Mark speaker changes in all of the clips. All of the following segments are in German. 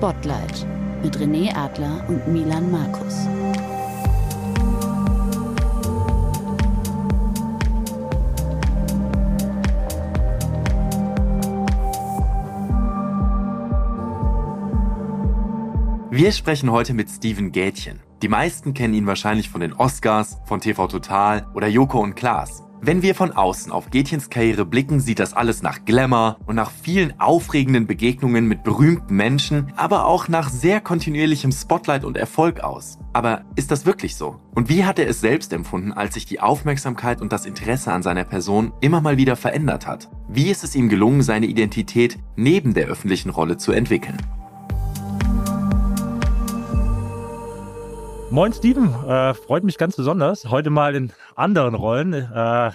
Speaker 1: Spotlight mit René Adler und Milan Markus.
Speaker 2: Wir sprechen heute mit Steven Gätchen. Die meisten kennen ihn wahrscheinlich von den Oscars, von TV Total oder Joko und Klaas. Wenn wir von außen auf Gätchens Karriere blicken, sieht das alles nach Glamour und nach vielen aufregenden Begegnungen mit berühmten Menschen, aber auch nach sehr kontinuierlichem Spotlight und Erfolg aus. Aber ist das wirklich so? Und wie hat er es selbst empfunden, als sich die Aufmerksamkeit und das Interesse an seiner Person immer mal wieder verändert hat? Wie ist es ihm gelungen, seine Identität neben der öffentlichen Rolle zu entwickeln?
Speaker 3: Moin Steven, äh, freut mich ganz besonders. Heute mal in anderen Rollen. Äh,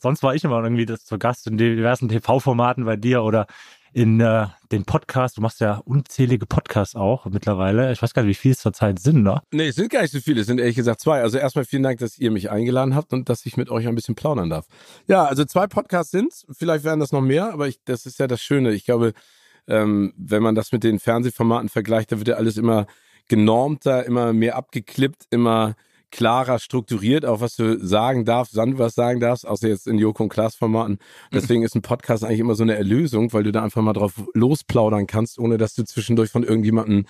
Speaker 3: sonst war ich immer irgendwie das zu Gast in diversen TV-Formaten bei dir oder in äh, den Podcast. Du machst ja unzählige Podcasts auch mittlerweile. Ich weiß gar nicht, wie viel es zurzeit sind, ne?
Speaker 4: Nee, es sind gar nicht so viele. Es sind ehrlich gesagt zwei. Also erstmal vielen Dank, dass ihr mich eingeladen habt und dass ich mit euch ein bisschen plaudern darf. Ja, also zwei Podcasts sind's. Vielleicht werden das noch mehr, aber ich, das ist ja das Schöne. Ich glaube, ähm, wenn man das mit den Fernsehformaten vergleicht, da wird ja alles immer genormter, immer mehr abgeklippt, immer klarer strukturiert, auch was du sagen darfst, wann du was sagen darfst, außer jetzt in Joko und Klaas Formaten. Deswegen ist ein Podcast eigentlich immer so eine Erlösung, weil du da einfach mal drauf losplaudern kannst, ohne dass du zwischendurch von irgendjemandem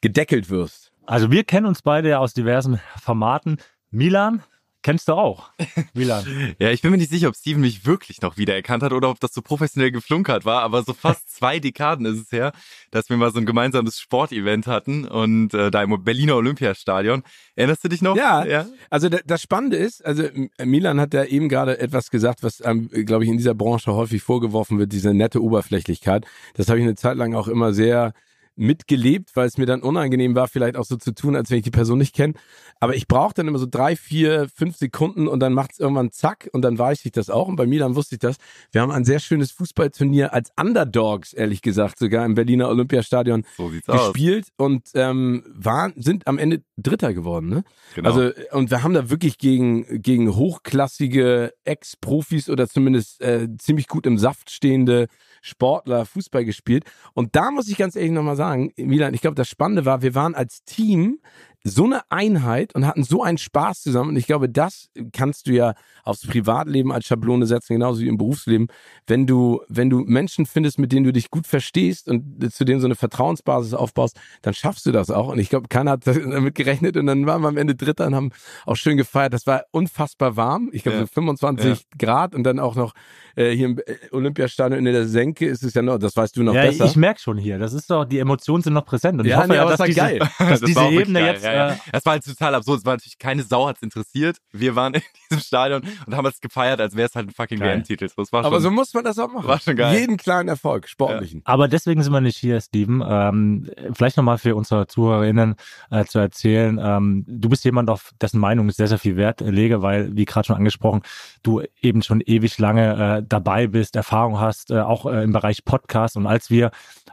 Speaker 4: gedeckelt wirst.
Speaker 3: Also wir kennen uns beide ja aus diversen Formaten. Milan, Kennst du auch, Milan?
Speaker 2: ja, ich bin mir nicht sicher, ob Steven mich wirklich noch wiedererkannt hat oder ob das so professionell geflunkert war, aber so fast zwei Dekaden ist es her, dass wir mal so ein gemeinsames Sportevent hatten und äh, da im Berliner Olympiastadion. Erinnerst du dich noch?
Speaker 4: Ja, ja. also das Spannende ist, also Milan hat ja eben gerade etwas gesagt, was, ähm, glaube ich, in dieser Branche häufig vorgeworfen wird, diese nette Oberflächlichkeit. Das habe ich eine Zeit lang auch immer sehr mitgelebt, weil es mir dann unangenehm war, vielleicht auch so zu tun, als wenn ich die Person nicht kenne. Aber ich brauche dann immer so drei, vier, fünf Sekunden und dann macht es irgendwann zack und dann weiß ich das auch. Und bei Milan wusste ich das. Wir haben ein sehr schönes Fußballturnier als Underdogs, ehrlich gesagt, sogar im Berliner Olympiastadion so gespielt aus. und ähm, waren, sind am Ende Dritter geworden. Ne? Genau. Also und wir haben da wirklich gegen gegen hochklassige Ex-Profis oder zumindest äh, ziemlich gut im Saft stehende Sportler Fußball gespielt. Und da muss ich ganz ehrlich nochmal sagen, Milan, ich glaube, das Spannende war, wir waren als Team so eine Einheit und hatten so einen Spaß zusammen. Und ich glaube, das kannst du ja aufs Privatleben als Schablone setzen, genauso wie im Berufsleben. Wenn du, wenn du Menschen findest, mit denen du dich gut verstehst und zu denen so eine Vertrauensbasis aufbaust, dann schaffst du das auch. Und ich glaube, keiner hat damit gerechnet. Und dann waren wir am Ende Dritter und haben auch schön gefeiert. Das war unfassbar warm. Ich glaube, ja. so 25 ja. Grad und dann auch noch äh, hier im äh, Olympiastadion in der Senke ist es ja noch, das weißt du noch ja, besser.
Speaker 3: Ich merke schon hier, das ist doch, die Emotionen sind noch präsent. Und
Speaker 4: ja,
Speaker 3: ich hoffe
Speaker 4: nee,
Speaker 3: ja, dass,
Speaker 4: das
Speaker 3: diese,
Speaker 4: geil.
Speaker 3: dass
Speaker 2: das
Speaker 3: diese Ebene
Speaker 2: geil.
Speaker 3: jetzt
Speaker 2: ja, ja. Das war halt total absurd. Es war natürlich keine Sau hat's interessiert. Wir waren in diesem Stadion und haben es gefeiert, als wäre es halt ein fucking WM-Titel.
Speaker 4: Aber so muss man das auch machen.
Speaker 2: War schon geil.
Speaker 4: Jeden kleinen Erfolg, sportlichen.
Speaker 3: Ja. Aber deswegen sind wir nicht hier, Steven. Ähm, vielleicht nochmal für unsere Zuhörerinnen äh, zu erzählen. Ähm, du bist jemand, auf dessen Meinung ich sehr, sehr viel Wert lege, weil, wie gerade schon angesprochen, du eben schon ewig lange äh, dabei bist, Erfahrung hast, äh, auch äh, im Bereich Podcast. Und als wir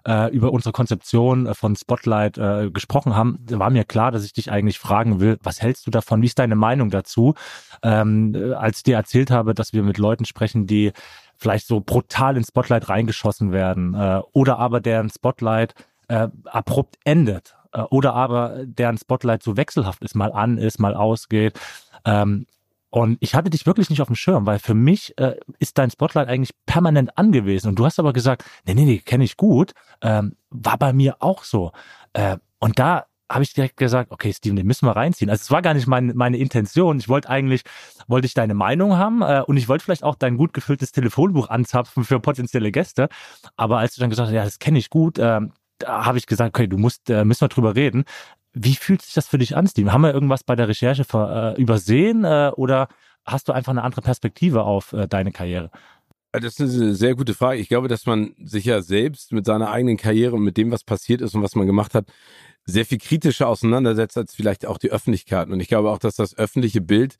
Speaker 3: äh, über unsere Konzeption äh, von Spotlight äh, gesprochen haben, war mir klar, dass ich dich eigentlich fragen will, was hältst du davon? Wie ist deine Meinung dazu? Ähm, äh, als ich dir erzählt habe, dass wir mit Leuten sprechen, die vielleicht so brutal ins Spotlight reingeschossen werden äh, oder aber deren Spotlight äh, abrupt endet äh, oder aber deren Spotlight so wechselhaft ist, mal an ist, mal ausgeht. Ähm, und ich hatte dich wirklich nicht auf dem Schirm, weil für mich äh, ist dein Spotlight eigentlich permanent angewiesen. Und du hast aber gesagt, nee, nee, nee, kenne ich gut. Ähm, war bei mir auch so. Äh, und da habe ich direkt gesagt, okay, Steven, den müssen wir reinziehen. Also es war gar nicht mein, meine Intention. Ich wollte eigentlich, wollte ich deine Meinung haben äh, und ich wollte vielleicht auch dein gut gefülltes Telefonbuch anzapfen für potenzielle Gäste. Aber als du dann gesagt hast, ja, das kenne ich gut, äh, da habe ich gesagt, okay, du musst, äh, müssen wir drüber reden. Wie fühlt sich das für dich an, Steven? Haben wir irgendwas bei der Recherche ver, äh, übersehen äh, oder hast du einfach eine andere Perspektive auf äh, deine Karriere?
Speaker 4: Das ist eine sehr gute Frage. Ich glaube, dass man sich ja selbst mit seiner eigenen Karriere und mit dem, was passiert ist und was man gemacht hat, sehr viel kritischer auseinandersetzt als vielleicht auch die Öffentlichkeit. Und ich glaube auch, dass das öffentliche Bild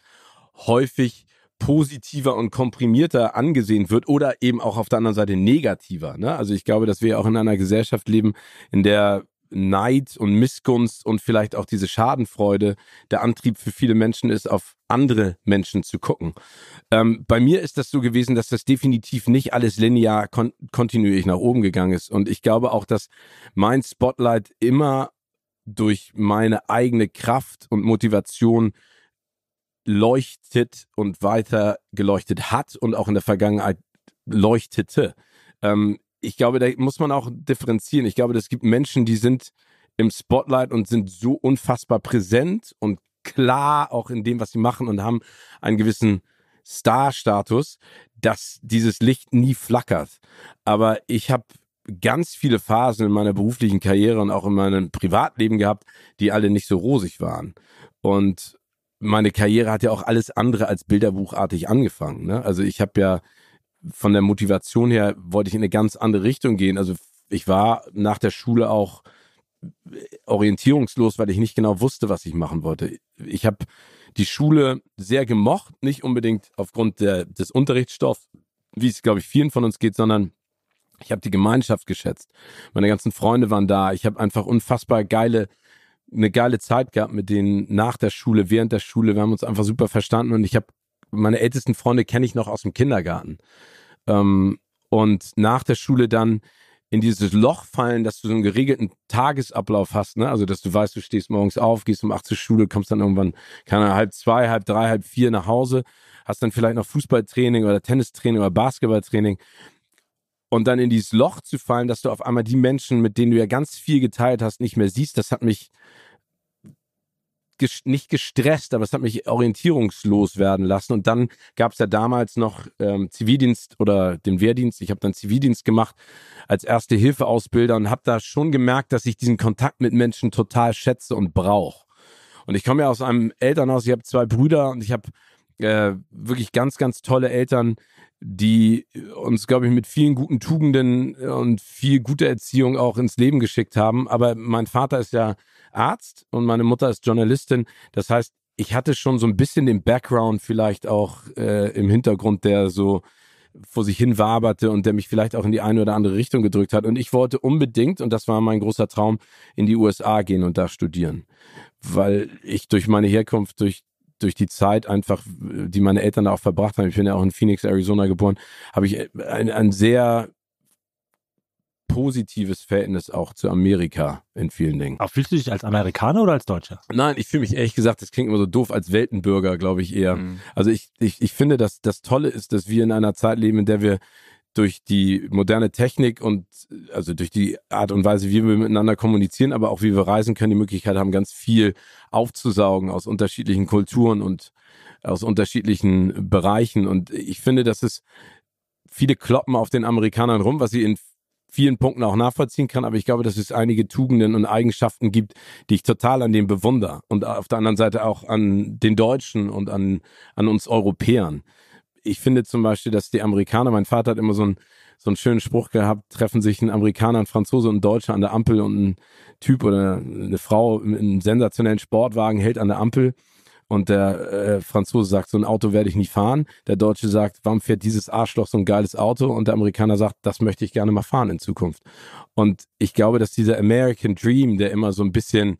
Speaker 4: häufig positiver und komprimierter angesehen wird oder eben auch auf der anderen Seite negativer. Ne? Also ich glaube, dass wir auch in einer Gesellschaft leben, in der Neid und Missgunst und vielleicht auch diese Schadenfreude der Antrieb für viele Menschen ist, auf andere Menschen zu gucken. Ähm, bei mir ist das so gewesen, dass das definitiv nicht alles linear kon kontinuierlich nach oben gegangen ist. Und ich glaube auch, dass mein Spotlight immer durch meine eigene Kraft und Motivation leuchtet und weiter geleuchtet hat und auch in der Vergangenheit leuchtete. Ähm, ich glaube, da muss man auch differenzieren. Ich glaube, es gibt Menschen, die sind im Spotlight und sind so unfassbar präsent und klar auch in dem, was sie machen und haben einen gewissen Star-Status, dass dieses Licht nie flackert. Aber ich habe ganz viele Phasen in meiner beruflichen Karriere und auch in meinem Privatleben gehabt, die alle nicht so rosig waren. Und meine Karriere hat ja auch alles andere als bilderbuchartig angefangen. Ne? Also ich habe ja von der Motivation her wollte ich in eine ganz andere Richtung gehen. Also ich war nach der Schule auch orientierungslos, weil ich nicht genau wusste, was ich machen wollte. Ich habe die Schule sehr gemocht, nicht unbedingt aufgrund der, des Unterrichtsstoffs, wie es, glaube ich, vielen von uns geht, sondern ich habe die Gemeinschaft geschätzt. Meine ganzen Freunde waren da. Ich habe einfach unfassbar geile, eine geile Zeit gehabt mit denen nach der Schule, während der Schule. Wir haben uns einfach super verstanden und ich habe meine ältesten Freunde kenne ich noch aus dem Kindergarten. Ähm, und nach der Schule dann in dieses Loch fallen, dass du so einen geregelten Tagesablauf hast, ne? Also, dass du weißt, du stehst morgens auf, gehst um acht zur Schule, kommst dann irgendwann, keine halb zwei, halb drei, halb vier nach Hause, hast dann vielleicht noch Fußballtraining oder Tennistraining oder Basketballtraining. Und dann in dieses Loch zu fallen, dass du auf einmal die Menschen, mit denen du ja ganz viel geteilt hast, nicht mehr siehst, das hat mich ges nicht gestresst, aber es hat mich orientierungslos werden lassen. Und dann gab es ja damals noch ähm, Zivildienst oder den Wehrdienst. Ich habe dann Zivildienst gemacht als erste Hilfeausbilder und habe da schon gemerkt, dass ich diesen Kontakt mit Menschen total schätze und brauche. Und ich komme ja aus einem Elternhaus, ich habe zwei Brüder und ich habe äh, wirklich ganz, ganz tolle Eltern, die uns, glaube ich, mit vielen guten Tugenden und viel guter Erziehung auch ins Leben geschickt haben. Aber mein Vater ist ja Arzt und meine Mutter ist Journalistin. Das heißt, ich hatte schon so ein bisschen den Background vielleicht auch äh, im Hintergrund, der so vor sich hin waberte und der mich vielleicht auch in die eine oder andere Richtung gedrückt hat. Und ich wollte unbedingt, und das war mein großer Traum, in die USA gehen und da studieren. Weil ich durch meine Herkunft, durch durch die Zeit einfach, die meine Eltern da auch verbracht haben, ich bin ja auch in Phoenix, Arizona geboren, habe ich ein, ein sehr positives Verhältnis auch zu Amerika in vielen Dingen.
Speaker 3: Aber fühlst du dich als Amerikaner oder als Deutscher?
Speaker 4: Nein, ich fühle mich ehrlich gesagt, das klingt immer so doof, als Weltenbürger, glaube ich eher. Mhm. Also ich, ich, ich finde, dass das Tolle ist, dass wir in einer Zeit leben, in der wir durch die moderne Technik und also durch die Art und Weise, wie wir miteinander kommunizieren, aber auch wie wir reisen können, die Möglichkeit haben, ganz viel aufzusaugen aus unterschiedlichen Kulturen und aus unterschiedlichen Bereichen. Und ich finde, dass es viele kloppen auf den Amerikanern rum, was sie in vielen Punkten auch nachvollziehen kann, aber ich glaube, dass es einige Tugenden und Eigenschaften gibt, die ich total an dem bewundere und auf der anderen Seite auch an den Deutschen und an, an uns Europäern. Ich finde zum Beispiel, dass die Amerikaner, mein Vater hat immer so einen, so einen schönen Spruch gehabt, treffen sich ein Amerikaner, ein Franzose und ein Deutscher an der Ampel und ein Typ oder eine Frau in einem sensationellen Sportwagen hält an der Ampel und der äh, Franzose sagt, so ein Auto werde ich nicht fahren. Der Deutsche sagt, warum fährt dieses Arschloch so ein geiles Auto? Und der Amerikaner sagt, das möchte ich gerne mal fahren in Zukunft. Und ich glaube, dass dieser American Dream, der immer so ein bisschen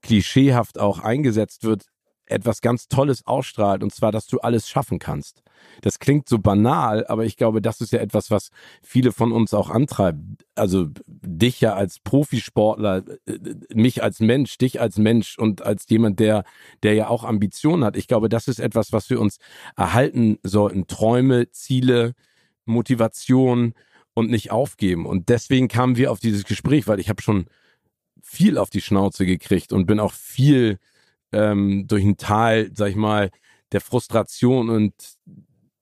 Speaker 4: klischeehaft auch eingesetzt wird, etwas ganz Tolles ausstrahlt, und zwar, dass du alles schaffen kannst. Das klingt so banal, aber ich glaube, das ist ja etwas, was viele von uns auch antreibt. Also dich ja als Profisportler, äh, mich als Mensch, dich als Mensch und als jemand, der, der ja auch Ambitionen hat. Ich glaube, das ist etwas, was wir uns erhalten sollten. Träume, Ziele, Motivation und nicht aufgeben. Und deswegen kamen wir auf dieses Gespräch, weil ich habe schon viel auf die Schnauze gekriegt und bin auch viel ähm, durch ein Tal, sag ich mal, der Frustration und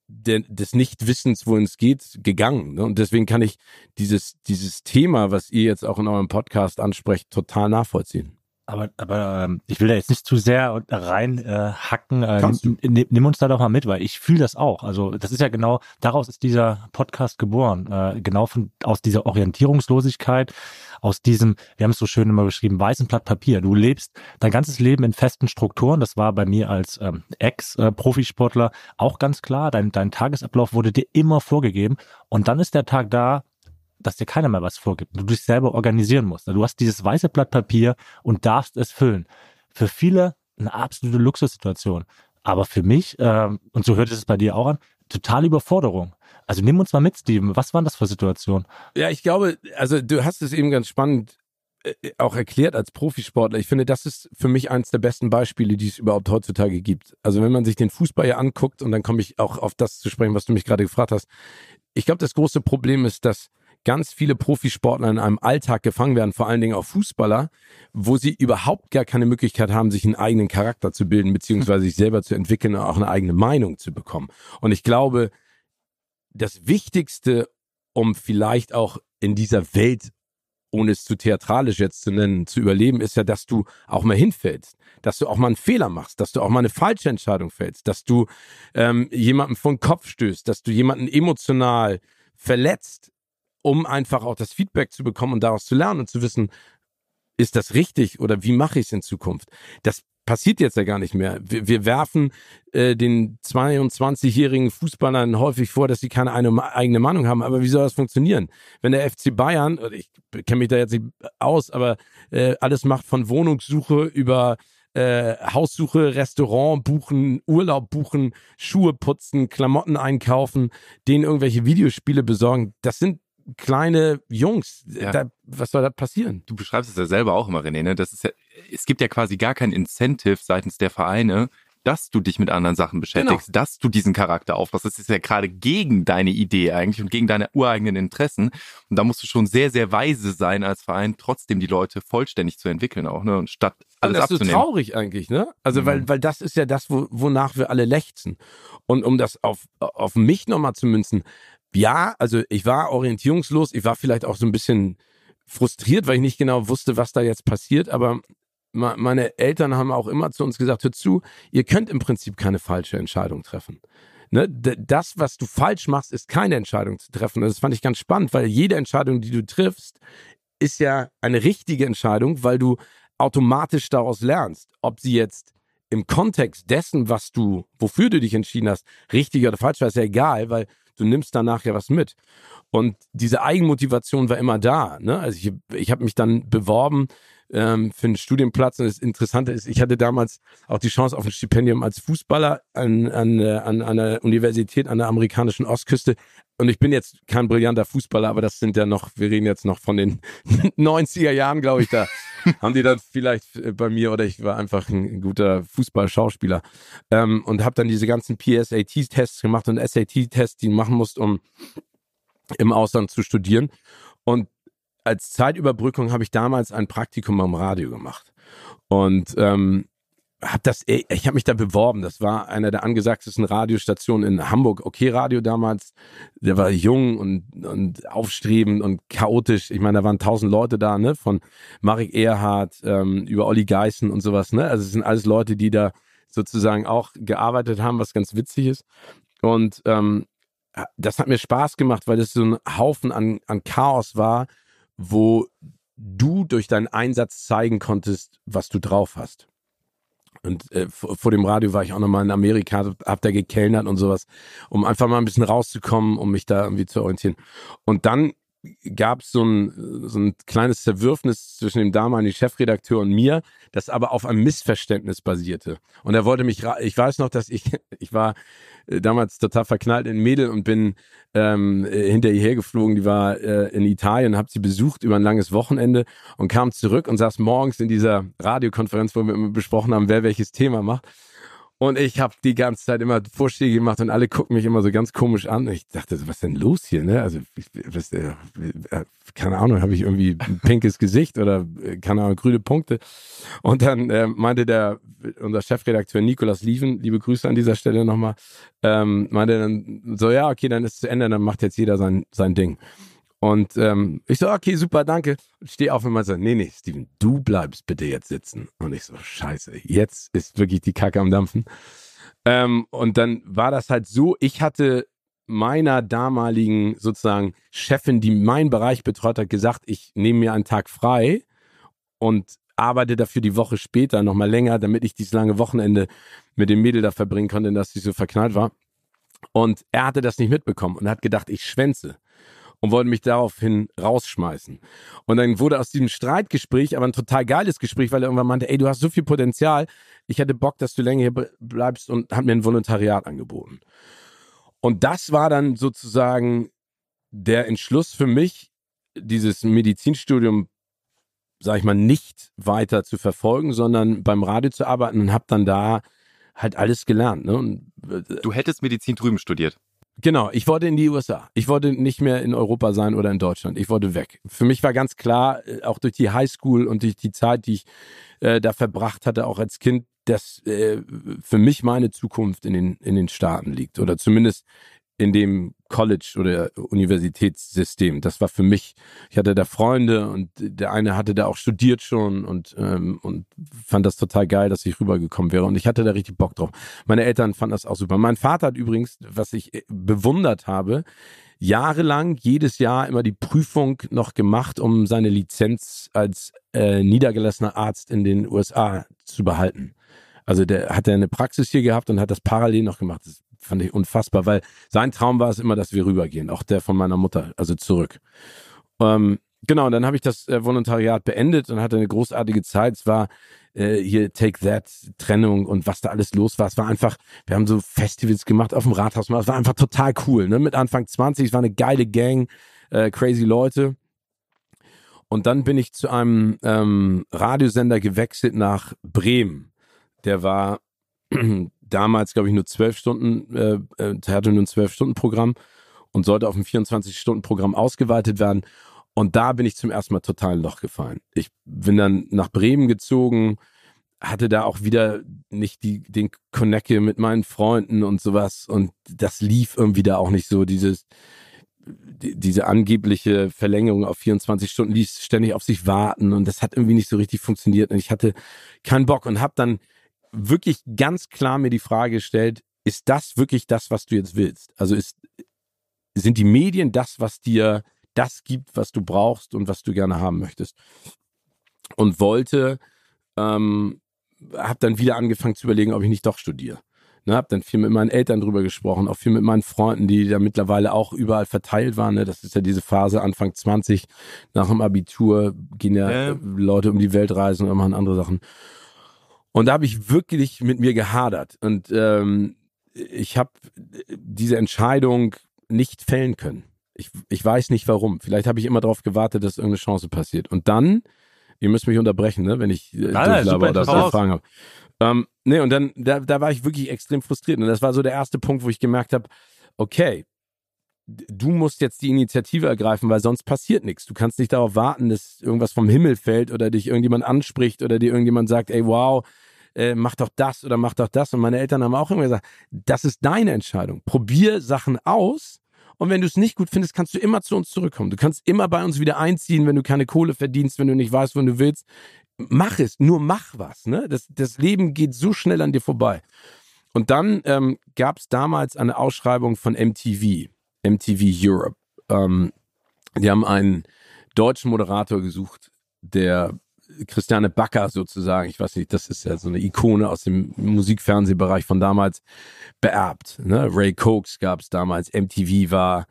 Speaker 4: der, des Nichtwissens, wohin es geht, gegangen. Ne? Und deswegen kann ich dieses, dieses Thema, was ihr jetzt auch in eurem Podcast ansprecht, total nachvollziehen.
Speaker 3: Aber, aber ähm, ich will da jetzt nicht zu sehr rein äh, hacken. Äh, nimm, nimm uns da doch mal mit, weil ich fühle das auch. Also das ist ja genau, daraus ist dieser Podcast geboren. Äh, genau von aus dieser Orientierungslosigkeit, aus diesem, wir haben es so schön immer beschrieben, weißen Blatt Papier. Du lebst dein ganzes Leben in festen Strukturen. Das war bei mir als ähm, Ex-Profisportler auch ganz klar. Dein, dein Tagesablauf wurde dir immer vorgegeben. Und dann ist der Tag da, dass dir keiner mehr was vorgibt. Du dich selber organisieren musst. Du hast dieses weiße Blatt Papier und darfst es füllen. Für viele eine absolute Luxussituation. Aber für mich, äh, und so hört es bei dir auch an, totale Überforderung. Also nimm uns mal mit, Steven. Was waren das für Situationen?
Speaker 4: Ja, ich glaube, also du hast es eben ganz spannend äh, auch erklärt als Profisportler. Ich finde, das ist für mich eines der besten Beispiele, die es überhaupt heutzutage gibt. Also wenn man sich den Fußball hier anguckt, und dann komme ich auch auf das zu sprechen, was du mich gerade gefragt hast. Ich glaube, das große Problem ist, dass ganz viele Profisportler in einem Alltag gefangen werden, vor allen Dingen auch Fußballer, wo sie überhaupt gar keine Möglichkeit haben, sich einen eigenen Charakter zu bilden, beziehungsweise sich selber zu entwickeln und auch eine eigene Meinung zu bekommen. Und ich glaube, das Wichtigste, um vielleicht auch in dieser Welt ohne es zu theatralisch jetzt zu nennen, zu überleben, ist ja, dass du auch mal hinfällst, dass du auch mal einen Fehler machst, dass du auch mal eine falsche Entscheidung fällst, dass du ähm, jemanden den Kopf stößt, dass du jemanden emotional verletzt, um einfach auch das Feedback zu bekommen und daraus zu lernen und zu wissen, ist das richtig oder wie mache ich es in Zukunft? Das passiert jetzt ja gar nicht mehr. Wir, wir werfen äh, den 22-jährigen Fußballern häufig vor, dass sie keine eine, eigene Meinung haben. Aber wie soll das funktionieren? Wenn der FC Bayern, ich kenne mich da jetzt nicht aus, aber äh, alles macht von Wohnungssuche über äh, Haussuche, Restaurant buchen, Urlaub buchen, Schuhe putzen, Klamotten einkaufen, denen irgendwelche Videospiele besorgen. Das sind kleine Jungs. Ja. Da, was soll da passieren?
Speaker 2: Du beschreibst es ja selber auch immer, René. Ne? Das ist ja, es gibt ja quasi gar kein Incentive seitens der Vereine, dass du dich mit anderen Sachen beschäftigst, genau. dass du diesen Charakter aufbaust. Das ist ja gerade gegen deine Idee eigentlich und gegen deine ureigenen Interessen. Und da musst du schon sehr, sehr weise sein als Verein, trotzdem die Leute vollständig zu entwickeln auch, ne? Und statt alles
Speaker 4: das
Speaker 2: abzunehmen.
Speaker 4: ist so traurig eigentlich, ne? Also, mhm. weil, weil das ist ja das, wo, wonach wir alle lechzen. Und um das auf, auf mich nochmal zu münzen, ja, also ich war orientierungslos, ich war vielleicht auch so ein bisschen frustriert, weil ich nicht genau wusste, was da jetzt passiert, aber meine Eltern haben auch immer zu uns gesagt, hör zu, ihr könnt im Prinzip keine falsche Entscheidung treffen. Ne? Das, was du falsch machst, ist keine Entscheidung zu treffen. Das fand ich ganz spannend, weil jede Entscheidung, die du triffst, ist ja eine richtige Entscheidung, weil du automatisch daraus lernst, ob sie jetzt im Kontext dessen, was du, wofür du dich entschieden hast, richtig oder falsch war, ist ja egal, weil du nimmst danach ja was mit. Und diese Eigenmotivation war immer da. Ne? Also ich, ich habe mich dann beworben ähm, für einen Studienplatz. Und das Interessante ist, ich hatte damals auch die Chance auf ein Stipendium als Fußballer an, an, äh, an, an einer Universität an der amerikanischen Ostküste. Und ich bin jetzt kein brillanter Fußballer, aber das sind ja noch, wir reden jetzt noch von den 90er Jahren, glaube ich, da haben die dann vielleicht äh, bei mir oder ich war einfach ein guter Fußballschauspieler ähm, und habe dann diese ganzen PSAT-Tests gemacht und SAT-Tests, die du machen musst, um im Ausland zu studieren. Und als Zeitüberbrückung habe ich damals ein Praktikum am Radio gemacht. Und ähm, habe das, ich habe mich da beworben. Das war einer der angesagtesten Radiostationen in Hamburg. Okay Radio damals. Der war jung und, und aufstrebend und chaotisch. Ich meine, da waren tausend Leute da, ne? Von Marek Erhardt ähm, über Olli Geißen und sowas, ne? Also es sind alles Leute, die da sozusagen auch gearbeitet haben, was ganz witzig ist. Und ähm, das hat mir Spaß gemacht, weil es so ein Haufen an, an Chaos war, wo du durch deinen Einsatz zeigen konntest, was du drauf hast. Und äh, vor, dem Radio war ich auch nochmal in Amerika, hab da gekellnert und sowas, um einfach mal ein bisschen rauszukommen, um mich da irgendwie zu orientieren. Und dann gab es so ein, so ein kleines Zerwürfnis zwischen dem damaligen Chefredakteur und mir, das aber auf einem Missverständnis basierte. Und er wollte mich, ich weiß noch, dass ich, ich war äh, damals total verknallt in Mädel und bin ähm, äh, hinter ihr hergeflogen. Die war äh, in Italien, habe sie besucht über ein langes Wochenende und kam zurück und saß morgens in dieser Radiokonferenz, wo wir immer besprochen haben, wer welches Thema macht. Und ich habe die ganze Zeit immer Vorschläge gemacht und alle gucken mich immer so ganz komisch an. Ich dachte, was ist denn los hier? Ne? Also, was, äh, äh, keine Ahnung, habe ich irgendwie ein pinkes Gesicht oder äh, keine Ahnung, grüne Punkte. Und dann äh, meinte der unser Chefredakteur Nikolas Lieven, liebe Grüße an dieser Stelle nochmal, ähm, meinte dann so, ja, okay, dann ist es zu Ende, dann macht jetzt jeder sein, sein Ding. Und ähm, ich so, okay, super, danke. Steh auf und man so, nee, nee, Steven, du bleibst bitte jetzt sitzen. Und ich so, scheiße, jetzt ist wirklich die Kacke am Dampfen. Ähm, und dann war das halt so, ich hatte meiner damaligen sozusagen Chefin, die meinen Bereich betreut hat, gesagt, ich nehme mir einen Tag frei und arbeite dafür die Woche später nochmal länger, damit ich dieses lange Wochenende mit dem Mädel da verbringen konnte, dass sie so verknallt war. Und er hatte das nicht mitbekommen und hat gedacht, ich schwänze. Und wollte mich daraufhin rausschmeißen. Und dann wurde aus diesem Streitgespräch aber ein total geiles Gespräch, weil er irgendwann meinte, ey, du hast so viel Potenzial, ich hätte Bock, dass du länger hier bleibst und hat mir ein Volontariat angeboten. Und das war dann sozusagen der Entschluss für mich, dieses Medizinstudium, sag ich mal, nicht weiter zu verfolgen, sondern beim Radio zu arbeiten und habe dann da halt alles gelernt. Ne? Und,
Speaker 2: äh, du hättest Medizin drüben studiert.
Speaker 4: Genau, ich wollte in die USA. Ich wollte nicht mehr in Europa sein oder in Deutschland. Ich wollte weg. Für mich war ganz klar, äh, auch durch die Highschool und durch die Zeit, die ich äh, da verbracht hatte, auch als Kind, dass äh, für mich meine Zukunft in den, in den Staaten liegt. Oder zumindest in dem College oder Universitätssystem. Das war für mich, ich hatte da Freunde und der eine hatte da auch studiert schon und, ähm, und fand das total geil, dass ich rübergekommen wäre und ich hatte da richtig Bock drauf. Meine Eltern fanden das auch super. Mein Vater hat übrigens, was ich äh, bewundert habe, jahrelang jedes Jahr immer die Prüfung noch gemacht, um seine Lizenz als äh, niedergelassener Arzt in den USA zu behalten. Also der hat ja eine Praxis hier gehabt und hat das parallel noch gemacht. Das fand ich unfassbar, weil sein Traum war es immer, dass wir rübergehen, auch der von meiner Mutter, also zurück. Ähm, genau, und dann habe ich das äh, Volontariat beendet und hatte eine großartige Zeit. Es war äh, hier Take That, Trennung und was da alles los war. Es war einfach, wir haben so Festivals gemacht auf dem Rathaus. Es war einfach total cool. Ne? Mit Anfang 20, es war eine geile Gang, äh, crazy Leute. Und dann bin ich zu einem ähm, Radiosender gewechselt nach Bremen. Der war damals, glaube ich, nur zwölf Stunden, äh, äh hatte nur ein zwölf-Stunden-Programm und sollte auf ein 24-Stunden-Programm ausgeweitet werden. Und da bin ich zum ersten Mal total ein Loch gefallen. Ich bin dann nach Bremen gezogen, hatte da auch wieder nicht die, den Connecke mit meinen Freunden und sowas. Und das lief irgendwie da auch nicht so. Dieses, die, diese angebliche Verlängerung auf 24 Stunden ließ ständig auf sich warten und das hat irgendwie nicht so richtig funktioniert. Und ich hatte keinen Bock und habe dann wirklich ganz klar mir die Frage gestellt, ist das wirklich das, was du jetzt willst? Also ist, sind die Medien das, was dir das gibt, was du brauchst und was du gerne haben möchtest? Und wollte, ähm, habe dann wieder angefangen zu überlegen, ob ich nicht doch studiere. Ne, hab dann viel mit meinen Eltern drüber gesprochen, auch viel mit meinen Freunden, die da mittlerweile auch überall verteilt waren. Ne? Das ist ja diese Phase Anfang 20, nach dem Abitur gehen ja, ja. Leute um die Welt reisen und machen andere Sachen. Und da habe ich wirklich mit mir gehadert. Und ähm, ich habe diese Entscheidung nicht fällen können. Ich, ich weiß nicht warum. Vielleicht habe ich immer darauf gewartet, dass irgendeine Chance passiert. Und dann, ihr müsst mich unterbrechen, ne, wenn ich äh, nein, nein, oder Fragen habe. Ähm, nee, und dann, da, da war ich wirklich extrem frustriert. Und das war so der erste Punkt, wo ich gemerkt habe, okay, du musst jetzt die Initiative ergreifen, weil sonst passiert nichts. Du kannst nicht darauf warten, dass irgendwas vom Himmel fällt oder dich irgendjemand anspricht oder dir irgendjemand sagt, ey, wow, äh, mach doch das oder mach doch das. Und meine Eltern haben auch immer gesagt, das ist deine Entscheidung. Probier Sachen aus. Und wenn du es nicht gut findest, kannst du immer zu uns zurückkommen. Du kannst immer bei uns wieder einziehen, wenn du keine Kohle verdienst, wenn du nicht weißt, wo du willst. Mach es, nur mach was. Ne? Das, das Leben geht so schnell an dir vorbei. Und dann ähm, gab es damals eine Ausschreibung von MTV, MTV Europe. Ähm, die haben einen deutschen Moderator gesucht, der Christiane Backer sozusagen, ich weiß nicht, das ist ja so eine Ikone aus dem Musikfernsehbereich von damals, beerbt. Ne? Ray Cokes gab es damals, MTV war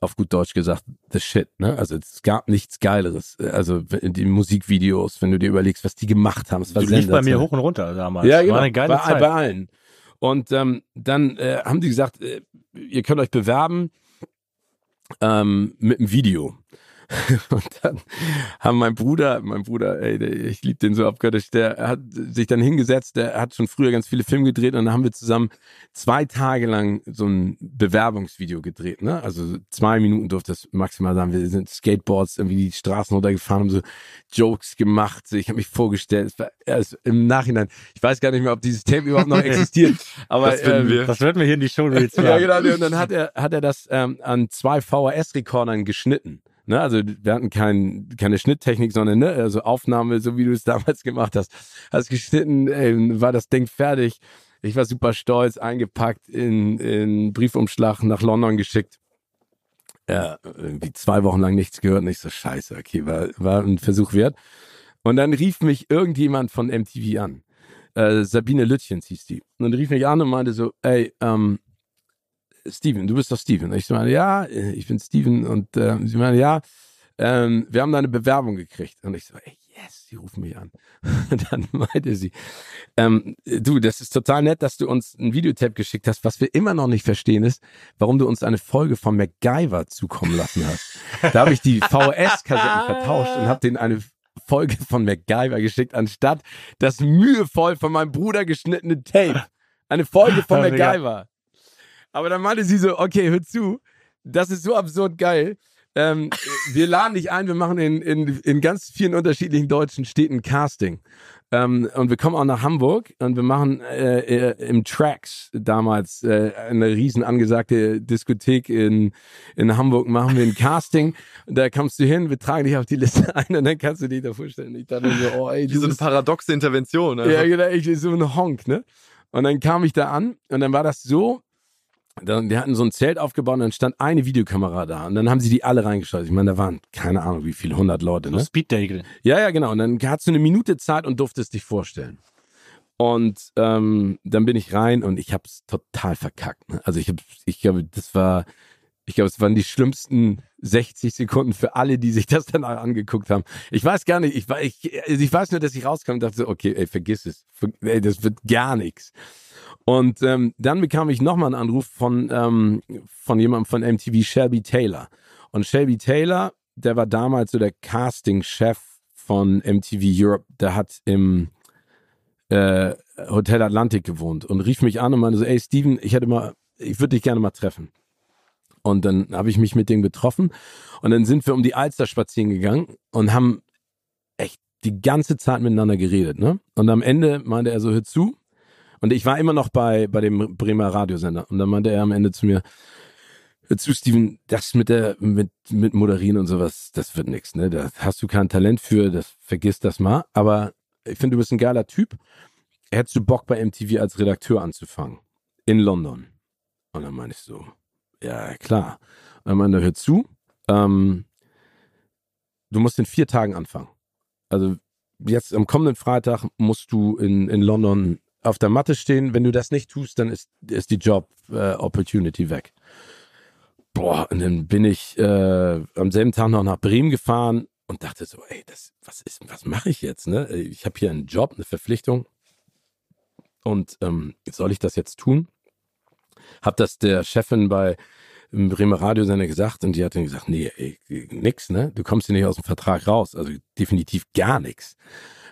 Speaker 4: auf gut Deutsch gesagt, the shit, ne? Also es gab nichts Geileres. Also die Musikvideos, wenn du dir überlegst, was die gemacht haben. Es
Speaker 3: war du lief bei mir hoch und runter damals.
Speaker 4: Ja, genau. War eine geile bei, Zeit. bei allen. Und ähm, dann äh, haben die gesagt, äh, ihr könnt euch bewerben ähm, mit einem Video. Und dann haben mein Bruder, mein Bruder, ey, ich liebe den so abgöttisch, der hat sich dann hingesetzt, der hat schon früher ganz viele Filme gedreht und dann haben wir zusammen zwei Tage lang so ein Bewerbungsvideo gedreht, ne? Also zwei Minuten durfte das maximal sein. Wir sind Skateboards irgendwie die Straßen runtergefahren, haben so Jokes gemacht. Ich habe mich vorgestellt, es war erst im Nachhinein, ich weiß gar nicht mehr, ob dieses Tape überhaupt noch existiert, aber
Speaker 3: das, ähm, wir. das werden wir hier in die Show
Speaker 4: Ja, genau, und dann hat er, hat er das ähm, an zwei VHS-Rekordern geschnitten. Ne, also wir hatten kein, keine Schnitttechnik, sondern ne, also Aufnahme, so wie du es damals gemacht hast. Hast geschnitten, ey, war das Ding fertig. Ich war super stolz, eingepackt in, in Briefumschlag nach London geschickt. Ja, irgendwie zwei Wochen lang nichts gehört. Nicht so scheiße, okay, war, war ein Versuch wert. Und dann rief mich irgendjemand von MTV an. Äh, Sabine Lütchens hieß die. Und rief mich an und meinte so, ey, ähm, Steven, du bist doch Steven. Ich meine, ja, ich bin Steven und äh, sie meine, ja, ähm, wir haben da eine Bewerbung gekriegt. Und ich so, ey, yes, sie rufen mich an. Und dann meinte sie, ähm, du, das ist total nett, dass du uns ein Videotape geschickt hast. Was wir immer noch nicht verstehen ist, warum du uns eine Folge von MacGyver zukommen lassen hast. Da habe ich die VHS-Kassetten vertauscht und habe denen eine Folge von MacGyver geschickt, anstatt das mühevoll von meinem Bruder geschnittene Tape. Eine Folge von MacGyver. Aber dann meinte sie so, okay, hör zu, das ist so absurd geil. Ähm, wir laden dich ein, wir machen in, in, in ganz vielen unterschiedlichen deutschen Städten Casting. Ähm, und wir kommen auch nach Hamburg und wir machen äh, äh, im Tracks damals äh, eine riesen angesagte Diskothek in, in Hamburg, machen wir ein Casting. Und da kommst du hin, wir tragen dich auf die Liste ein und dann kannst du dich da vorstellen. Ich dachte so, oh ey,
Speaker 2: Wie so eine paradoxe Intervention.
Speaker 4: Ja, genau, ich so ein Honk, ne? Und dann kam ich da an und dann war das so, dann, die hatten so ein Zelt aufgebaut und dann stand eine Videokamera da und dann haben sie die alle reingeschaltet. Ich meine, da waren keine Ahnung wie viele, hundert Leute. Ne?
Speaker 3: Speed-Dagel.
Speaker 4: Ja, ja, genau. Und dann hattest du eine Minute Zeit und durftest dich vorstellen. Und ähm, dann bin ich rein und ich habe es total verkackt. Ne? Also ich habe, ich glaube, das war, ich glaube, es waren die schlimmsten 60 Sekunden für alle, die sich das danach angeguckt haben. Ich weiß gar nicht, ich, ich, also ich weiß nur, dass ich rauskam und dachte, okay, ey, vergiss es. Ey, das wird gar nichts. Und ähm, dann bekam ich nochmal einen Anruf von, ähm, von jemandem von MTV, Shelby Taylor. Und Shelby Taylor, der war damals so der Casting-Chef von MTV Europe. Der hat im äh, Hotel Atlantic gewohnt und rief mich an und meinte so, ey Steven, ich hätte mal, ich würde dich gerne mal treffen. Und dann habe ich mich mit dem getroffen und dann sind wir um die Alster spazieren gegangen und haben echt die ganze Zeit miteinander geredet. Ne? Und am Ende meinte er so, hör zu, und ich war immer noch bei, bei dem Bremer Radiosender. Und dann meinte er am Ende zu mir, zu Steven, das mit der, mit, mit Moderieren und sowas, das wird nichts, ne? Da hast du kein Talent für, das vergiss das mal. Aber ich finde, du bist ein geiler Typ. Hättest du Bock bei MTV als Redakteur anzufangen? In London. Und dann meine ich so, ja, klar. Und dann meinte er, hör zu, ähm, du musst in vier Tagen anfangen. Also jetzt am kommenden Freitag musst du in, in London auf der Matte stehen. Wenn du das nicht tust, dann ist, ist die Job äh, weg. Boah, und dann bin ich äh, am selben Tag noch nach Bremen gefahren und dachte so, ey, das, was was mache ich jetzt? Ne? Ich habe hier einen Job, eine Verpflichtung. Und ähm, soll ich das jetzt tun? Hab das der Chefin bei im Bremer Radiosender gesagt und die hat dann gesagt, nee, ey, nix, ne? Du kommst hier nicht aus dem Vertrag raus. Also definitiv gar nichts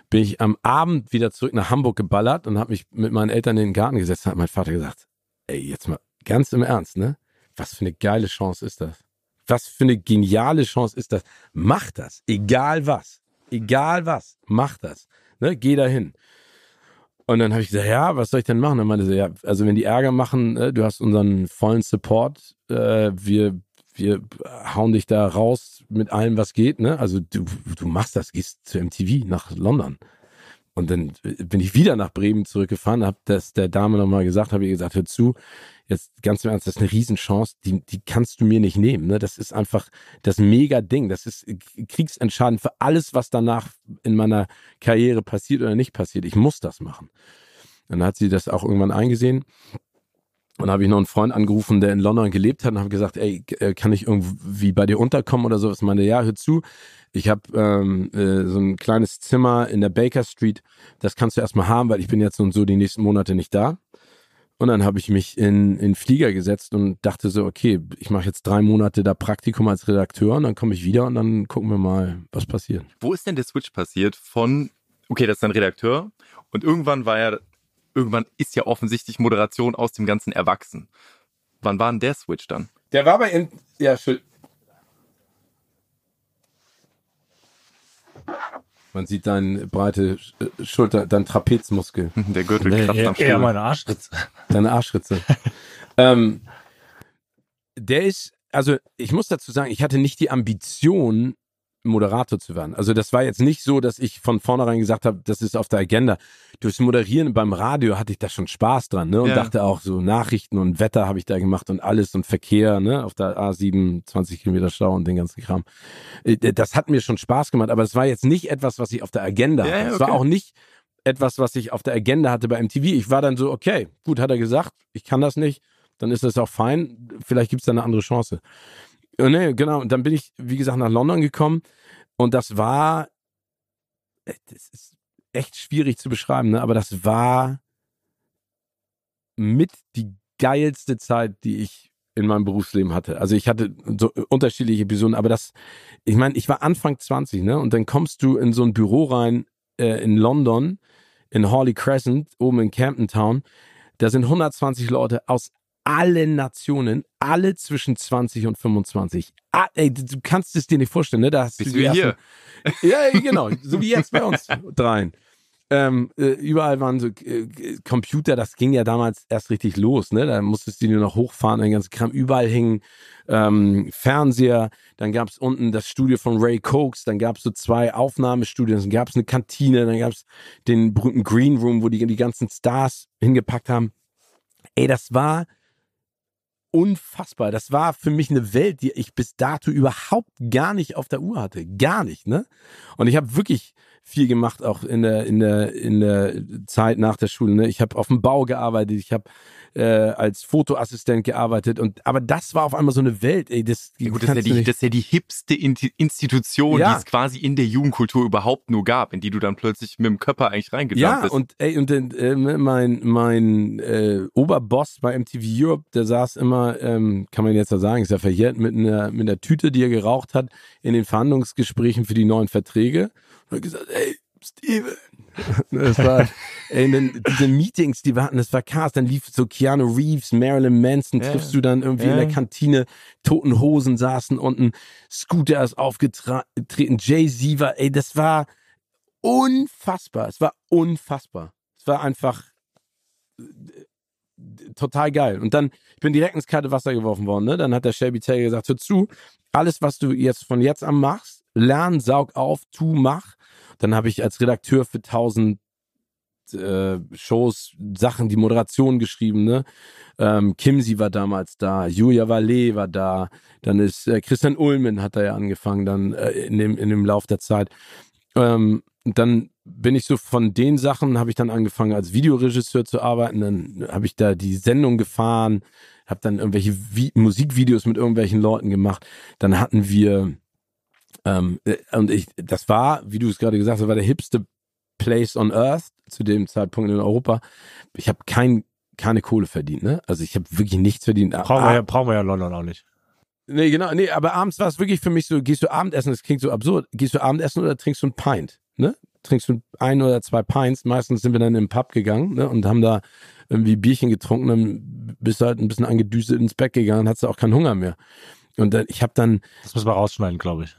Speaker 4: bin ich am Abend wieder zurück nach Hamburg geballert und habe mich mit meinen Eltern in den Garten gesetzt. Da hat mein Vater gesagt, ey, jetzt mal ganz im Ernst, ne? Was für eine geile Chance ist das? Was für eine geniale Chance ist das? Mach das, egal was. Egal was, mach das. Ne? Geh dahin. Und dann habe ich gesagt, ja, was soll ich denn machen? Dann meinte sie, ja, also wenn die Ärger machen, ne, du hast unseren vollen Support, äh, wir wir hauen dich da raus mit allem, was geht, ne? Also du, du machst das, gehst zu MTV nach London. Und dann bin ich wieder nach Bremen zurückgefahren, habe das der Dame nochmal gesagt, habe ihr gesagt, hör zu, jetzt ganz im Ernst, das ist eine Riesenchance, die, die kannst du mir nicht nehmen. Ne? Das ist einfach das mega Ding. Das ist kriegsentscheidend für alles, was danach in meiner Karriere passiert oder nicht passiert. Ich muss das machen. Dann hat sie das auch irgendwann eingesehen und habe ich noch einen Freund angerufen, der in London gelebt hat und habe gesagt, ey, äh, kann ich irgendwie bei dir unterkommen oder so? Ich meinte, ja, hör zu, ich habe ähm, äh, so ein kleines Zimmer in der Baker Street, das kannst du erstmal haben, weil ich bin jetzt und so die nächsten Monate nicht da. Und dann habe ich mich in, in Flieger gesetzt und dachte so, okay, ich mache jetzt drei Monate da Praktikum als Redakteur und dann komme ich wieder und dann gucken wir mal, was passiert.
Speaker 2: Wo ist denn der Switch passiert von, okay, das ist ein Redakteur und irgendwann war ja irgendwann ist ja offensichtlich Moderation aus dem Ganzen erwachsen. Wann war denn der Switch dann?
Speaker 4: Der war bei, in, ja, schön. Man sieht deine breite Schulter, dein Trapezmuskel.
Speaker 2: Der Gürtel nee, kratzt
Speaker 3: eher, am Stuhl. Eher meine Arschritze.
Speaker 4: Deine Arschritze. ähm, der ist, also ich muss dazu sagen, ich hatte nicht die Ambition, Moderator zu werden. Also das war jetzt nicht so, dass ich von vornherein gesagt habe, das ist auf der Agenda. Durchs Moderieren beim Radio hatte ich da schon Spaß dran, ne? Und ja. dachte auch so Nachrichten und Wetter habe ich da gemacht und alles und Verkehr, ne? Auf der A7, 20 Kilometer Stau und den ganzen Kram. Äh, das hat mir schon Spaß gemacht, aber es war jetzt nicht etwas, was ich auf der Agenda hatte. Es okay. war auch nicht etwas, was ich auf der Agenda hatte bei MTV. Ich war dann so, okay, gut, hat er gesagt, ich kann das nicht, dann ist das auch fein. Vielleicht gibt es da eine andere Chance. Und nee, genau. Und dann bin ich, wie gesagt, nach London gekommen und das war, äh, das ist echt schwierig zu beschreiben, ne? aber das war mit die geilste Zeit, die ich in meinem Berufsleben hatte. Also ich hatte so unterschiedliche Episoden, aber das, ich meine, ich war Anfang 20, ne? Und dann kommst du in so ein Büro rein äh, in London, in Hawley Crescent, oben in Camden Town. Da sind 120 Leute aus allen Nationen, alle zwischen 20 und 25. Ah, ey, du kannst es dir nicht vorstellen, ne? Da hast
Speaker 2: Bist
Speaker 4: du
Speaker 2: du hier?
Speaker 4: ersten- Ja, genau. So wie jetzt bei uns dreien. Ähm, äh, überall waren so äh, Computer, das ging ja damals erst richtig los, ne? Da musstest du nur noch hochfahren, den ganzen Kram. Überall hingen ähm, Fernseher, dann gab's unten das Studio von Ray Cokes, dann gab's so zwei Aufnahmestudios, dann gab's eine Kantine, dann gab's den berühmten Green Room, wo die die ganzen Stars hingepackt haben. Ey, das war unfassbar. Das war für mich eine Welt, die ich bis dato überhaupt gar nicht auf der Uhr hatte. Gar nicht, ne? Und ich habe wirklich viel gemacht, auch in der, in der, in der Zeit nach der Schule. Ne? Ich habe auf dem Bau gearbeitet, ich habe äh, als Fotoassistent gearbeitet und aber das war auf einmal so eine Welt, ey, das,
Speaker 2: Ja, gut, das ist ja, die, das ist ja die hipste Institution,
Speaker 4: Ja.
Speaker 2: die es quasi in der Jugendkultur überhaupt nur gab, in die du dann plötzlich mit dem Körper eigentlich reingejumpt
Speaker 4: Ja,
Speaker 2: bist.
Speaker 4: und ey, und äh, mein, mein äh, Oberboss bei MTV Europe, der saß immer, ähm, kann man jetzt ja sagen, ist ja verjährt, mit einer, mit einer Tüte, die er geraucht hat, in den Verhandlungsgesprächen für die neuen Verträge. Und hat gesagt, ey, Steven. Das war, ey, dann, diese Meetings, die wir hatten, das war Chaos. Dann lief so Keanu Reeves, Marilyn Manson,
Speaker 2: Ja.
Speaker 4: triffst du dann irgendwie in
Speaker 2: Ja.
Speaker 4: der Kantine, toten Hosen saßen unten, Scooter ist aufgetreten, Jay-Z war, ey, das war, unfassbar. Es war unfassbar. Es war einfach äh, total geil. Und dann, ich bin direkt ins kalte Wasser geworfen worden. Ne? Dann hat der Shelby Taylor gesagt, hör zu, alles, was du jetzt von jetzt an machst, lern, saug auf, tu, mach. Dann habe ich als Redakteur für tausend äh, Shows Sachen, die Moderation geschrieben, ne? Ähm, Kimsi war damals da, Julia Vallee war da, dann ist äh, Christian Ulmen hat da ja angefangen, dann äh, in dem in dem Lauf der Zeit. Ähm, dann bin ich so von den Sachen, habe ich dann angefangen als Videoregisseur zu arbeiten. Dann habe ich da die Sendung gefahren, habe dann irgendwelche Vi Musikvideos mit irgendwelchen Leuten gemacht. Dann hatten wir ähm, äh, und ich, das war, wie du es gerade gesagt hast, war der hipste Place on Earth zu dem Zeitpunkt in Europa. Ich habe kein keine Kohle verdient, ne? Also ich habe wirklich nichts verdient.
Speaker 3: Brauchen wir, ja, brauchen wir ja London auch nicht.
Speaker 4: Nee, genau, nee, aber abends war es wirklich für mich so, gehst du Abendessen, das klingt so absurd, gehst du Abendessen oder trinkst du ein Pint, ne? Trinkst du ein oder zwei Pints, meistens sind wir dann in den Pub gegangen, ne, und haben da irgendwie Bierchen getrunken, dann bist du halt ein bisschen angedüstet ins Bett gegangen, hast du auch keinen Hunger mehr. Und dann, ich habe dann,
Speaker 3: Das müssen wir rausschneiden, glaube ich.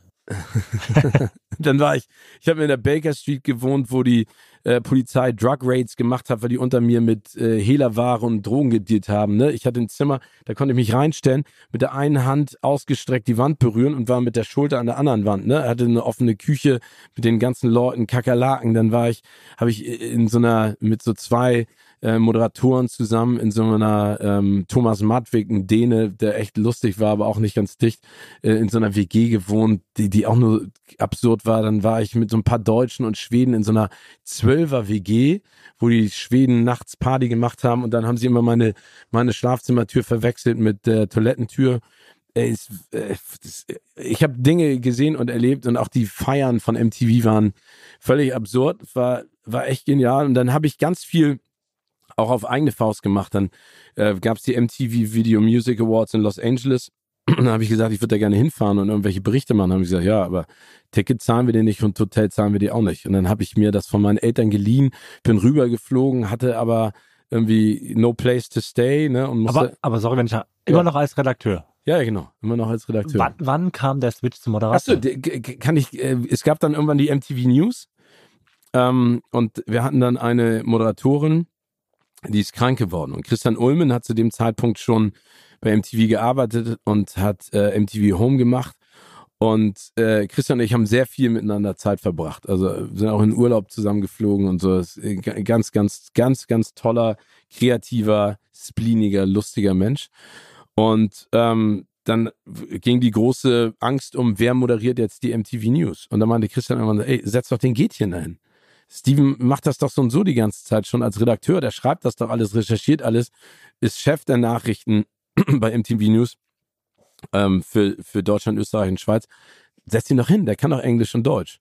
Speaker 4: Dann war ich, ich habe in der Baker Street gewohnt, wo die äh, Polizei Drug Raids gemacht hat, weil die unter mir mit äh, Hehlerware und Drogen gedealt haben. Ne? Ich hatte ein Zimmer, da konnte ich mich reinstellen, mit der einen Hand ausgestreckt die Wand berühren und war mit der Schulter an der anderen Wand. Ne? Hatte eine offene Küche mit den ganzen Leuten, Kakerlaken. Dann war ich, habe ich in so einer, mit so zwei äh, Moderatoren zusammen in so einer ähm, Thomas Madwig, ein Däne, der echt lustig war, aber auch nicht ganz dicht, äh, in so einer WG gewohnt, die, die auch nur absurd war. Dann war ich mit so ein paar Deutschen und Schweden in so einer Zwölfer WG, wo die Schweden nachts Party gemacht haben und dann haben sie immer meine, meine Schlafzimmertür verwechselt mit der Toilettentür. Es, äh, ich habe Dinge gesehen und erlebt und auch die Feiern von MTV waren völlig absurd. War, war echt genial. Und dann habe ich ganz viel auch auf eigene Faust gemacht. Dann äh, gab es die MTV Video Music Awards in Los Angeles. Und dann habe ich gesagt, ich würde da gerne hinfahren und irgendwelche Berichte machen. Dann habe ich gesagt, ja, aber Ticket zahlen wir dir nicht und Hotel zahlen wir dir auch nicht. Und dann habe ich mir das von meinen Eltern geliehen, bin rübergeflogen, hatte aber irgendwie no place to stay, ne? Und musste,
Speaker 3: Aber, aber sorry, wenn ich immer noch als Redakteur.
Speaker 4: ja, ja, genau, immer noch als Redakteur.
Speaker 3: Wann, wann kam der Switch zum Moderator?
Speaker 4: Achso, kann ich, äh, es gab dann irgendwann die MTV News ähm, und wir hatten dann eine Moderatorin, die ist krank geworden und Christian Ulmen hat zu dem Zeitpunkt schon bei MTV gearbeitet und hat äh, MTV Home gemacht und äh, Christian und ich haben sehr viel miteinander Zeit verbracht. Also sind auch in Urlaub zusammengeflogen und so. Ist ein ganz, ganz, ganz, ganz toller, kreativer, spleeniger, lustiger Mensch. Und ähm, dann ging die große Angst um, wer moderiert jetzt die MTV News. Und dann meinte Christian irgendwann, ey, setz doch den Gätchen dahin. Steven macht das doch so und so die ganze Zeit schon als Redakteur, der schreibt das doch alles, recherchiert alles, ist Chef der Nachrichten bei MTV News ähm, für, für Deutschland, Österreich und Schweiz. Setz ihn doch hin, der kann doch Englisch und Deutsch.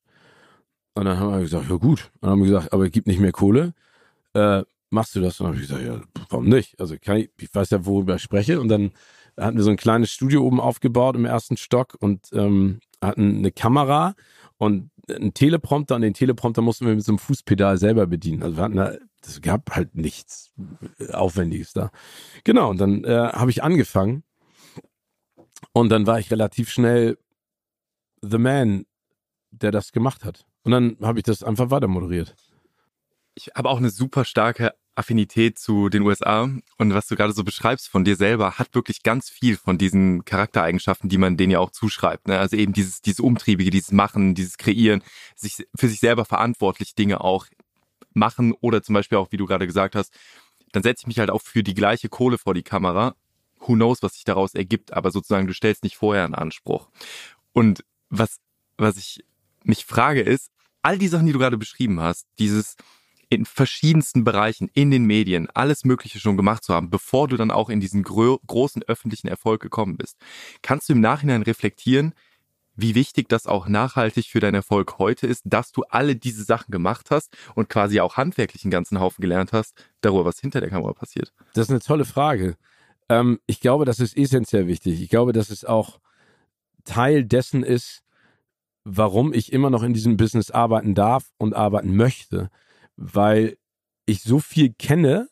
Speaker 4: Und dann haben wir gesagt, ja gut. Und dann haben wir gesagt, aber gibt nicht mehr Kohle. Äh, machst du das? Und dann habe ich gesagt, ja, warum nicht? Also ich, ich weiß ja, worüber ich spreche. Und dann hatten wir so ein kleines Studio oben aufgebaut im ersten Stock und ähm, hatten eine Kamera und einen Teleprompter. Und den Teleprompter mussten wir mit so einem Fußpedal selber bedienen. Also wir hatten da, das gab halt nichts Aufwendiges da. Genau, und dann äh, habe ich angefangen. Und dann war ich relativ schnell the man, der das gemacht hat. Und dann habe ich das einfach weiter moderiert.
Speaker 2: Ich habe auch eine super starke Affinität zu den USA und was du gerade so beschreibst von dir selber, hat wirklich ganz viel von diesen Charaktereigenschaften, die man denen ja auch zuschreibt. Ne? Also eben dieses, dieses Umtriebige, dieses Machen, dieses Kreieren, sich für sich selber verantwortlich Dinge auch machen oder zum Beispiel auch, wie du gerade gesagt hast, dann setze ich mich halt auch für die gleiche Kohle vor die Kamera. Who knows, was sich daraus ergibt, aber sozusagen du stellst nicht vorher einen Anspruch. Und was, was ich mich frage ist, all die Sachen, die du gerade beschrieben hast, dieses in verschiedensten Bereichen, in den Medien, alles Mögliche schon gemacht zu haben, bevor du dann auch in diesen gro großen öffentlichen Erfolg gekommen bist. Kannst du im Nachhinein reflektieren, wie wichtig das auch nachhaltig für deinen Erfolg heute ist, dass du alle diese Sachen gemacht hast und quasi auch handwerklich einen ganzen Haufen gelernt hast, darüber, was hinter der Kamera passiert?
Speaker 4: Das ist eine tolle Frage. Ähm, ich glaube, das ist essentiell wichtig. Ich glaube, dass es auch Teil dessen ist, warum ich immer noch in diesem Business arbeiten darf und arbeiten möchte weil ich so viel kenne,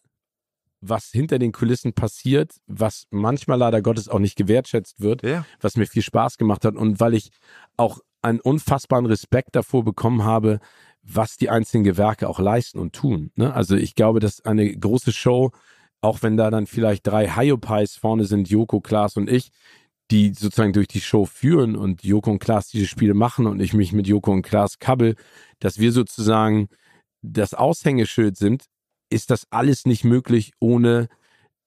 Speaker 4: was hinter den Kulissen passiert, was manchmal leider Gottes auch nicht gewertschätzt wird, ja. was mir viel Spaß gemacht hat und weil ich auch einen unfassbaren Respekt davor bekommen habe, was die einzelnen Gewerke auch leisten und tun. Ne? Also ich glaube, dass eine große Show, auch wenn da dann vielleicht drei Hyopies vorne sind, Joko, Klaas und ich, die sozusagen durch die Show führen und Joko und Klaas diese Spiele machen und ich mich mit Joko und Klaas kabbel, dass wir sozusagen das Aushängeschild sind, ist das alles nicht möglich ohne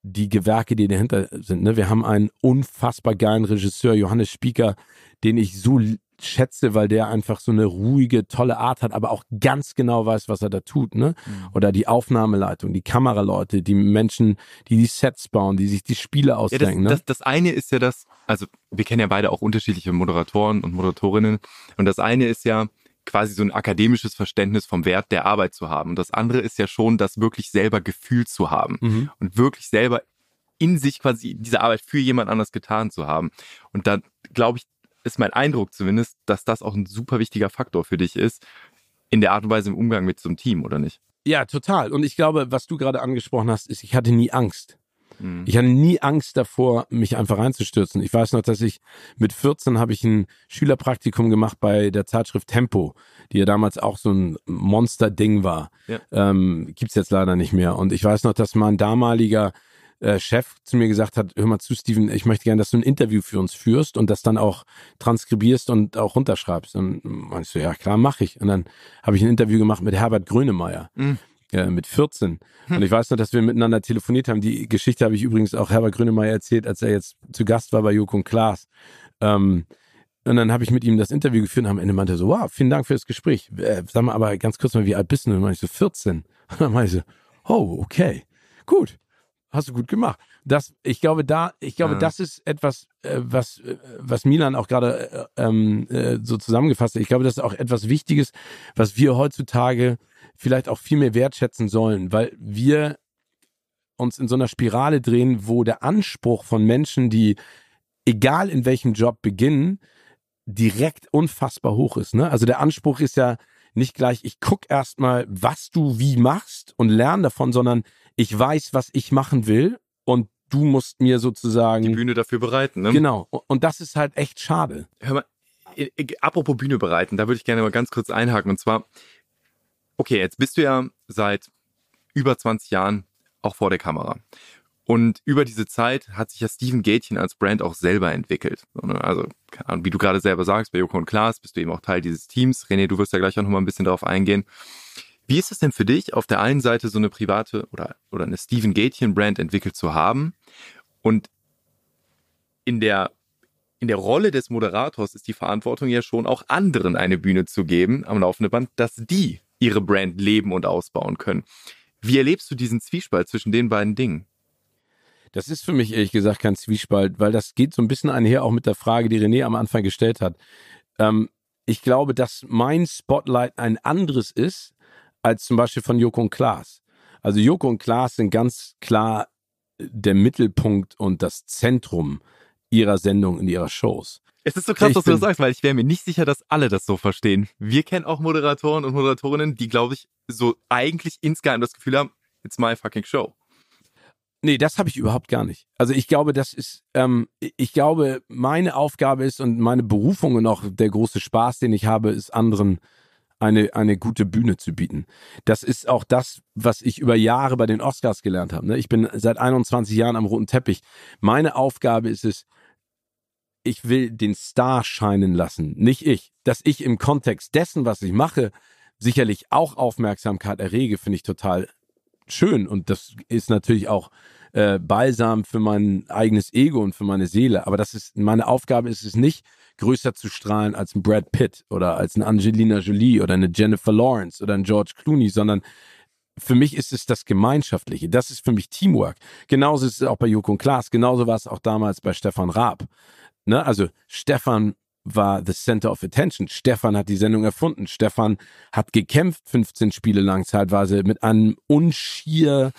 Speaker 4: die Gewerke, die dahinter sind. Ne? Wir haben einen unfassbar geilen Regisseur, Johannes Spieker, den ich so schätze, weil der einfach so eine ruhige, tolle Art hat, aber auch ganz genau weiß, was er da tut. Ne? Mhm. Oder die Aufnahmeleitung, die Kameraleute, die Menschen, die die Sets bauen, die sich die Spiele ausdenken.
Speaker 2: Ja,
Speaker 4: das,
Speaker 2: ne? das, das eine ist ja das, also wir kennen ja beide auch unterschiedliche Moderatoren und Moderatorinnen. Und das eine ist ja, quasi so ein akademisches Verständnis vom Wert der Arbeit zu haben. Und das andere ist ja schon, das wirklich selber gefühlt zu haben mhm. und wirklich selber in sich quasi diese Arbeit für jemand anders getan zu haben. Und da glaube ich, ist mein Eindruck zumindest, dass das auch ein super wichtiger Faktor für dich ist, in der Art und Weise im Umgang mit so einem Team, oder nicht?
Speaker 4: Ja, total. Und ich glaube, was du gerade angesprochen hast, ist, ich hatte nie Angst. Ich hatte nie Angst davor, mich einfach reinzustürzen. Ich weiß noch, dass ich mit 14 habe ich ein Schülerpraktikum gemacht bei der Zeitschrift Tempo, die ja damals auch so ein Monster-Ding war. Ja. Ähm, gibt's jetzt leider nicht mehr. Und ich weiß noch, dass mein damaliger äh, Chef zu mir gesagt hat, hör mal zu, Steven, ich möchte gerne, dass du ein Interview für uns führst und das dann auch transkribierst und auch runterschreibst. Und meinst du, ja klar, mache ich. Und dann habe ich ein Interview gemacht mit Herbert Grönemeyer. Mhm äh, mit 14. Hm. Und ich weiß noch, dass wir miteinander telefoniert haben. Die Geschichte habe ich übrigens auch Herbert Grönemeyer erzählt, als er jetzt zu Gast war bei Joko und Klaas. Ähm, und dann habe ich mit ihm das Interview geführt und am Ende meinte er so, wow, vielen Dank für das Gespräch. Äh, sag mal aber ganz kurz mal, wie alt bist du? Und dann meinte ich so, 14. Und dann meinte ich so, oh, okay, gut. Hast du gut gemacht. Das, ich glaube, da, ich glaube, ja. das ist etwas, äh, was, äh, was Milan auch gerade äh, ähm, äh, so zusammengefasst hat. Ich glaube, das ist auch etwas Wichtiges, was wir heutzutage vielleicht auch viel mehr wertschätzen sollen, weil wir uns in so einer Spirale drehen, wo der Anspruch von Menschen, die egal in welchem Job beginnen, direkt unfassbar hoch ist. Ne? Also der Anspruch ist ja nicht gleich, ich guck erstmal, was du wie machst und lerne davon, sondern ich weiß, was ich machen will und du musst mir sozusagen
Speaker 2: die Bühne dafür bereiten. Ne?
Speaker 4: Genau. Und das ist halt echt schade.
Speaker 2: Hör mal, apropos Bühne bereiten, da würde ich gerne mal ganz kurz einhaken. Und zwar, okay, jetzt bist du ja seit über 20 Jahren auch vor der Kamera. Und über diese Zeit hat sich ja Steven Gätchen als Brand auch selber entwickelt. Also, wie du gerade selber sagst, bei Joko und Klaas bist du eben auch Teil dieses Teams. René, du wirst ja gleich auch nochmal ein bisschen darauf eingehen. Wie ist es denn für dich, auf der einen Seite so eine private oder, oder eine Steven Gätchen Brand entwickelt zu haben und in der in der Rolle des Moderators ist die Verantwortung ja schon auch anderen eine Bühne zu geben am laufenden Band, dass die ihre Brand leben und ausbauen können. Wie erlebst du diesen Zwiespalt zwischen den beiden Dingen?
Speaker 4: Das ist für mich ehrlich gesagt kein Zwiespalt, weil das geht so ein bisschen einher auch mit der Frage, die René am Anfang gestellt hat. Ähm, ich glaube, dass mein Spotlight ein anderes ist als zum Beispiel von Joko und Klaas. Also Joko und Klaas sind ganz klar der Mittelpunkt und das Zentrum ihrer Sendung in ihrer Shows.
Speaker 2: Es ist so krass, ich dass du das sagst, weil ich wäre mir nicht sicher, dass alle das so verstehen. Wir kennen auch Moderatoren und Moderatorinnen, die, glaube ich, so eigentlich insgeheim das Gefühl haben, it's my fucking show.
Speaker 4: Nee, das habe ich überhaupt gar nicht. Also ich glaube, das ist, ähm, ich glaube, meine Aufgabe ist und meine Berufung und auch der große Spaß, den ich habe, ist anderen eine, eine gute Bühne zu bieten. Das ist auch das, was ich über Jahre bei den Oscars gelernt habe. Ne? Ich bin seit 21 Jahren am roten Teppich. Meine Aufgabe ist es, ich will den Star scheinen lassen, nicht ich. Dass ich im Kontext dessen, was ich mache, sicherlich auch Aufmerksamkeit errege, finde ich total schön. Und das ist natürlich auch äh, Balsam für mein eigenes Ego und für meine Seele. Aber das ist, meine Aufgabe ist es nicht, größer zu strahlen als ein Brad Pitt oder als ein Angelina Jolie oder eine Jennifer Lawrence oder ein George Clooney, sondern für mich ist es das Gemeinschaftliche. Das ist für mich Teamwork. Genauso ist es auch bei Joko und Klaas. Genauso war es auch damals bei Stefan Raab. Ne? Also Stefan war the center of attention. Stefan hat die Sendung erfunden. Stefan hat gekämpft 15 Spiele lang zeitweise mit einem unschier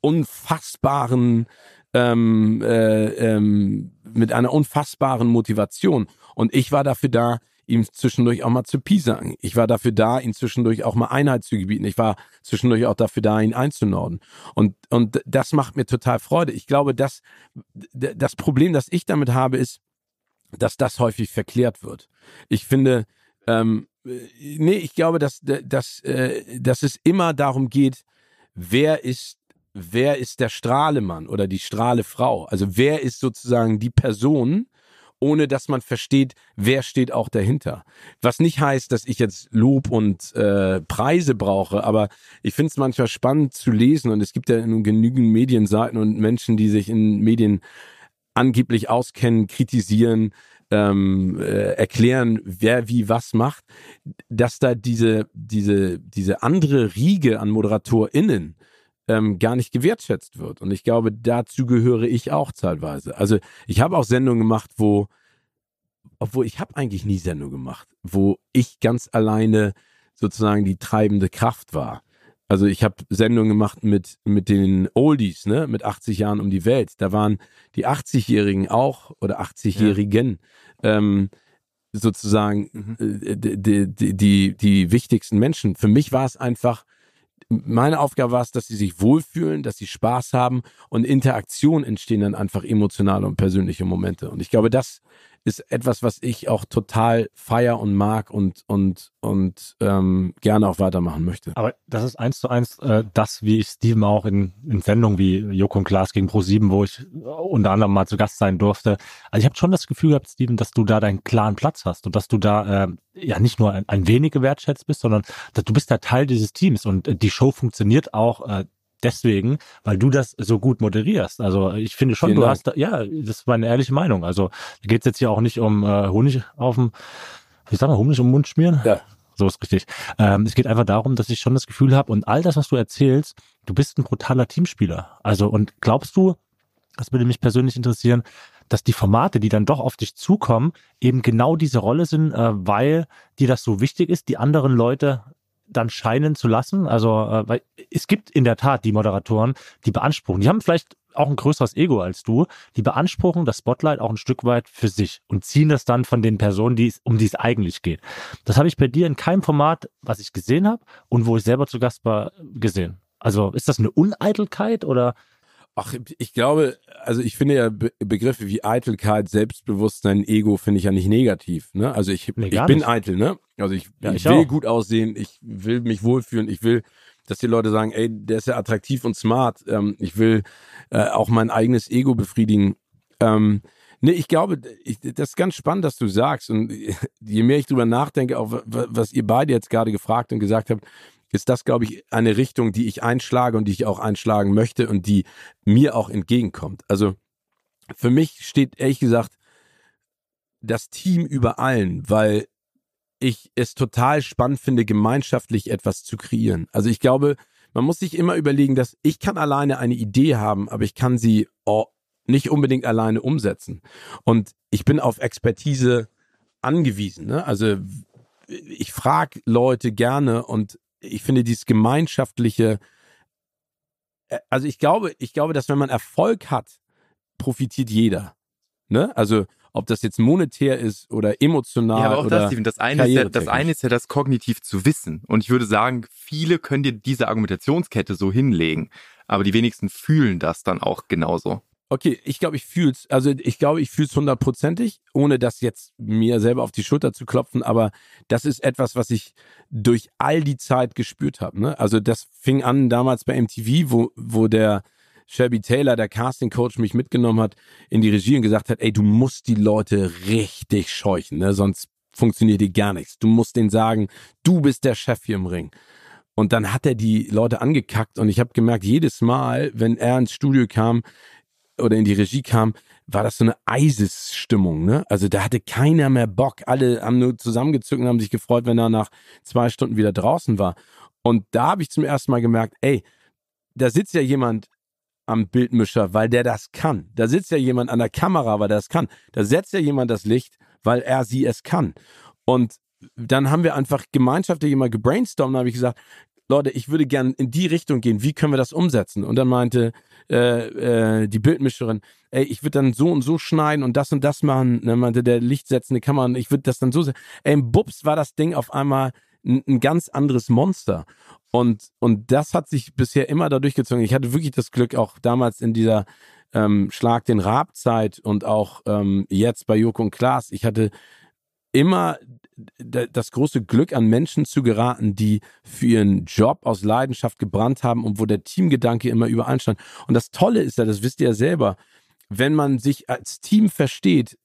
Speaker 4: unfassbaren ähm, äh, ähm, mit einer unfassbaren Motivation. Und ich war dafür da, ihm zwischendurch auch mal zu piesagen. Ich war dafür da, ihn zwischendurch auch mal Einheit zu gebieten. Ich war zwischendurch auch dafür da, ihn einzunorden. Und, und das macht mir total Freude. Ich glaube, dass das Problem, das ich damit habe, ist, dass das häufig verklärt wird. Ich finde, ähm, nee, ich glaube, dass, dass, äh, dass es immer darum geht, wer ist wer ist der Strahlemann oder die Strahlefrau? Also wer ist sozusagen die Person, ohne dass man versteht, wer steht auch dahinter. Was nicht heißt, dass ich jetzt Lob und äh, Preise brauche, aber ich finde es manchmal spannend zu lesen und es gibt ja nun genügend Medienseiten und Menschen, die sich in Medien angeblich auskennen, kritisieren, ähm, äh, erklären, wer wie was macht, dass da diese, diese, diese andere Riege an ModeratorInnen ähm, gar nicht gewertschätzt wird. Und ich glaube, dazu gehöre ich auch teilweise. Also ich habe auch Sendungen gemacht, wo, obwohl ich habe eigentlich nie Sendungen gemacht, wo ich ganz alleine sozusagen die treibende Kraft war. Also ich habe Sendungen gemacht mit mit den Oldies, ne, mit 80 Jahren um die Welt. Da waren die 80-Jährigen auch oder 80-Jährigen ja. ähm, sozusagen mhm. äh, die, die, die, die wichtigsten Menschen. Für mich war es einfach meine Aufgabe war es, dass sie sich wohlfühlen, dass sie Spaß haben und Interaktion entstehen dann einfach emotionale und persönliche Momente. Und ich glaube, das ist etwas, was ich auch total feier und mag und und und ähm, gerne auch weitermachen möchte.
Speaker 3: Aber das ist eins zu eins äh, das, wie ich Steven auch in, in Sendungen wie Joko und Klaas gegen Pro7, wo ich unter anderem mal zu Gast sein durfte. Also ich habe schon das Gefühl gehabt, Steven, dass du da deinen klaren Platz hast und dass du da äh, ja nicht nur ein, ein wenig gewertschätzt bist, sondern dass du bist da Teil dieses Teams und äh, die Show funktioniert auch äh, deswegen, weil du das so gut moderierst. Also ich finde schon, Vielen du Dank. hast, da, ja, das ist meine ehrliche Meinung. Also da geht es jetzt hier auch nicht um äh, Honig auf dem, wie sag mal, Honig um den Mund schmieren. Ja. So ist richtig. Ähm, es geht einfach darum, dass ich schon das Gefühl habe und all das, was du erzählst, du bist ein brutaler Teamspieler. Also und glaubst du, das würde mich persönlich interessieren, dass die Formate, die dann doch auf dich zukommen, eben genau diese Rolle sind, äh, weil dir das so wichtig ist, die anderen Leute dann scheinen zu lassen. Also, äh, weil es gibt in der Tat die Moderatoren, die beanspruchen. Die haben vielleicht auch ein größeres Ego als du. Die beanspruchen das Spotlight auch ein Stück weit für sich und ziehen das dann von den Personen, die es, um die es eigentlich geht. Das habe ich bei dir in keinem Format, was ich gesehen habe und wo ich selber zu Gast war, gesehen. Also ist das eine Uneitelkeit oder
Speaker 4: Ach, ich glaube, also ich finde ja Be Begriffe wie Eitelkeit, Selbstbewusstsein, Ego finde ich ja nicht negativ. Ne? Also ich, nee, ich bin nicht. eitel, ne? Also ich, ja, ich, ich will gut aussehen, ich will mich wohlfühlen, ich will, dass die Leute sagen, ey, der ist ja attraktiv und smart. Ähm, ich will äh, auch mein eigenes Ego befriedigen. Ähm, Nee, ich glaube, ich, das ist ganz spannend, dass du sagst. Und je mehr ich drüber nachdenke, auch was ihr beide jetzt gerade gefragt und gesagt habt, ist das, glaube ich, eine Richtung, die ich einschlage und die ich auch einschlagen möchte und die mir auch entgegenkommt. Also für mich steht ehrlich gesagt das Team über allen, weil ich es total spannend finde, gemeinschaftlich etwas zu kreieren. Also ich glaube, man muss sich immer überlegen, dass ich kann alleine eine Idee haben, aber ich kann sie oh, nicht unbedingt alleine umsetzen. Und ich bin auf Expertise angewiesen. Ne? Also ich frage Leute gerne und ich finde dieses gemeinschaftliche, äh, also ich glaube, ich glaube, dass wenn man Erfolg hat, profitiert jeder. Ne? Also ob das jetzt monetär ist oder emotional. Ja, aber auch oder
Speaker 2: das, Steven, das eine, ist ja, das eine ist ja das kognitiv zu wissen. Und ich würde sagen, viele können dir diese Argumentationskette so hinlegen, aber die wenigsten fühlen das dann auch genauso.
Speaker 4: Okay, ich glaube, ich fühl's, also ich glaube, ich fühl's hundertprozentig, ohne das jetzt mir selber auf die Schulter zu klopfen, aber das ist etwas, was ich durch all die Zeit gespürt habe. Ne? Also das fing an damals bei MTV, wo, wo der Shelby Taylor, der Casting Coach, mich mitgenommen hat in die Regie und gesagt hat, ey, du musst die Leute richtig scheuchen, ne? sonst funktioniert dir gar nichts. Du musst denen sagen, du bist der Chef hier im Ring. Und dann hat er die Leute angekackt und ich habe gemerkt, jedes Mal, wenn er ins Studio kam oder in die Regie kam, war das so eine Eisesstimmung, ne? Also da hatte keiner mehr Bock. Alle haben nur zusammengezogen und haben sich gefreut, wenn er nach zwei Stunden wieder draußen war. Und da habe ich zum ersten Mal gemerkt, ey, da sitzt ja jemand am Bildmischer, weil der das kann. Da sitzt ja jemand an der Kamera, weil der das kann. Da setzt ja jemand das Licht, weil er sie es kann. Und dann haben wir einfach gemeinschaftlich immer gebrainstormt, da habe ich gesagt, Leute, ich würde gern in die Richtung gehen, wie können wir das umsetzen? Und dann meinte äh, äh, die Bildmischerin, ey, ich würde dann so und so schneiden und das und das machen. dann meinte der lichtsetzende Kamera, ich würde das dann so, ey, Bubs war das Ding auf einmal ein, ein ganz anderes Monster. Und, und das hat sich bisher immer dadurch gezogen. Ich hatte wirklich das Glück, auch damals in dieser ähm, Schlag den Raab-Zeit und auch ähm, jetzt bei Joko und Klaas, ich hatte immer das große Glück, an Menschen zu geraten, die für ihren Job aus Leidenschaft gebrannt haben und wo der Teamgedanke immer stand. Und das Tolle ist ja, das wisst ihr ja selber, wenn man sich als Team versteht,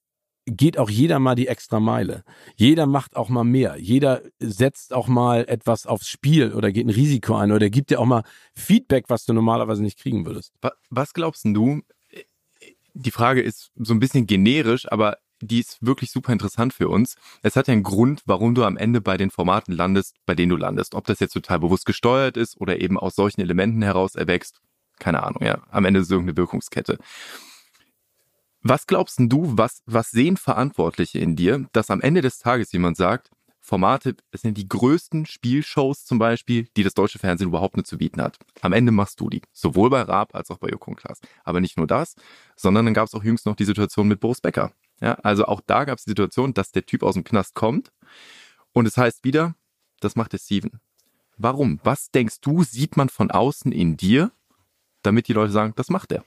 Speaker 4: geht auch jeder mal die extra Meile. Jeder macht auch mal mehr. Jeder setzt auch mal etwas aufs Spiel oder geht ein Risiko ein oder gibt dir auch mal Feedback, was du normalerweise nicht kriegen würdest.
Speaker 2: Was glaubst du? Die Frage ist so ein bisschen generisch, aber die ist wirklich super interessant für uns. Es hat ja einen Grund, warum du am Ende bei den Formaten landest, bei denen du landest. Ob das jetzt total bewusst gesteuert ist oder eben aus solchen Elementen heraus erwächst, keine Ahnung, ja. Am Ende ist es irgendeine Wirkungskette. Was glaubst du, was, was sehen Verantwortliche in dir, dass am Ende des Tages jemand sagt, Formate, sind die größten Spielshows zum Beispiel, die das deutsche Fernsehen überhaupt nicht zu bieten hat. Am Ende machst du die. Sowohl bei Raab als auch bei Joko und Klaas. Aber nicht nur das, sondern dann gab es auch jüngst noch die Situation mit Boris Becker. Ja, also auch da gab es die Situation, dass der Typ aus dem Knast kommt und es heißt wieder, das macht der Steven. Warum? Was denkst du, sieht man von außen in dir, damit die Leute sagen, das macht er?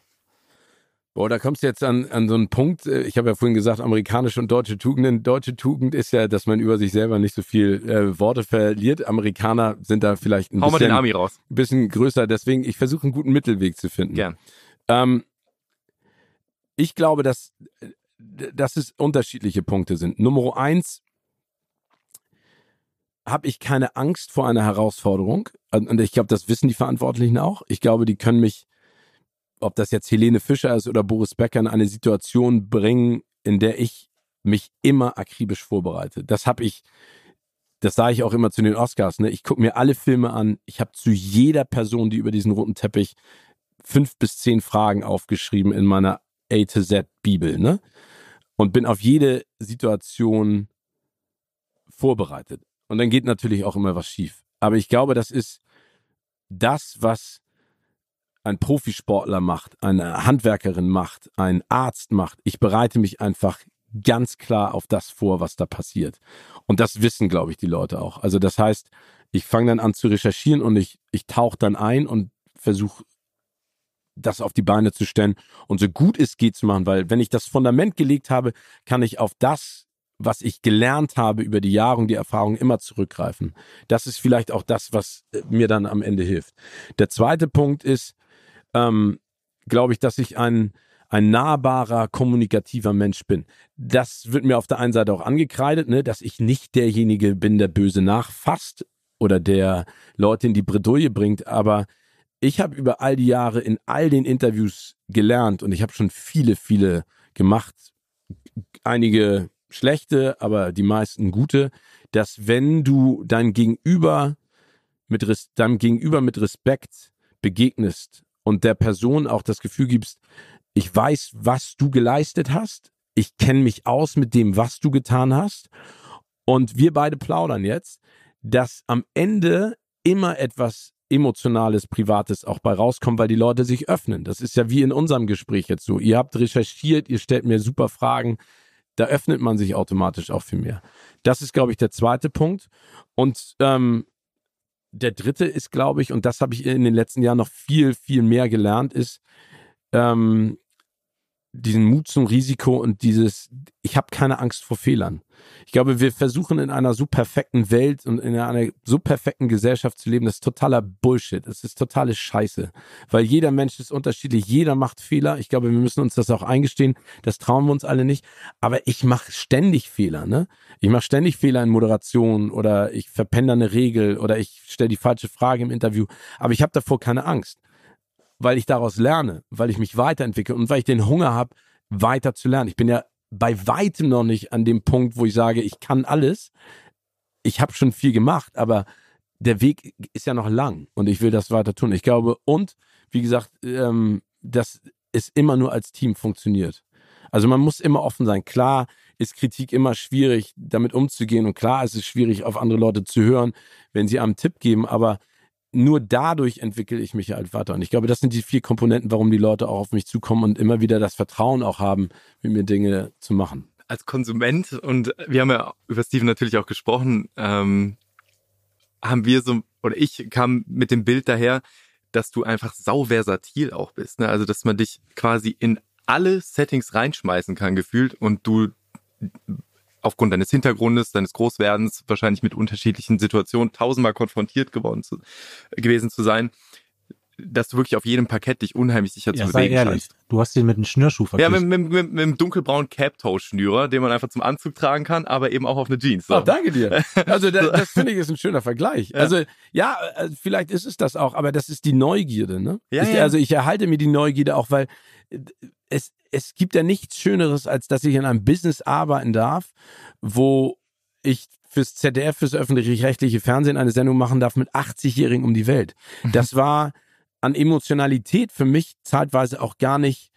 Speaker 4: Boah, da kommst du jetzt an, an so einen Punkt. Äh, ich habe ja vorhin gesagt, amerikanische und deutsche Tugenden. Deutsche Tugend ist ja, dass man über sich selber nicht so viel äh, Worte verliert. Amerikaner sind da vielleicht ein
Speaker 2: Hau
Speaker 4: bisschen,
Speaker 2: mal den Ami raus.
Speaker 4: bisschen größer. Deswegen, ich versuche einen guten Mittelweg zu finden.
Speaker 2: Gern.
Speaker 4: Ähm, ich glaube, dass, dass es unterschiedliche Punkte sind. Nummer eins, habe ich keine Angst vor einer Herausforderung. Und ich glaube, das wissen die Verantwortlichen auch. Ich glaube, die können mich ob das jetzt Helene Fischer ist oder Boris Becker, in eine Situation bringen, in der ich mich immer akribisch vorbereite. Das habe ich, das sage ich auch immer zu den Oscars. Ne? Ich gucke mir alle Filme an. Ich habe zu jeder Person, die über diesen roten Teppich fünf bis zehn Fragen aufgeschrieben in meiner A to Z Bibel, ne? Und bin auf jede Situation vorbereitet. Und dann geht natürlich auch immer was schief. Aber ich glaube, das ist das, was ein Profisportler macht, eine Handwerkerin macht, ein Arzt macht. Ich bereite mich einfach ganz klar auf das vor, was da passiert. Und das wissen, glaube ich, die Leute auch. Also das heißt, ich fange dann an zu recherchieren und ich, ich tauche dann ein und versuche das auf die Beine zu stellen und so gut es geht zu machen, weil wenn ich das Fundament gelegt habe, kann ich auf das, was ich gelernt habe über die Jahre und die Erfahrung immer zurückgreifen. Das ist vielleicht auch das, was äh, mir dann am Ende hilft. Der zweite Punkt ist, ähm, glaube ich, dass ich ein, ein nahbarer, kommunikativer Mensch bin. Das wird mir auf der einen Seite auch angekreidet, ne, dass ich nicht derjenige bin, der böse nachfasst oder der Leute in die Bredouille bringt, aber ich habe über all die Jahre in all den Interviews gelernt und ich habe schon viele, viele gemacht. Einige schlechte, aber die meisten gute, dass wenn du dein Gegenüber mit deinem Gegenüber mit Respekt begegnest und der Person auch das Gefühl gibst, ich weiß, was du geleistet hast, ich kenne mich aus mit dem, was du getan hast und wir beide plaudern jetzt, dass am Ende immer etwas Emotionales, Privates auch bei rauskommt, weil die Leute sich öffnen. Das ist ja wie in unserem Gespräch jetzt so. Ihr habt recherchiert, ihr stellt mir super Fragen. Da öffnet man sich automatisch auch viel mehr. Das ist, glaube ich, der zweite Punkt. Und ähm, der dritte ist, glaube ich, und das habe ich in den letzten Jahren noch viel, viel mehr gelernt, ist, ähm, diesen Mut zum Risiko und dieses, ich habe keine Angst vor Fehlern. Ich glaube, wir versuchen in einer so perfekten Welt und in einer so perfekten Gesellschaft zu leben, das ist totaler Bullshit. Das ist totale Scheiße. Weil jeder Mensch ist unterschiedlich, jeder macht Fehler. Ich glaube, wir müssen uns das auch eingestehen. Das trauen wir uns alle nicht. Aber ich mache ständig Fehler, ne? Ich mache ständig Fehler in Moderation oder ich verpenne eine Regel oder ich stelle die falsche Frage im Interview. Aber ich habe davor keine Angst weil ich daraus lerne, weil ich mich weiterentwickle und weil ich den Hunger habe, weiter zu lernen. Ich bin ja bei weitem noch nicht an dem Punkt, wo ich sage, ich kann alles. Ich habe schon viel gemacht, aber der Weg ist ja noch lang und ich will das weiter tun. Ich glaube, und wie gesagt, ähm, dass es immer nur als Team funktioniert. Also man muss immer offen sein. Klar ist Kritik immer schwierig, damit umzugehen und klar ist es schwierig, auf andere Leute zu hören, wenn sie einem Tipp geben, aber nur dadurch entwickle ich mich halt weiter. Und ich glaube, das sind die vier Komponenten, warum die Leute auch auf mich zukommen und immer wieder das Vertrauen auch haben, mit mir Dinge zu machen.
Speaker 2: Als Konsument, und wir haben ja über Steven natürlich auch gesprochen, ähm, haben wir so, oder ich kam mit dem Bild daher, dass du einfach sauversatil auch bist. Ne? Also, dass man dich quasi in alle Settings reinschmeißen kann, gefühlt, und du aufgrund deines Hintergrundes, deines Großwerdens, wahrscheinlich mit unterschiedlichen Situationen tausendmal konfrontiert geworden zu, gewesen zu sein, dass du wirklich auf jedem Parkett dich unheimlich sicher ja, zu bewegen ehrlich. Scheinst.
Speaker 3: Du hast ihn mit einem Schnürschuh
Speaker 2: verglichen. Ja, mit, mit, mit, mit einem dunkelbraunen Cap-Toe-Schnürer, den man einfach zum Anzug tragen kann, aber eben auch auf eine Jeans.
Speaker 4: So. Oh, danke dir. Also das, das finde ich ist ein schöner Vergleich. Ja. Also ja, äh, vielleicht ist es das auch, aber das ist die Neugierde. Ne? Ja, ich, ja. Also ich erhalte mir die Neugierde auch, weil äh, es, es gibt ja nichts Schöneres, als dass ich in einem Business arbeiten darf, wo ich fürs ZDF, fürs öffentlich-rechtliche Fernsehen eine Sendung machen darf mit 80-Jährigen um die Welt. Mhm. Das war an Emotionalität für mich zeitweise auch gar nicht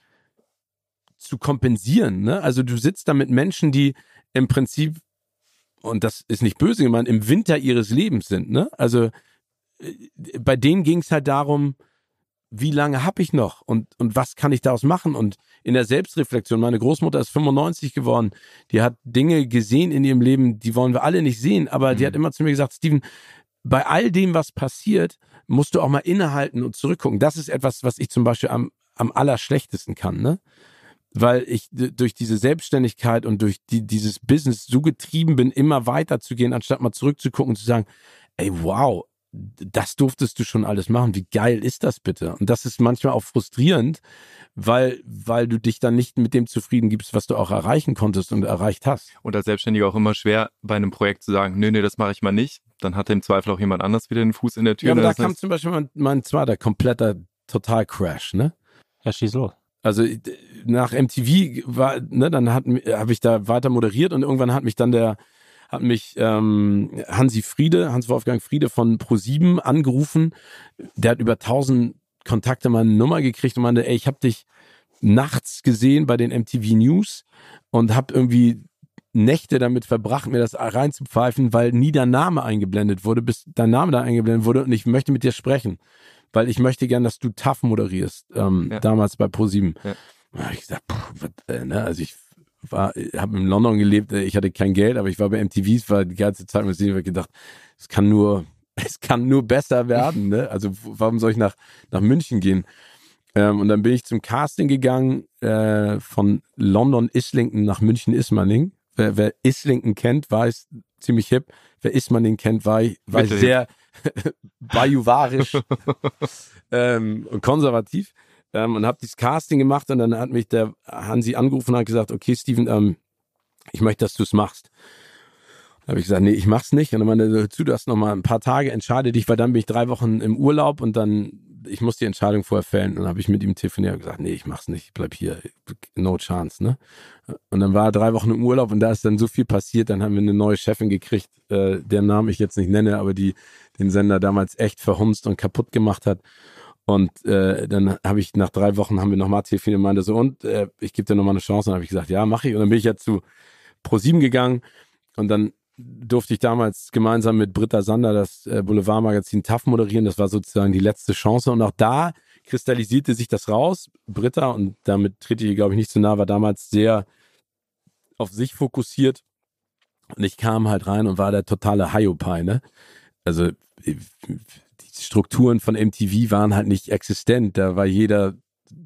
Speaker 4: zu kompensieren. Ne? Also du sitzt da mit Menschen, die im Prinzip, und das ist nicht böse gemeint, im Winter ihres Lebens sind. Ne? Also äh, bei denen ging es halt darum, wie lange habe ich noch und, und was kann ich daraus machen? Und in der Selbstreflexion, meine Großmutter ist 95 geworden, die hat Dinge gesehen in ihrem Leben, die wollen wir alle nicht sehen, aber mhm. die hat immer zu mir gesagt, Steven, bei all dem, was passiert, musst du auch mal innehalten und zurückgucken. Das ist etwas, was ich zum Beispiel am, am allerschlechtesten kann, ne? Weil ich durch diese Selbstständigkeit und durch die, dieses Business so getrieben bin, immer weiterzugehen, anstatt mal zurückzugucken und zu sagen, ey, wow, das durftest du schon alles machen. Wie geil ist das bitte? Und das ist manchmal auch frustrierend, weil, weil du dich dann nicht mit dem zufrieden gibst, was du auch erreichen konntest und erreicht hast.
Speaker 2: Und als Selbstständiger auch immer schwer, bei einem Projekt zu sagen, nee, nee, das mache ich mal nicht. Dann hat im Zweifel auch jemand anders wieder den Fuß in der Tür. Ja,
Speaker 4: aber da kam zum Beispiel mein, mein zweiter kompletter Total-Crash, ne?
Speaker 3: Ja, schieß los.
Speaker 4: Also nach MTV war, ne, dann hat habe ich da weiter moderiert und irgendwann hat mich dann der hat mich ähm, Hansi Friede, Hans-Wolfgang Friede von Pro7 angerufen. Der hat über 1000 Kontakte meine Nummer gekriegt und meinte, ey, ich habe dich nachts gesehen bei den MTV News und habe irgendwie Nächte damit verbracht, mir das reinzupfeifen, weil nie dein Name eingeblendet wurde, bis dein Name da eingeblendet wurde und ich möchte mit dir sprechen, weil ich möchte gern, dass du TAF moderierst, ähm, ja. damals bei Pro7. Ja. Da hab ich gesagt, pff, was, äh, ne? also ich war, habe in London gelebt, ich hatte kein Geld, aber ich war bei MTV, es war die ganze Zeit mit ich gedacht, es kann nur, es kann nur besser werden, ne? Also warum soll ich nach, nach München gehen? Ähm, und dann bin ich zum Casting gegangen äh, von London Islington nach München Ismaning. Wer, wer Islington kennt, weiß ziemlich hip. Wer Ismaning kennt, war, war sehr bajuwarisch ähm, und konservativ ähm, und habe dieses Casting gemacht und dann hat mich der Hansi angerufen und hat gesagt, okay Steven, ähm, ich möchte, dass du es machst. Habe ich gesagt, nee, ich mach's nicht. Und dann meinte er, zu, du hast noch mal ein paar Tage, entscheide dich, weil dann bin ich drei Wochen im Urlaub und dann ich muss die Entscheidung vorher fällen. Und dann habe ich mit ihm telefoniert und gesagt, nee, ich mach's nicht, ich bleib hier, no chance, ne? Und dann war er drei Wochen im Urlaub und da ist dann so viel passiert, dann haben wir eine neue Chefin gekriegt, äh, deren Namen ich jetzt nicht nenne, aber die den Sender damals echt verhunzt und kaputt gemacht hat. Und äh, dann habe ich nach drei Wochen haben wir nochmal telefoniert und meinte so, und äh, ich gebe dir nochmal eine Chance. Und dann habe ich gesagt, ja, mache ich. Und dann bin ich ja zu Pro7 gegangen und dann durfte ich damals gemeinsam mit Britta Sander das äh, Boulevardmagazin TAF moderieren. Das war sozusagen die letzte Chance. Und auch da kristallisierte sich das raus. Britta, und damit trete ich, glaube ich, nicht zu nah, war damals sehr auf sich fokussiert. Und ich kam halt rein und war der totale Hyopai, ne? Also die Strukturen von MTV waren halt nicht existent. Da war jeder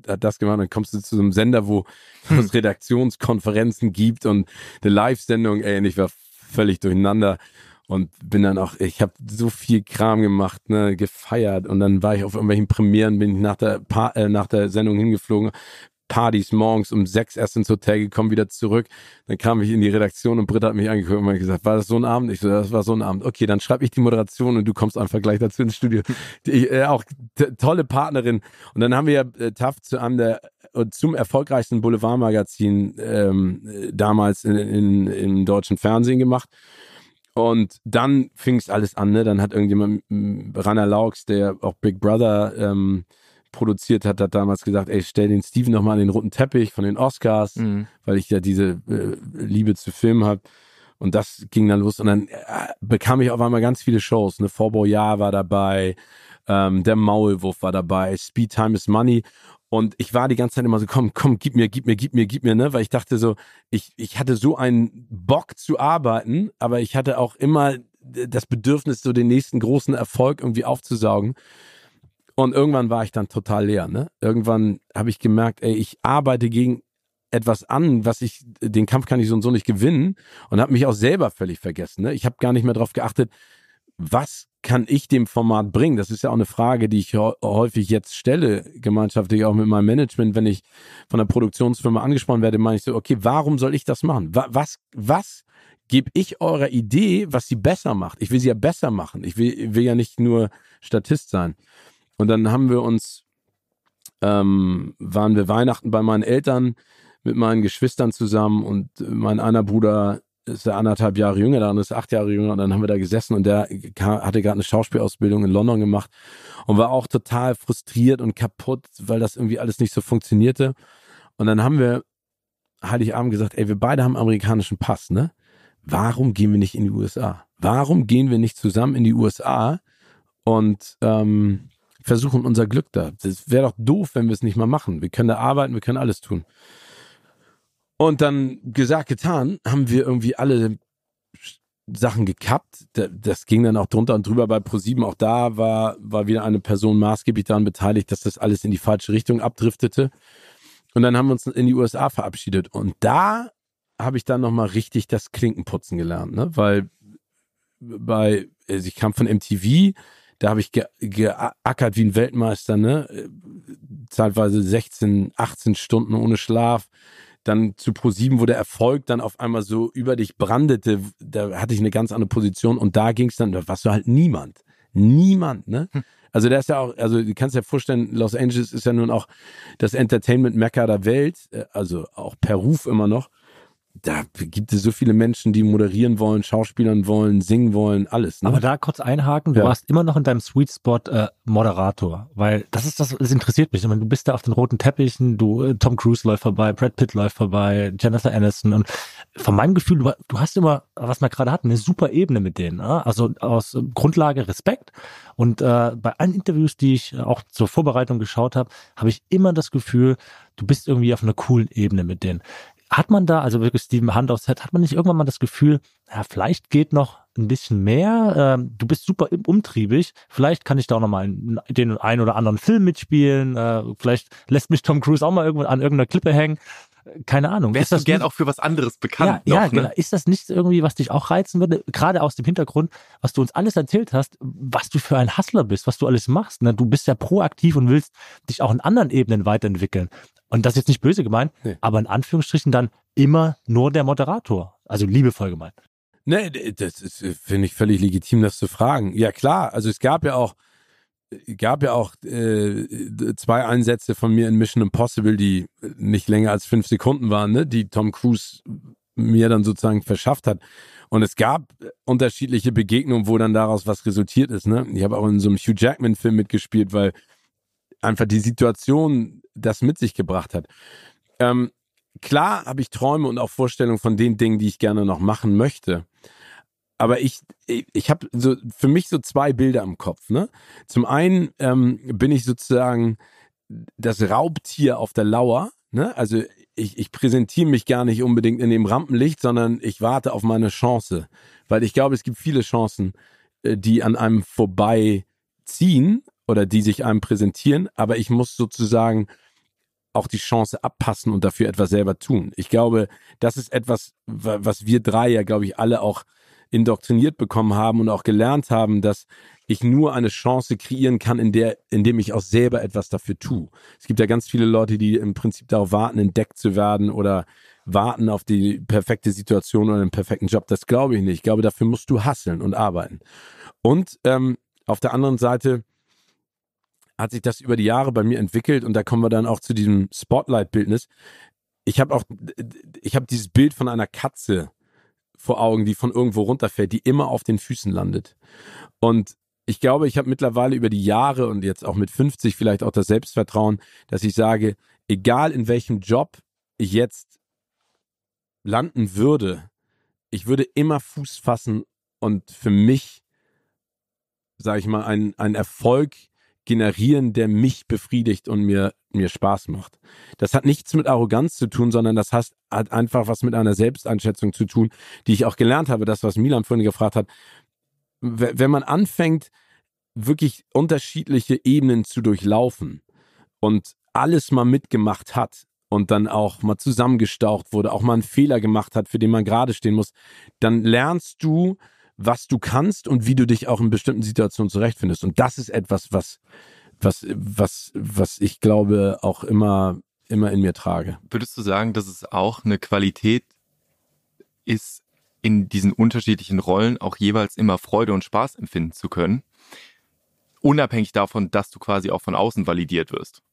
Speaker 4: hat das gemacht, dann kommst du zu so einem Sender, wo hm. es Redaktionskonferenzen gibt und eine Live-Sendung, ey, und ich war völlig durcheinander und bin dann auch, ich habe so viel Kram gemacht, ne, gefeiert und dann war ich auf irgendwelchen Premieren, bin ich nach der, pa äh, nach der Sendung hingeflogen, Partys morgens um sechs erst ins Hotel gekommen, wieder zurück. Dann kam ich in die Redaktion und Britta hat mich angeguckt und gesagt, war das so ein Abend? Ich so, das war so ein Abend. Okay, dann schreibe ich die Moderation und du kommst einfach gleich dazu ins Studio. Die, äh, auch tolle Partnerin. Und dann haben wir ja äh, TAF zu einem der äh, zum erfolgreichsten Boulevardmagazin ähm, damals in, in, im deutschen Fernsehen gemacht. Und dann fing es alles an, ne? Dann hat irgendjemand, Rainer Laux, der auch Big Brother ähm, produziert hat, hat damals gesagt, ey, stell den Steven nochmal an den roten Teppich von den Oscars, mhm. weil ich ja diese äh, Liebe zu Filmen habe. Und das ging dann los und dann äh, bekam ich auf einmal ganz viele Shows. Ne? Ja war dabei, ähm, Der Maulwurf war dabei, Speed Time is Money. Und ich war die ganze Zeit immer so, komm, komm, gib mir, gib mir, gib mir, gib mir, ne? Weil ich dachte so, ich, ich hatte so einen Bock zu arbeiten, aber ich hatte auch immer das Bedürfnis, so den nächsten großen Erfolg irgendwie aufzusaugen. Und irgendwann war ich dann total leer. Ne? Irgendwann habe ich gemerkt, ey, ich arbeite gegen etwas an, was ich, den Kampf kann ich so und so nicht gewinnen und habe mich auch selber völlig vergessen. Ne? Ich habe gar nicht mehr darauf geachtet, was kann ich dem Format bringen? Das ist ja auch eine Frage, die ich häufig jetzt stelle, gemeinschaftlich auch mit meinem Management, wenn ich von der Produktionsfirma angesprochen werde, meine ich so, okay, warum soll ich das machen? Was, was gebe ich eurer Idee, was sie besser macht? Ich will sie ja besser machen. Ich will, will ja nicht nur Statist sein. Und dann haben wir uns, ähm, waren wir Weihnachten bei meinen Eltern mit meinen Geschwistern zusammen und mein einer Bruder ist ja anderthalb Jahre jünger, der andere ist acht Jahre jünger und dann haben wir da gesessen und der hatte gerade eine Schauspielausbildung in London gemacht und war auch total frustriert und kaputt, weil das irgendwie alles nicht so funktionierte. Und dann haben wir Heiligabend gesagt, ey, wir beide haben amerikanischen Pass, ne? Warum gehen wir nicht in die USA? Warum gehen wir nicht zusammen in die USA und ähm, versuchen unser Glück da. Das wäre doch doof, wenn wir es nicht mal machen. Wir können da arbeiten, wir können alles tun. Und dann gesagt, getan, haben wir irgendwie alle Sachen gekappt. Das ging dann auch drunter und drüber bei ProSieben. Auch da war, war wieder eine Person maßgeblich daran beteiligt, dass das alles in die falsche Richtung abdriftete. Und dann haben wir uns in die USA verabschiedet. Und da habe ich dann nochmal richtig das Klinkenputzen gelernt, ne? Weil bei, also ich kam von MTV, da habe ich ge geackert wie ein Weltmeister, ne? Zeitweise 16, 18 Stunden ohne Schlaf. Dann zu Pro7, wo der Erfolg dann auf einmal so über dich brandete, da hatte ich eine ganz andere Position und da ging es dann, da warst du halt niemand. Niemand, ne? Hm. Also der ist ja auch, also du kannst dir vorstellen, Los Angeles ist ja nun auch das Entertainment-Mekka der Welt, äh, also auch per Ruf immer noch da gibt es so viele Menschen, die moderieren wollen, schauspielern wollen, singen wollen, alles. Ne?
Speaker 3: Aber da kurz einhaken, du ja. warst immer noch in deinem Sweet Spot äh, Moderator, weil das ist das, das interessiert mich. Ich meine, du bist da auf den roten Teppichen, du äh, Tom Cruise läuft vorbei, Brad Pitt läuft vorbei, Jennifer Aniston und von meinem Gefühl, du, du hast immer, was wir gerade hatten, eine super Ebene mit denen. Ne? Also aus Grundlage Respekt und äh, bei allen Interviews, die ich auch zur Vorbereitung geschaut habe, habe ich immer das Gefühl, du bist irgendwie auf einer coolen Ebene mit denen. Hat man da, also wirklich Steven Hand aufs Head, hat man nicht irgendwann mal das Gefühl, ja, vielleicht geht noch ein bisschen mehr, ähm, du bist super umtriebig, vielleicht kann ich da auch noch mal den einen oder anderen Film mitspielen, äh, vielleicht lässt mich Tom Cruise auch mal irgendwo an irgendeiner Klippe hängen keine Ahnung.
Speaker 2: Wärst ist das du gern auch für was anderes bekannt?
Speaker 3: Ja, noch, ja ne? genau. Ist das nicht irgendwie, was dich auch reizen würde? Gerade aus dem Hintergrund, was du uns alles erzählt hast, was du für ein Hustler bist, was du alles machst. Ne? Du bist ja proaktiv und willst dich auch in anderen Ebenen weiterentwickeln. Und das ist jetzt nicht böse gemeint, nee. aber in Anführungsstrichen dann immer nur der Moderator. Also liebevoll gemeint.
Speaker 4: Nee, das ist, finde ich, völlig legitim, das zu fragen. Ja, klar. Also es gab ja auch gab ja auch äh, zwei Einsätze von mir in Mission Impossible, die nicht länger als fünf Sekunden waren, ne? die Tom Cruise mir dann sozusagen verschafft hat. Und es gab unterschiedliche Begegnungen, wo dann daraus was resultiert ist. Ne? Ich habe auch in so einem Hugh Jackman-Film mitgespielt, weil einfach die Situation das mit sich gebracht hat. Ähm, klar habe ich Träume und auch Vorstellungen von den Dingen, die ich gerne noch machen möchte. Aber ich, ich habe so für mich so zwei Bilder im Kopf. Ne? Zum einen ähm, bin ich sozusagen das Raubtier auf der Lauer. Ne? Also ich, ich präsentiere mich gar nicht unbedingt in dem Rampenlicht, sondern ich warte auf meine Chance. Weil ich glaube, es gibt viele Chancen, äh, die an einem vorbeiziehen oder die sich einem präsentieren. Aber ich muss sozusagen auch die Chance abpassen und dafür etwas selber tun. Ich glaube, das ist etwas, was wir drei ja, glaube ich, alle auch indoktriniert bekommen haben und auch gelernt haben, dass ich nur eine Chance kreieren kann, in der, indem ich auch selber etwas dafür tue. Es gibt ja ganz viele Leute, die im Prinzip darauf warten, entdeckt zu werden oder warten auf die perfekte Situation oder den perfekten Job. Das glaube ich nicht. Ich glaube, dafür musst du hasseln und arbeiten. Und ähm, auf der anderen Seite hat sich das über die Jahre bei mir entwickelt und da kommen wir dann auch zu diesem Spotlight-Bildnis. Ich habe auch, ich habe dieses Bild von einer Katze vor Augen, die von irgendwo runterfällt, die immer auf den Füßen landet. Und ich glaube, ich habe mittlerweile über die Jahre und jetzt auch mit 50 vielleicht auch das Selbstvertrauen, dass ich sage, egal in welchem Job ich jetzt landen würde, ich würde immer Fuß fassen und für mich, sage ich mal, einen, Erfolg generieren, der mich befriedigt und mir, mir Spaß macht. Das hat nichts mit Arroganz zu tun, sondern das hat, einfach was mit einer Selbsteinschätzung zu tun, die ich auch gelernt habe, das, was Milan vorhin gefragt hat. Wenn man anfängt, wirklich unterschiedliche Ebenen zu durchlaufen und alles mal mitgemacht hat und dann auch mal zusammengestaucht wurde, auch mal einen Fehler gemacht hat, für den man gerade stehen muss, dann lernst du, was du kannst und wie du dich auch in bestimmten Situationen zurechtfindest. Und das ist etwas, was, was, was, was ich glaube auch immer, immer in mir trage.
Speaker 2: Würdest du sagen, dass es auch eine Qualität ist, in diesen unterschiedlichen Rollen auch jeweils immer Freude und Spaß empfinden zu können? Unabhängig davon, dass du quasi auch von außen validiert wirst.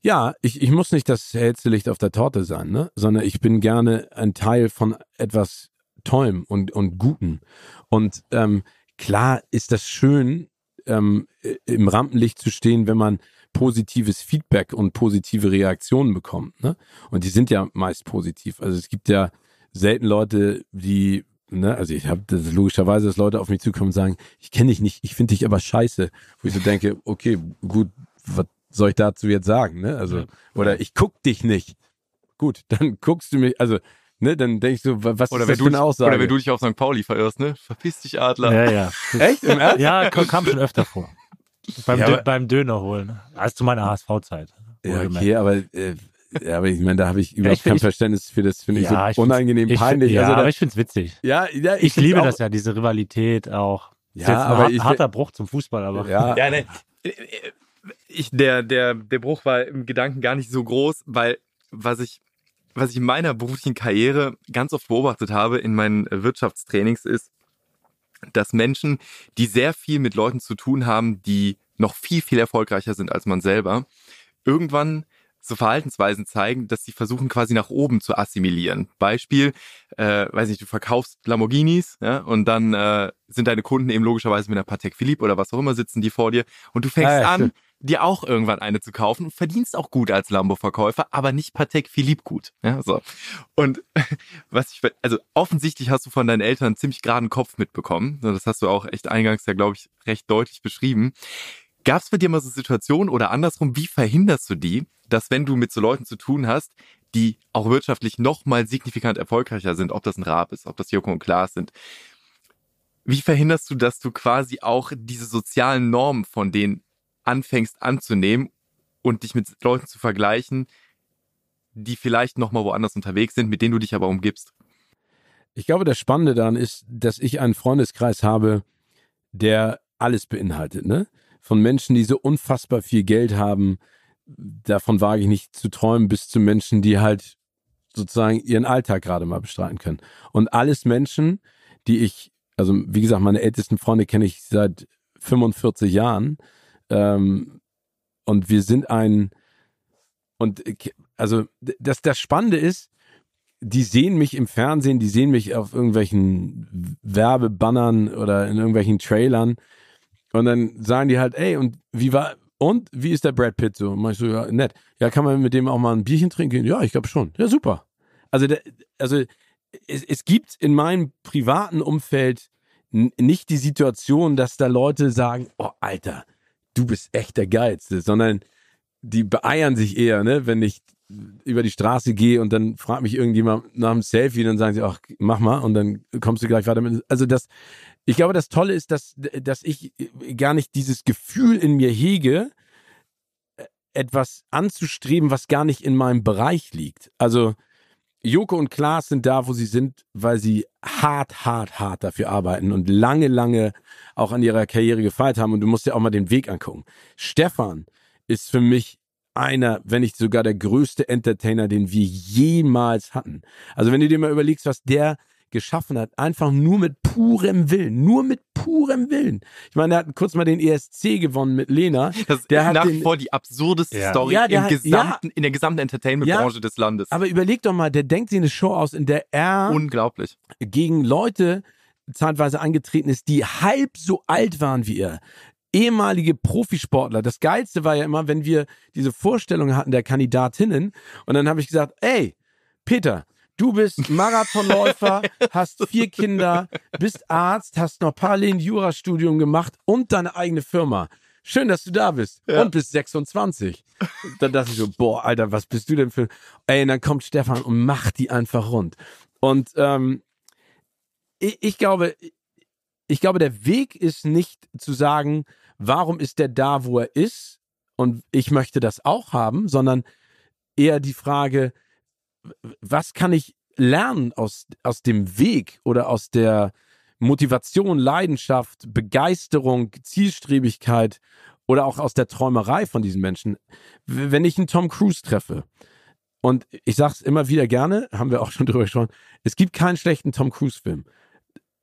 Speaker 4: Ja, ich, ich muss nicht das hellste Licht auf der Torte sein, ne? sondern ich bin gerne ein Teil von etwas Tollem und, und Guten. Und ähm, klar ist das schön, ähm, im Rampenlicht zu stehen, wenn man positives Feedback und positive Reaktionen bekommt. Ne? Und die sind ja meist positiv. Also es gibt ja selten Leute, die, ne, also ich habe das logischerweise, dass Leute auf mich zukommen und sagen, ich kenne dich nicht, ich finde dich aber scheiße. Wo ich so denke, okay, gut, was soll ich dazu jetzt sagen? Ne? Also, oder ich guck dich nicht. Gut, dann guckst du mich, also Ne, dann denkst du, was
Speaker 2: oder
Speaker 4: ist das
Speaker 2: für
Speaker 4: eine Aussage?
Speaker 2: Oder wenn du dich auf St. Pauli verirrst, ne? Verpiss dich, Adler.
Speaker 3: Ja, ja.
Speaker 4: Echt? Im Ernst?
Speaker 3: Ja, kam, schon öfter vor. Beim,
Speaker 4: Ja,
Speaker 3: Dö
Speaker 4: aber-
Speaker 3: beim Döner holen. Das ist zu meiner HSV-Zeit.
Speaker 4: Ja, okay, aber, äh, ja, aber ich meine, da habe ich überhaupt
Speaker 3: ich
Speaker 4: kein
Speaker 3: ich-
Speaker 4: Verständnis für das, finde ich
Speaker 3: Ja, ich
Speaker 4: so
Speaker 3: find's-
Speaker 4: unangenehm,
Speaker 3: Ich,
Speaker 4: peinlich.
Speaker 3: ja,
Speaker 4: also da,
Speaker 3: aber ich find's witzig.
Speaker 4: ja, ja,
Speaker 3: Ich, liebe
Speaker 4: auch-
Speaker 3: das ja, diese Rivalität auch. Ist
Speaker 4: Ja, aber
Speaker 3: har-
Speaker 4: ich-
Speaker 3: harter Bruch zum Fußball, aber.
Speaker 4: Ja,
Speaker 2: Ja, ne, ich, der, der, der Bruch war im Gedanken gar nicht so groß, weil was ich, was ich in meiner beruflichen Karriere ganz oft beobachtet habe in meinen Wirtschaftstrainings ist, dass Menschen, die sehr viel mit Leuten zu tun haben, die noch viel, viel erfolgreicher sind als man selber, irgendwann so Verhaltensweisen zeigen, dass sie versuchen quasi nach oben zu assimilieren. Beispiel, äh, weiß nicht, du verkaufst Lamborghinis ja, und dann äh, sind deine Kunden eben logischerweise mit einer Patek Philippe oder was auch immer sitzen die vor dir und du fängst
Speaker 4: Ah, ja,
Speaker 2: an,
Speaker 4: stimmt.
Speaker 2: Dir auch irgendwann eine zu kaufen verdienst auch gut als Lambo-Verkäufer, aber nicht Patek Philippe gut. Ja, so. Und was ich, also offensichtlich hast du von deinen Eltern einen ziemlich geraden Kopf mitbekommen. Das hast du auch echt eingangs ja, glaube ich, recht deutlich beschrieben. Gab es bei dir mal so Situationen oder andersrum, wie verhinderst du die, dass wenn du mit so Leuten zu tun hast, die auch wirtschaftlich noch mal signifikant erfolgreicher sind, ob das ein Raab ist, ob das Joko und Klaas sind, wie verhinderst du, dass du quasi auch diese sozialen Normen von denen anfängst anzunehmen und dich mit Leuten zu vergleichen, die vielleicht noch mal woanders unterwegs sind, mit denen du dich aber umgibst?
Speaker 4: Ich glaube, das Spannende daran ist, dass ich einen Freundeskreis habe, der alles beinhaltet, ne? Von Menschen, die so unfassbar viel Geld haben, davon wage ich nicht zu träumen, bis zu Menschen, die halt sozusagen ihren Alltag gerade mal bestreiten können. Und alles Menschen, die ich, also wie gesagt, meine ältesten Freunde kenne ich seit 45 Jahren, Ähm, und wir sind ein, und also das, das Spannende ist, die sehen mich im Fernsehen, die sehen mich auf irgendwelchen Werbebannern oder in irgendwelchen Trailern und dann sagen die halt, ey, und wie war, und wie ist der Brad Pitt so? Und ich so, ja, nett. Ja, kann man mit dem auch mal ein Bierchen trinken? Ja, ich glaube schon. Ja, super. Also, der, also es, es gibt in meinem privaten Umfeld nicht die Situation, dass da Leute sagen, oh Alter, du bist echt der Geilste, sondern die beeiern sich eher, ne, wenn ich über die Straße gehe und dann fragt mich irgendjemand nach einem Selfie, dann sagen sie, ach, mach mal und dann kommst du gleich weiter mit. Also das, ich glaube, das Tolle ist, dass, dass ich gar nicht dieses Gefühl in mir hege, etwas anzustreben, was gar nicht in meinem Bereich liegt. Also Joko und Klaas sind da, wo sie sind, weil sie hart, hart, hart dafür arbeiten und lange, lange auch an ihrer Karriere gefeilt haben. Und du musst dir auch mal den Weg angucken. Stefan ist für mich einer, wenn nicht sogar der größte Entertainer, den wir jemals hatten. Also wenn du dir mal überlegst, was der geschaffen hat, einfach nur mit purem Willen, nur mit purem Willen. Ich meine, er hat kurz mal den ESC gewonnen mit Lena.
Speaker 2: Das
Speaker 4: der
Speaker 2: ist
Speaker 4: hat
Speaker 2: nach
Speaker 4: den,
Speaker 2: wie vor die absurdeste
Speaker 4: Ja.
Speaker 2: Story
Speaker 4: Ja, der
Speaker 2: im
Speaker 4: hat-
Speaker 2: gesamten, in der gesamten Entertainment-Branche
Speaker 4: Ja.
Speaker 2: des Landes.
Speaker 4: aber überleg doch mal, der denkt sich eine Show aus, in der er
Speaker 2: Unglaublich.
Speaker 4: gegen Leute zeitweise angetreten ist, die halb so alt waren wie er. Ehemalige Profisportler. Das Geilste war ja immer, wenn wir diese Vorstellung hatten der Kandidatinnen und dann habe ich gesagt, ey, Peter, du bist Marathonläufer, hast vier Kinder, bist Arzt, hast noch parallel ein Jurastudium gemacht und deine eigene Firma. Schön, dass du da bist. Und bist 26. Dann dachte ich so, boah, Alter, was bist du denn für... Ey, und dann kommt Stefan und macht die einfach rund. Und ähm, ich, ich glaube, ich glaube, der Weg ist nicht zu sagen, warum ist der da, wo er ist und ich möchte das auch haben, sondern eher die Frage, was kann ich lernen aus, aus dem Weg oder aus der Motivation, Leidenschaft, Begeisterung, Zielstrebigkeit oder auch aus der Träumerei von diesen Menschen. Wenn ich einen Tom Cruise treffe, und ich sag's immer wieder gerne, haben wir auch schon drüber gesprochen, es gibt keinen schlechten Tom Cruise-Film.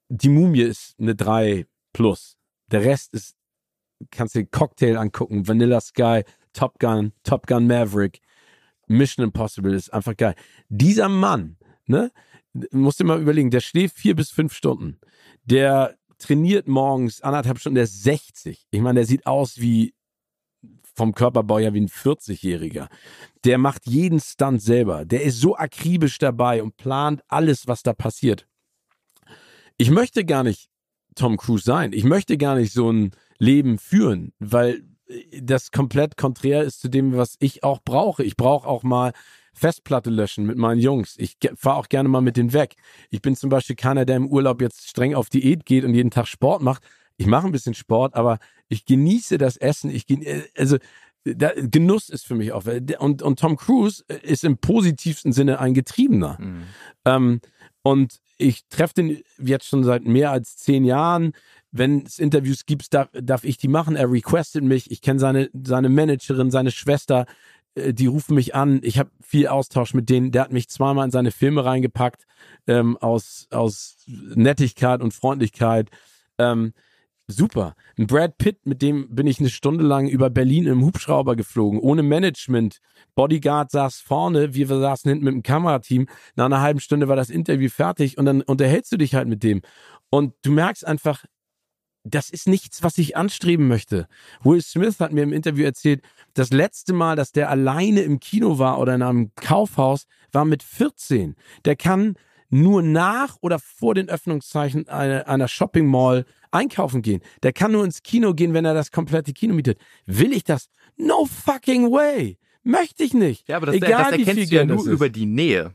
Speaker 4: Die Mumie ist eine 3 plus. Der Rest ist, kannst dir Cocktail angucken, Vanilla Sky, Top Gun, Top Gun Maverick, Mission Impossible ist einfach geil. Dieser Mann, ne, musst dir mal überlegen, der schläft vier bis fünf Stunden. Der trainiert morgens anderthalb Stunden, der ist 60. Ich meine, der sieht aus wie vom Körperbau ja wie ein 40-Jähriger. Der macht jeden Stunt selber. Der ist so akribisch dabei und plant alles, was da passiert. Ich möchte gar nicht Tom Cruise sein. Ich möchte gar nicht so ein Leben führen, weil das komplett konträr ist zu dem, was ich auch brauche. Ich brauche auch mal Festplatte löschen mit meinen Jungs. Ich fahre auch gerne mal mit denen weg. Ich bin zum Beispiel keiner, der im Urlaub jetzt streng auf Diät geht und jeden Tag Sport macht. Ich mache ein bisschen Sport, aber ich genieße das Essen. Ich gen also da, Genuss ist für mich auch. Und, und Tom Cruise ist im positivsten Sinne ein Getriebener.
Speaker 2: Mhm.
Speaker 4: Ähm, und ich treffe den jetzt schon seit mehr als zehn Jahren. Wenn es Interviews gibt, darf, darf ich die machen. Er requestet mich. Ich kenne seine, seine Managerin, seine Schwester. Äh, Die rufen mich an. Ich habe viel Austausch mit denen. Der hat mich zweimal in seine Filme reingepackt. Ähm, aus, aus Nettigkeit und Freundlichkeit. Ähm, super. Ein Brad Pitt, mit dem bin ich eine Stunde lang über Berlin im Hubschrauber geflogen, ohne Management. Bodyguard saß vorne, wir saßen hinten mit dem Kamerateam. Nach einer halben Stunde war das Interview fertig und dann unterhältst du dich halt mit dem. Und du merkst einfach, das ist nichts, was ich anstreben möchte. Will Smith hat mir im Interview erzählt, das letzte Mal, dass der alleine im Kino war oder in einem Kaufhaus, war mit 14. Der kann nur nach oder vor den Öffnungszeichen einer, einer Shopping Mall einkaufen gehen. Der kann nur ins Kino gehen, wenn er das komplette Kino mietet. Will ich das? No fucking way. Möchte ich nicht.
Speaker 2: Ja, aber das,
Speaker 4: Egal,
Speaker 2: das erkennst du ja nur über die Nähe.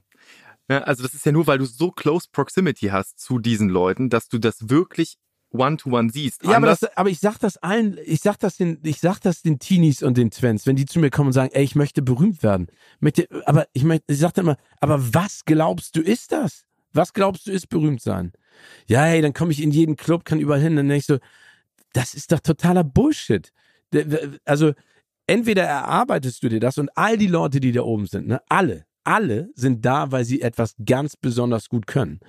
Speaker 2: Ja, also das ist ja nur, weil du so close Proximity hast zu diesen Leuten, dass du das wirklich one-to-one siehst.
Speaker 4: Ja, aber, das, aber ich sag das allen, ich sag das den, ich sag das den Teenies und den Twins, wenn die zu mir kommen und sagen, ey, ich möchte berühmt werden. Möchte, aber ich möchte, ich sag dann immer, aber was glaubst du ist das? Was glaubst du ist berühmt sein? Ja, hey, dann komme ich in jeden Club, kann überall hin, dann denke ich so, das ist doch totaler Bullshit. Der- der- Also, entweder erarbeitest du dir das und all die Leute, die da oben sind, ne, alle, alle sind da, weil sie etwas ganz besonders gut können.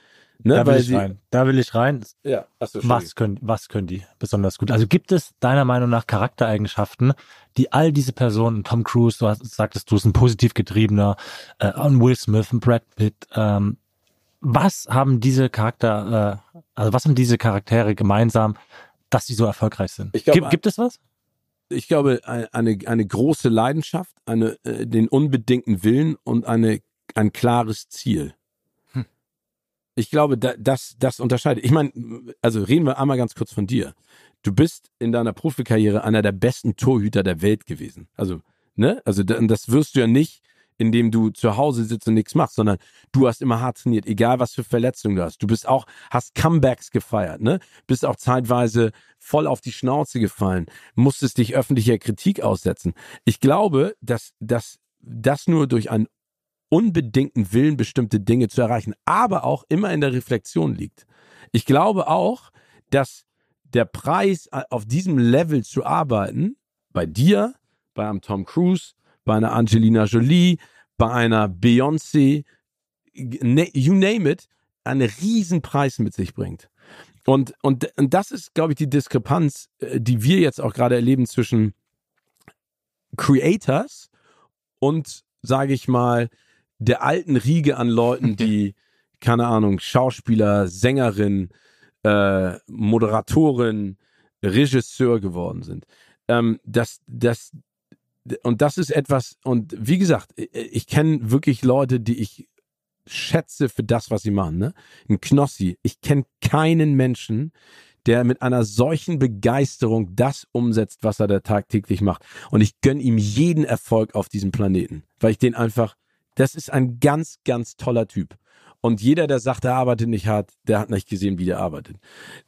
Speaker 3: Ne, da will ich rein. Da will ich rein.
Speaker 4: Ja,
Speaker 3: achso, was können, was können die besonders gut? Also gibt es deiner Meinung nach Charaktereigenschaften, die all diese Personen, Tom Cruise, du hast, sagtest du, ist ein positiv getriebener, äh, Will Smith, ein Brad Pitt, ähm, was haben diese Charakter, äh, also was haben diese Charaktere gemeinsam, dass sie so erfolgreich sind?
Speaker 4: Glaub,
Speaker 3: gibt, gibt es was?
Speaker 4: Ich glaube, eine, eine große Leidenschaft, eine, äh, den unbedingten Willen und eine, ein klares Ziel. Ich glaube, da, das, das unterscheidet. Ich meine, also reden wir einmal ganz kurz von dir. Du bist in deiner Profikarriere einer der besten Torhüter der Welt gewesen. Also, ne? Also, das wirst du ja nicht indem du zu Hause sitzt und nichts machst, sondern du hast immer hart trainiert, egal was für Verletzungen du hast. Du bist auch, hast Comebacks gefeiert, ne? Bist auch zeitweise voll auf die Schnauze gefallen, musstest dich öffentlicher Kritik aussetzen. Ich glaube, dass, dass das nur durch einen unbedingten Willen, bestimmte Dinge zu erreichen, aber auch immer in der Reflexion liegt. Ich glaube auch, dass der Preis, auf diesem Level zu arbeiten, bei dir, bei einem Tom Cruise, bei einer Angelina Jolie, bei einer Beyoncé, ne, you name it, einen riesen Preis mit sich bringt. Und, und, und das ist, glaube ich, die Diskrepanz, äh, die wir jetzt auch gerade erleben zwischen Creators und, sage ich mal, der alten Riege an Leuten, die, keine Ahnung, Schauspieler, Sängerin, äh, Moderatorin, Regisseur geworden sind. Ähm, dass, dass und das ist etwas, und wie gesagt, ich kenne wirklich Leute, die ich schätze für das, was sie machen. Ne? Ein Knossi. Ich kenne keinen Menschen, der mit einer solchen Begeisterung das umsetzt, was er da tagtäglich macht. Und ich gönne ihm jeden Erfolg auf diesem Planeten, weil ich den einfach, das ist ein ganz, ganz toller Typ. Und jeder, der sagt, er arbeitet nicht hart, der hat nicht gesehen, wie der arbeitet.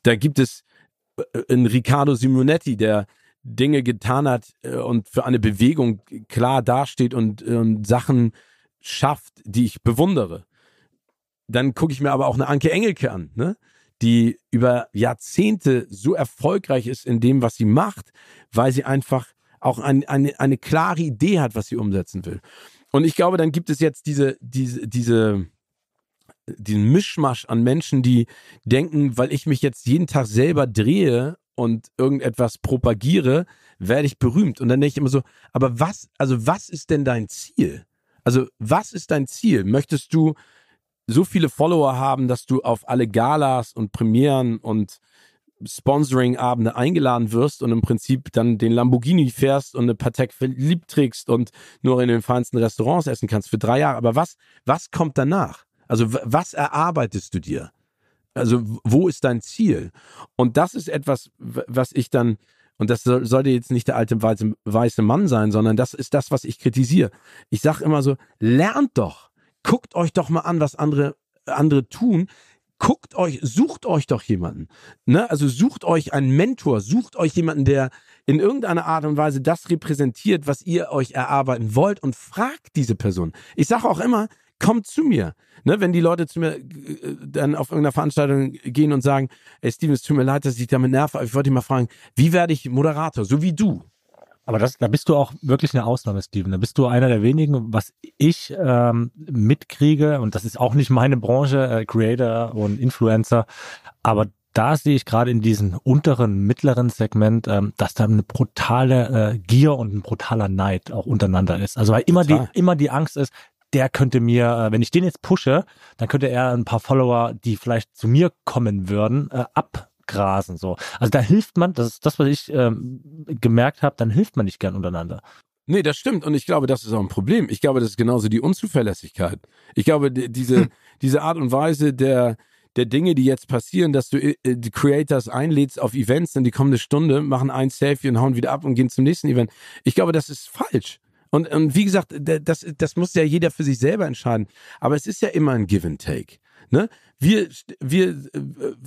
Speaker 4: Da gibt es äh, einen Riccardo Simonetti, der Dinge getan hat äh, und für eine Bewegung klar dasteht und, und Sachen schafft, die ich bewundere. Dann gucke ich mir aber auch eine Anke Engelke an, ne? die über Jahrzehnte so erfolgreich ist in dem, was sie macht, weil sie einfach auch ein, eine, eine klare Idee hat, was sie umsetzen will. Und ich glaube, dann gibt es jetzt diese, diese, diese, diesen Mischmasch an Menschen, die denken, weil ich mich jetzt jeden Tag selber drehe und irgendetwas propagiere, werde ich berühmt. Und dann denke ich immer so, aber was, also was ist denn dein Ziel? Also was ist dein Ziel? Möchtest du so viele Follower haben, dass du auf alle Galas und Premieren und Sponsoring-Abende eingeladen wirst und im Prinzip dann den Lamborghini fährst und eine Patek verliebt trägst und nur in den feinsten Restaurants essen kannst für drei Jahre. Aber was, was kommt danach? Also was erarbeitest du dir? Also wo ist dein Ziel? Und das ist etwas, was ich dann, und das sollte jetzt nicht der alte weiße, weiße Mann sein, sondern das ist das, was ich kritisiere. Ich sage immer so, lernt doch, guckt euch doch mal an, was andere, andere tun. Guckt euch, sucht euch doch jemanden. Ne? Also sucht euch einen Mentor, sucht euch jemanden, der in irgendeiner Art und Weise das repräsentiert, was ihr euch erarbeiten wollt und fragt diese Person. Ich sage auch immer, kommt zu mir. Ne, wenn die Leute zu mir äh, dann auf irgendeiner Veranstaltung gehen und sagen, ey Steven, es tut mir leid, dass ich damit nerve, aber ich wollte dich mal fragen, wie werde ich Moderator, so wie du?
Speaker 3: Aber das, da bist du auch wirklich eine Ausnahme, Steven. Da bist du einer der wenigen, was ich ähm, mitkriege, und das ist auch nicht meine Branche, äh, Creator und Influencer, aber da sehe ich gerade in diesem unteren, mittleren Segment, ähm, dass da eine brutale äh, Gier und ein brutaler Neid auch untereinander ist. Also weil immer Total. die, immer die Angst ist, der könnte mir, äh, wenn ich den jetzt pushe, dann könnte er ein paar Follower, die vielleicht zu mir kommen würden, äh, abgrasen. So. Also da hilft man, das ist das, was ich ähm, gemerkt habe, dann hilft man nicht gern untereinander.
Speaker 4: Nee, das stimmt. Und ich glaube, das ist auch ein Problem. Ich glaube, das ist genauso die Unzuverlässigkeit. Ich glaube, diese, hm. diese Art und Weise der, der Dinge, die jetzt passieren, dass du äh, die Creators einlädst auf Events, dann die kommende Stunde, machen ein Selfie und hauen wieder ab und gehen zum nächsten Event. Ich glaube, das ist falsch. Und, und wie gesagt, das, das muss ja jeder für sich selber entscheiden. Aber es ist ja immer ein Give and Take. Ne? Wir, wir äh,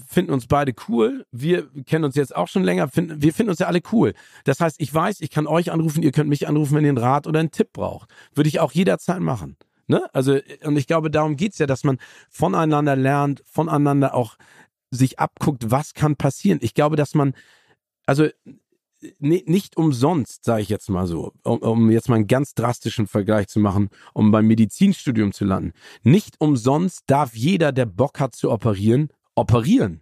Speaker 4: finden uns beide cool. Wir kennen uns jetzt auch schon länger. Wir finden uns ja alle cool. Das heißt, ich weiß, ich kann euch anrufen, ihr könnt mich anrufen, wenn ihr einen Rat oder einen Tipp braucht. Würde ich auch jederzeit machen. Ne? Also, und ich glaube, darum geht's ja, dass man voneinander lernt, voneinander auch sich abguckt, was kann passieren. Ich glaube, dass man, also nicht umsonst, sage ich jetzt mal so, um, um jetzt mal einen ganz drastischen Vergleich zu machen, um beim Medizinstudium zu landen. Nicht umsonst darf jeder, der Bock hat zu operieren, operieren.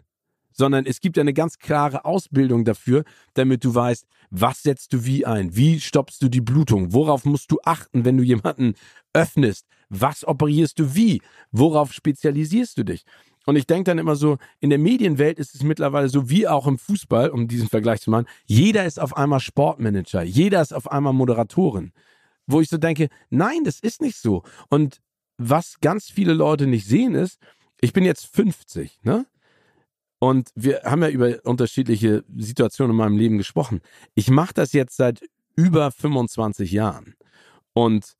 Speaker 4: Sondern es gibt eine ganz klare Ausbildung dafür, damit du weißt, was setzt du wie ein, wie stoppst du die Blutung, worauf musst du achten, wenn du jemanden öffnest, was operierst du wie, worauf spezialisierst du dich. Und ich denke dann immer so, in der Medienwelt ist es mittlerweile so wie auch im Fußball, um diesen Vergleich zu machen, jeder ist auf einmal Sportmanager, jeder ist auf einmal Moderatorin. Wo ich so denke, nein, das ist nicht so. Und was ganz viele Leute nicht sehen ist, ich bin jetzt 50, ne? Und wir haben ja über unterschiedliche Situationen in meinem Leben gesprochen. Ich mache das jetzt seit über 25 Jahren. Und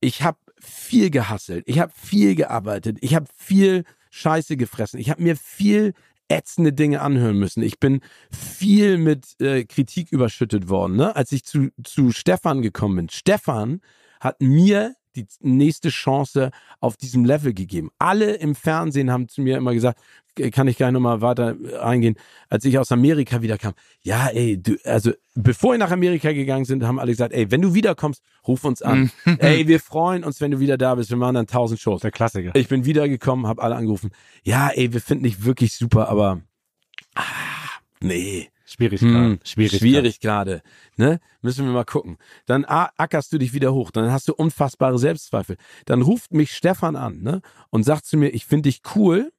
Speaker 4: ich habe viel gehasselt, ich habe viel gearbeitet, ich habe viel Scheiße gefressen. Ich habe mir viel ätzende Dinge anhören müssen. Ich bin viel mit äh, Kritik überschüttet worden, ne? als ich zu, zu Stefan gekommen bin. Stefan hat mir die nächste Chance auf diesem Level gegeben. Alle im Fernsehen haben zu mir immer gesagt, kann ich gleich nochmal weiter eingehen, als ich aus Amerika wiederkam. Ja, ey, du, also bevor wir nach Amerika gegangen sind, haben alle gesagt, ey, wenn du wiederkommst, ruf uns an. Mhm. ey, wir freuen uns, wenn du wieder da bist. Wir machen dann tausend Shows.
Speaker 3: Der Klassiker.
Speaker 4: Ich bin wiedergekommen, habe alle angerufen. Ja, ey, wir finden dich wirklich super, aber ah, nee.
Speaker 3: Schwierig gerade. Hm,
Speaker 4: schwierig, schwierig gerade. Ne? Müssen wir mal gucken. Dann ackerst du dich wieder hoch. Dann hast du unfassbare Selbstzweifel. Dann ruft mich Stefan an ne? und sagt zu mir, ich finde dich cool.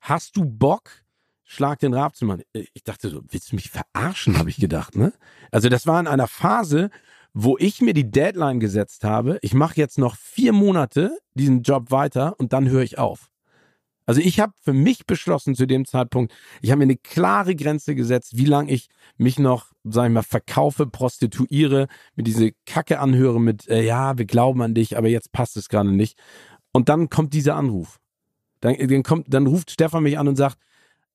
Speaker 4: Hast du Bock? Schlag den Rab zu machen. Ich dachte so, willst du mich verarschen, habe ich gedacht. Ne? Also das war in einer Phase, wo ich mir die Deadline gesetzt habe. Ich mache jetzt noch vier Monate diesen Job weiter und dann höre ich auf. Also ich habe für mich beschlossen zu dem Zeitpunkt, ich habe mir eine klare Grenze gesetzt, wie lange ich mich noch, sag ich mal, verkaufe, prostituiere, mir diese Kacke anhöre mit, äh, ja, wir glauben an dich, aber jetzt passt es gerade nicht. Und dann kommt dieser Anruf. Dann, dann, kommt, dann ruft Stefan mich an und sagt,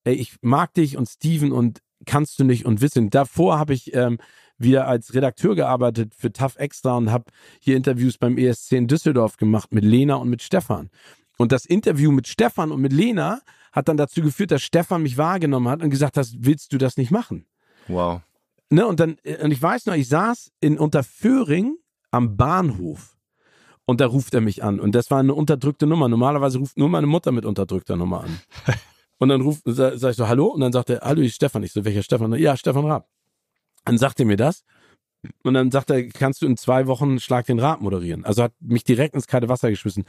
Speaker 4: ey, ich mag dich und Steven und kannst du nicht und wissen. Davor habe ich ähm, wieder als Redakteur gearbeitet für Tough Extra und habe hier Interviews beim ESC in Düsseldorf gemacht mit Lena und mit Stefan. Und das Interview mit Stefan und mit Lena hat dann dazu geführt, dass Stefan mich wahrgenommen hat und gesagt hat, willst du das nicht machen?
Speaker 2: Wow.
Speaker 4: Ne, und dann, und ich weiß noch, ich saß in Unterföhring am Bahnhof und da ruft er mich an. Und das war eine unterdrückte Nummer. Normalerweise ruft nur meine Mutter mit unterdrückter Nummer an. Und dann ruft, sag, sag ich so, hallo? Und dann sagt er, hallo, ich Stefan. Ich so, welcher Stefan? Ja, Stefan Raab. Dann sagt er mir das. Und dann sagt er, kannst du in zwei Wochen Schlag den Rad moderieren? Also hat mich direkt ins kalte Wasser geschmissen.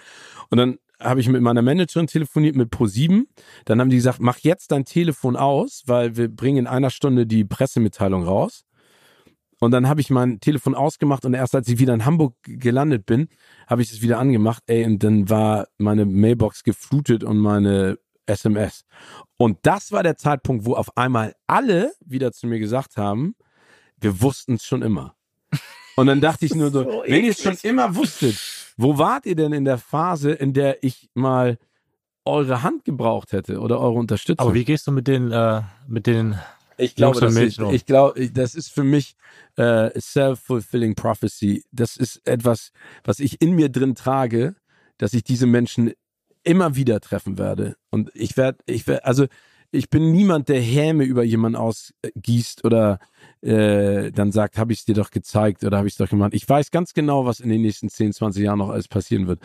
Speaker 4: Und dann habe ich mit meiner Managerin telefoniert mit Pro7. Dann haben die gesagt, mach jetzt dein Telefon aus, weil wir bringen in einer Stunde die Pressemitteilung raus. Und dann habe ich mein Telefon ausgemacht und erst als ich wieder in Hamburg gelandet bin, habe ich es wieder angemacht. Ey, und dann war meine Mailbox geflutet und meine SMS. Und das war der Zeitpunkt, wo auf einmal alle wieder zu mir gesagt haben, wir wussten es schon immer. Und dann dachte ich nur so, so wenn ihr es schon immer wusstet, wo wart ihr denn in der Phase, in der ich mal eure Hand gebraucht hätte oder eure Unterstützung?
Speaker 3: Aber wie gehst du mit den, äh, mit den
Speaker 4: ich glaube, das ist, ich glaube, das ist für mich äh, self-fulfilling prophecy. Das ist etwas, was ich in mir drin trage, dass ich diese Menschen immer wieder treffen werde. Und ich werde, ich werde, also ich bin niemand, der Häme über jemanden ausgießt oder äh, dann sagt, habe ich es dir doch gezeigt oder habe ich es doch gemacht. Ich weiß ganz genau, was in den nächsten 10, 20 Jahren noch alles passieren wird.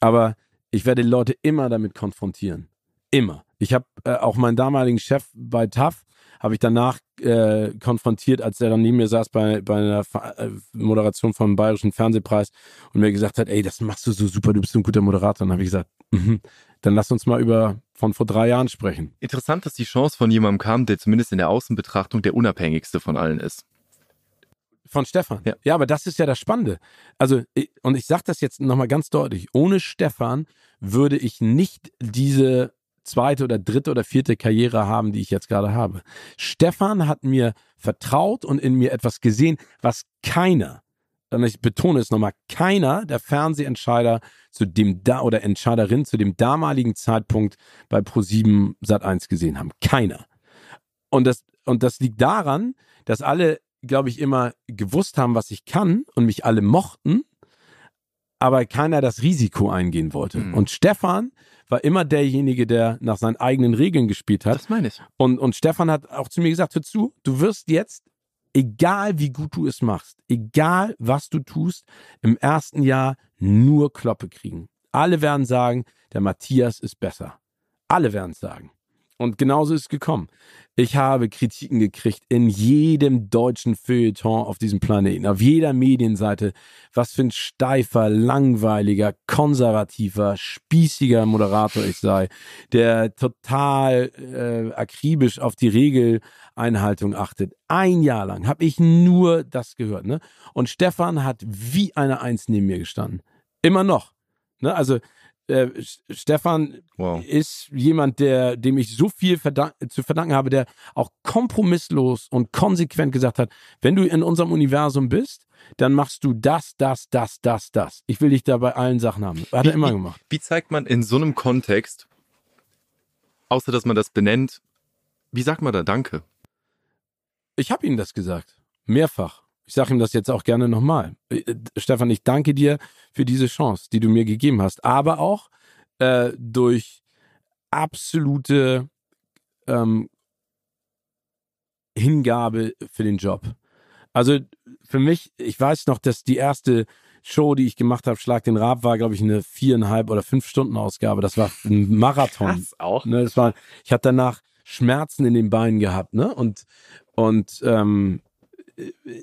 Speaker 4: Aber ich werde Leute immer damit konfrontieren. Immer. Ich habe äh, auch meinen damaligen Chef bei TAF, habe ich danach äh, konfrontiert, als er dann neben mir saß bei, bei einer äh, Moderation vom Bayerischen Fernsehpreis und mir gesagt hat, ey, das machst du so super, du bist so ein guter Moderator. Und dann habe ich gesagt, mhm, dann lass uns mal über von vor drei Jahren sprechen.
Speaker 2: Interessant, dass die Chance von jemandem kam, der zumindest in der Außenbetrachtung der unabhängigste von allen ist.
Speaker 4: Von Stefan. Ja. ja, aber das ist ja das Spannende. Also, und ich sage das jetzt nochmal ganz deutlich, ohne Stefan würde ich nicht diese zweite oder dritte oder vierte Karriere haben, die ich jetzt gerade habe. Stefan hat mir vertraut und in mir etwas gesehen, was keiner, und ich betone es nochmal, keiner der Fernsehentscheider zu dem da oder Entscheiderin zu dem damaligen Zeitpunkt bei Pro7 Sat1 gesehen haben. Keiner. Und das, und das liegt daran, dass alle, glaube ich, immer gewusst haben, was ich kann und mich alle mochten, aber keiner das Risiko eingehen wollte. Mhm. Und Stefan war immer derjenige, der nach seinen eigenen Regeln gespielt hat.
Speaker 2: Das meine ich.
Speaker 4: Und, und Stefan hat auch zu mir gesagt, hör zu, du wirst jetzt egal wie gut du es machst, egal was du tust, im ersten Jahr nur Kloppe kriegen. Alle werden sagen, der Matthias ist besser. Alle werden es sagen. Und genauso ist es gekommen. Ich habe Kritiken gekriegt in jedem deutschen Feuilleton auf diesem Planeten, auf jeder Medienseite, was für ein steifer, langweiliger, konservativer, spießiger Moderator ich sei, der total äh, akribisch auf die Regeleinhaltung achtet. Ein Jahr lang habe ich nur das gehört. Ne? Und Stefan hat wie eine Eins neben mir gestanden. Immer noch. Ne? Also äh, Stefan wow. ist jemand, der, dem ich so viel verdank zu verdanken habe, der auch kompromisslos und konsequent gesagt hat, wenn du in unserem Universum bist, dann machst du das, das, das, das, das. Ich will dich da bei allen Sachen haben. Hat er immer gemacht.
Speaker 2: Wie zeigt man in so einem Kontext, außer dass man das benennt, wie sagt man da Danke?
Speaker 4: Ich habe ihm das gesagt. Mehrfach. Ich sage ihm das jetzt auch gerne nochmal. Äh, Stefan, ich danke dir für diese Chance, die du mir gegeben hast. Aber auch äh, durch absolute ähm, Hingabe für den Job. Also für mich, ich weiß noch, dass die erste Show, die ich gemacht habe, Schlag den Rab, war, glaube ich, eine viereinhalb oder fünf Stunden Ausgabe. Das war ein Marathon.
Speaker 2: Das auch.
Speaker 4: Ne, das war, ich habe danach Schmerzen in den Beinen gehabt, ne? Und und ähm,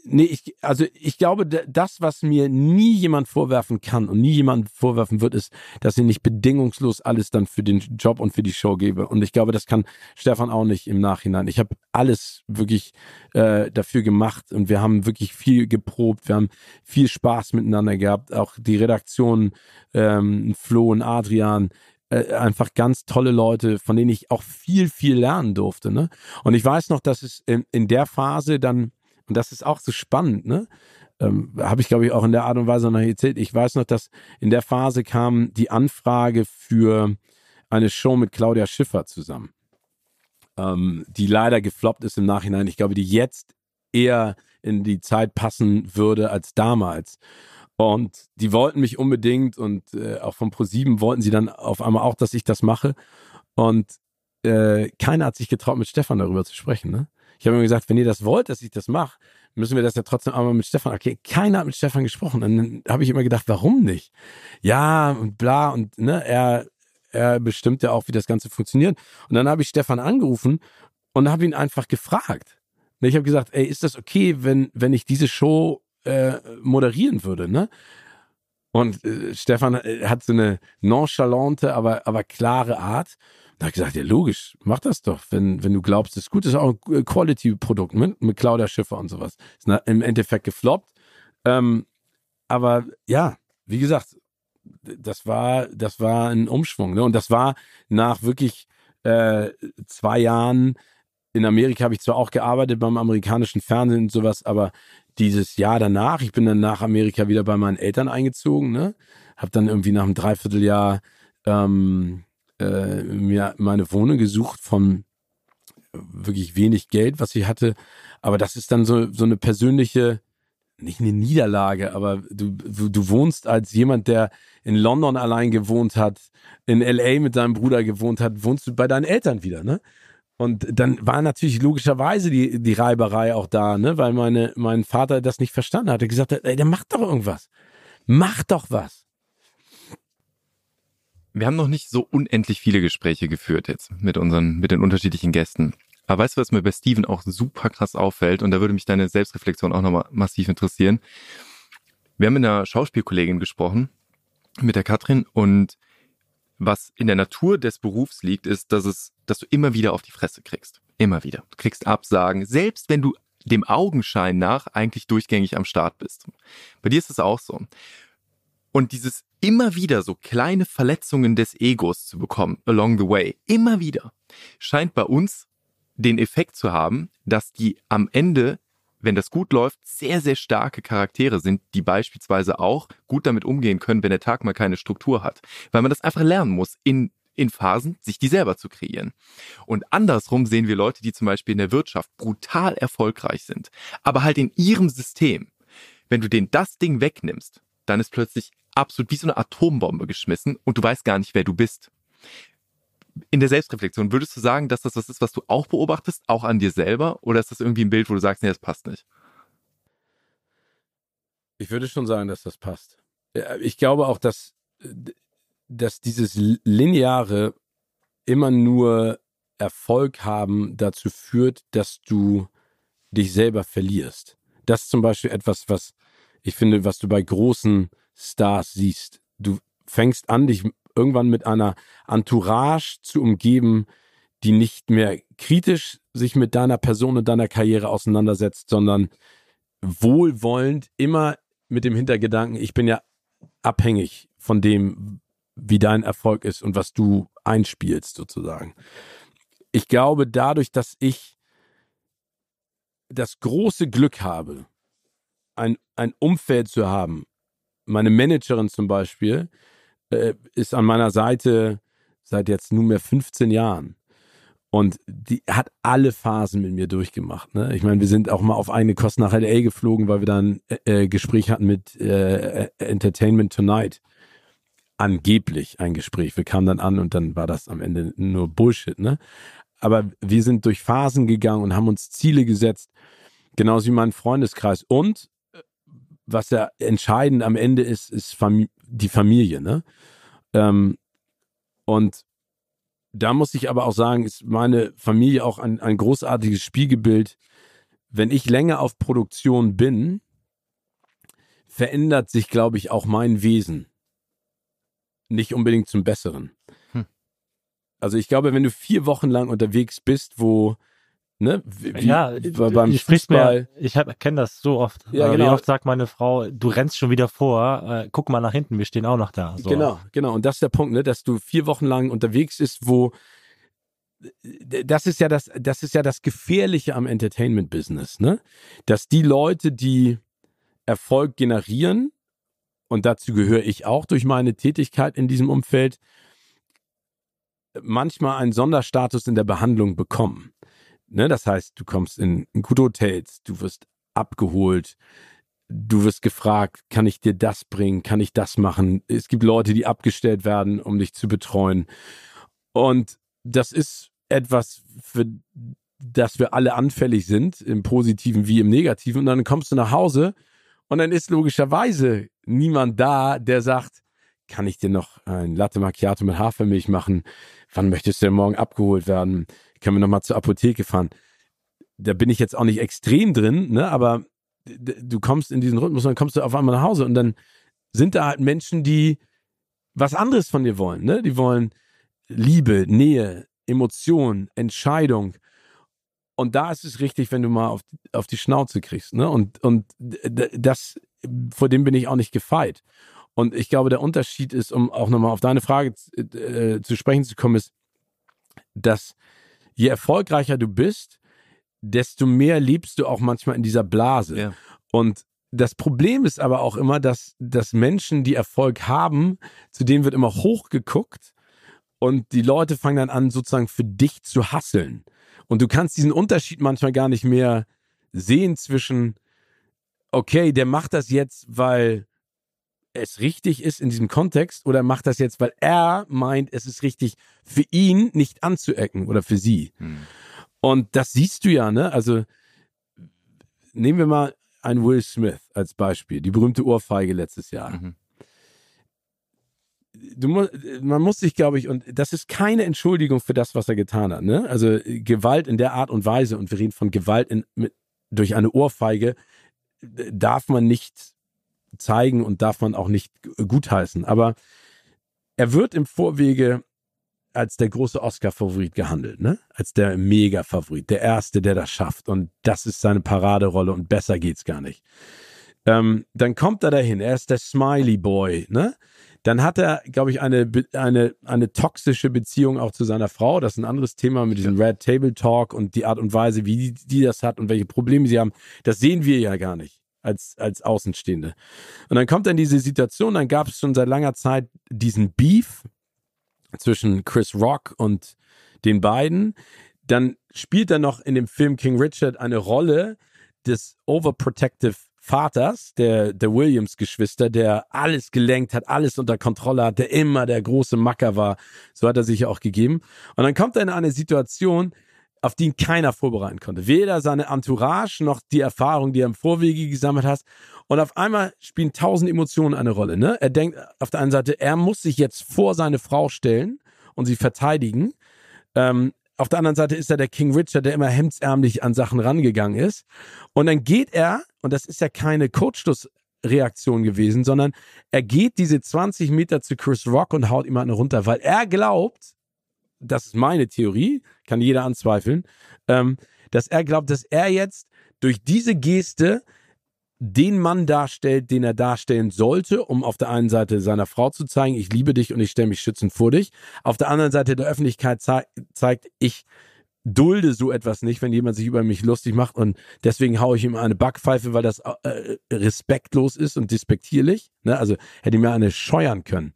Speaker 4: nee, ich, also ich glaube, das, was mir nie jemand vorwerfen kann und nie jemand vorwerfen wird, ist, dass ich nicht bedingungslos alles dann für den Job und für die Show gebe. Und ich glaube, das kann Stefan auch nicht im Nachhinein. Ich habe alles wirklich äh, dafür gemacht und wir haben wirklich viel geprobt. Wir haben viel Spaß miteinander gehabt. Auch die Redaktion, ähm, Flo und Adrian, äh, einfach ganz tolle Leute, von denen ich auch viel, viel lernen durfte. Ne? Und ich weiß noch, dass es in, in der Phase dann und das ist auch so spannend, ne? Ähm, Habe ich, glaube ich, auch in der Art und Weise noch erzählt. Ich weiß noch, dass in der Phase kam die Anfrage für eine Show mit Claudia Schiffer zusammen, ähm, die leider gefloppt ist im Nachhinein. Ich glaube, die jetzt eher in die Zeit passen würde als damals. Und die wollten mich unbedingt und äh, auch von ProSieben wollten sie dann auf einmal auch, dass ich das mache. Und äh, keiner hat sich getraut, mit Stefan darüber zu sprechen. Ne? Ich habe mir gesagt, wenn ihr das wollt, dass ich das mache, müssen wir das ja trotzdem einmal mit Stefan. Okay, keiner hat mit Stefan gesprochen. Und dann habe ich immer gedacht, warum nicht? Ja, und bla, und ne, er, er bestimmt ja auch, wie das Ganze funktioniert. Und dann habe ich Stefan angerufen und habe ihn einfach gefragt. Und ich habe gesagt, ey, ist das okay, wenn, wenn ich diese Show äh, moderieren würde, ne? Und äh, Stefan äh, hat so eine nonchalante, aber, aber klare Art. Da habe ich gesagt, ja logisch, mach das doch, wenn, wenn du glaubst, es ist gut, das ist auch ein Quality-Produkt mit, mit Claudia Schiffer und sowas. Ist im Endeffekt gefloppt. Ähm, aber ja, wie gesagt, das war, das war ein Umschwung. Ne? Und das war nach wirklich äh, zwei Jahren in Amerika habe ich zwar auch gearbeitet beim amerikanischen Fernsehen und sowas, aber dieses Jahr danach, ich bin dann nach Amerika wieder bei meinen Eltern eingezogen, ne? Hab dann irgendwie nach einem Dreivierteljahr ähm, äh, mir meine Wohnung gesucht von wirklich wenig Geld, was ich hatte. Aber das ist dann so, so eine persönliche, nicht eine Niederlage, aber du, du, wohnst als jemand, der in London allein gewohnt hat, in LA mit deinem Bruder gewohnt hat, wohnst du bei deinen Eltern wieder, ne? Und dann war natürlich logischerweise die, die Reiberei auch da, ne? Weil meine, mein Vater das nicht verstanden hatte. gesagt hat, ey, der macht doch irgendwas. Mach doch was
Speaker 2: wir haben noch nicht so unendlich viele Gespräche geführt jetzt mit unseren, mit den unterschiedlichen Gästen. Aber weißt du, was mir bei Steven auch super krass auffällt? Und da würde mich deine Selbstreflexion auch nochmal massiv interessieren. Wir haben mit einer Schauspielkollegin gesprochen, mit der Katrin, und was in der Natur des Berufs liegt, ist, dass es, dass du immer wieder auf die Fresse kriegst. Immer wieder. Du kriegst Absagen, selbst wenn du dem Augenschein nach eigentlich durchgängig am Start bist. Bei dir ist es auch so. Und dieses immer wieder so kleine Verletzungen des Egos zu bekommen, along the way, immer wieder, scheint bei uns den Effekt zu haben, dass die am Ende, wenn das gut läuft, sehr, sehr starke Charaktere sind, die beispielsweise auch gut damit umgehen können, wenn der Tag mal keine Struktur hat. Weil man das einfach lernen muss, in, in Phasen sich die selber zu kreieren. Und andersrum sehen wir Leute, die zum Beispiel in der Wirtschaft brutal erfolgreich sind, aber halt in ihrem System. Wenn du denen das Ding wegnimmst, dann ist plötzlich absolut wie so eine Atombombe geschmissen und du weißt gar nicht, wer du bist. In der Selbstreflexion, würdest du sagen, dass das was ist, was du auch beobachtest, auch an dir selber? Oder ist das irgendwie ein Bild, wo du sagst, nee, das passt nicht?
Speaker 4: Ich würde schon sagen, dass das passt. Ich glaube auch, dass, dass dieses lineare immer nur Erfolg haben dazu führt, dass du dich selber verlierst. Das ist zum Beispiel etwas, was ich finde, was du bei großen Stars siehst. Du fängst an, dich irgendwann mit einer Entourage zu umgeben, die nicht mehr kritisch sich mit deiner Person und deiner Karriere auseinandersetzt, sondern wohlwollend immer mit dem Hintergedanken, ich bin ja abhängig von dem, wie dein Erfolg ist und was du einspielst sozusagen. Ich glaube, dadurch, dass ich das große Glück habe, ein, ein Umfeld zu haben, meine Managerin zum Beispiel, äh, ist an meiner Seite seit jetzt nunmehr 15 Jahren. Und die hat alle Phasen mit mir durchgemacht. Ne? Ich meine, wir sind auch mal auf eine Kost nach LA geflogen, weil wir dann äh, äh, Gespräch hatten mit äh, Entertainment Tonight. Angeblich ein Gespräch. Wir kamen dann an und dann war das am Ende nur Bullshit. Ne? Aber wir sind durch Phasen gegangen und haben uns Ziele gesetzt, genauso wie mein Freundeskreis. Und äh, was ja entscheidend am Ende ist, ist Fam die Familie. Ne? Ähm, und da muss ich aber auch sagen, ist meine Familie auch ein, ein großartiges Spiegelbild. Wenn ich länger auf Produktion bin, verändert sich, glaube ich, auch mein Wesen. Nicht unbedingt zum Besseren. Hm. Also ich glaube, wenn du vier Wochen lang unterwegs bist, wo Ne?
Speaker 3: Wie, ja, beim ich Fußball. Mir, ich kenne das so oft. Ja, genau. Wie oft sagt meine Frau, du rennst schon wieder vor, äh, guck mal nach hinten, wir stehen auch noch da.
Speaker 4: So. Genau, genau. Und das ist der Punkt, ne, dass du vier Wochen lang unterwegs bist, wo das ist ja das, das ist ja das Gefährliche am Entertainment-Business, ne? Dass die Leute, die Erfolg generieren, und dazu gehöre ich auch durch meine Tätigkeit in diesem Umfeld, manchmal einen Sonderstatus in der Behandlung bekommen. Ne? Das heißt, du kommst in, in gute Hotels, du wirst abgeholt, du wirst gefragt, kann ich dir das bringen, kann ich das machen? Es gibt Leute, die abgestellt werden, um dich zu betreuen. Und das ist etwas, für das wir alle anfällig sind, im Positiven wie im Negativen. Und dann kommst du nach Hause und dann ist logischerweise niemand da, der sagt, kann ich dir noch ein Latte Macchiato mit Hafermilch machen? Wann möchtest du denn morgen abgeholt werden? Können wir nochmal zur Apotheke fahren. Da bin ich jetzt auch nicht extrem drin, ne? aber du kommst in diesen Rhythmus und dann kommst du auf einmal nach Hause und dann sind da halt Menschen, die was anderes von dir wollen. Ne? Die wollen Liebe, Nähe, Emotion, Entscheidung. Und da ist es richtig, wenn du mal auf, auf die Schnauze kriegst. Ne? Und, und das, vor dem bin ich auch nicht gefeit. Und ich glaube, der Unterschied ist, um auch nochmal auf deine Frage äh, zu sprechen zu kommen, ist, dass je erfolgreicher du bist, desto mehr lebst du auch manchmal in dieser Blase. Ja. Und das Problem ist aber auch immer, dass, dass Menschen, die Erfolg haben, zu denen wird immer hochgeguckt und die Leute fangen dann an, sozusagen für dich zu hasseln. Und du kannst diesen Unterschied manchmal gar nicht mehr sehen zwischen, okay, der macht das jetzt, weil es richtig ist in diesem Kontext oder macht das jetzt, weil er meint, es ist richtig für ihn nicht anzuecken oder für sie. Hm. Und das siehst du ja, ne? Also nehmen wir mal einen Will Smith als Beispiel, die berühmte Ohrfeige letztes Jahr. Mhm. Du man muss sich, glaube ich, und das ist keine Entschuldigung für das, was er getan hat. Ne? Also Gewalt in der Art und Weise, und wir reden von Gewalt in, mit, durch eine Ohrfeige, darf man nicht zeigen und darf man auch nicht gutheißen. Aber er wird im Vorwege als der große Oscar-Favorit gehandelt, ne? Als der Mega-Favorit, der Erste, der das schafft. Und das ist seine Paraderolle und besser geht's gar nicht. Ähm, dann kommt er dahin, er ist der Smiley Boy, ne? Dann hat er, glaube ich, eine, eine, eine toxische Beziehung auch zu seiner Frau. Das ist ein anderes Thema mit diesem Red Table Talk und die Art und Weise, wie die, die das hat und welche Probleme sie haben. Das sehen wir ja gar nicht als, als Außenstehende. Und dann kommt dann diese Situation, dann gab es schon seit langer Zeit diesen Beef zwischen Chris Rock und den beiden. Dann spielt er noch in dem Film King Richard eine Rolle des overprotective Vaters, der, der Williams-Geschwister, der alles gelenkt hat, alles unter Kontrolle hat, der immer der große Macker war. So hat er sich ja auch gegeben. Und dann kommt er in eine Situation, auf die ihn keiner vorbereiten konnte. Weder seine Entourage noch die Erfahrung, die er im Vorwege gesammelt hat. Und auf einmal spielen tausend Emotionen eine Rolle. Ne? Er denkt auf der einen Seite, er muss sich jetzt vor seine Frau stellen und sie verteidigen. Ähm, auf der anderen Seite ist er der King Richard, der immer hemdsärmlich an Sachen rangegangen ist. Und dann geht er, und das ist ja keine Kurzschlussreaktion gewesen, sondern er geht diese 20 Meter zu Chris Rock und haut ihm eine runter, weil er glaubt, das ist meine Theorie, kann jeder anzweifeln, ähm, dass er glaubt, dass er jetzt durch diese Geste den Mann darstellt, den er darstellen sollte, um auf der einen Seite seiner Frau zu zeigen, ich liebe dich und ich stelle mich schützend vor dich. Auf der anderen Seite der Öffentlichkeit zei zeigt, ich dulde so etwas nicht, wenn jemand sich über mich lustig macht und deswegen haue ich ihm eine Backpfeife, weil das äh, respektlos ist und despektierlich. Ne? Also hätte mir eine scheuern können,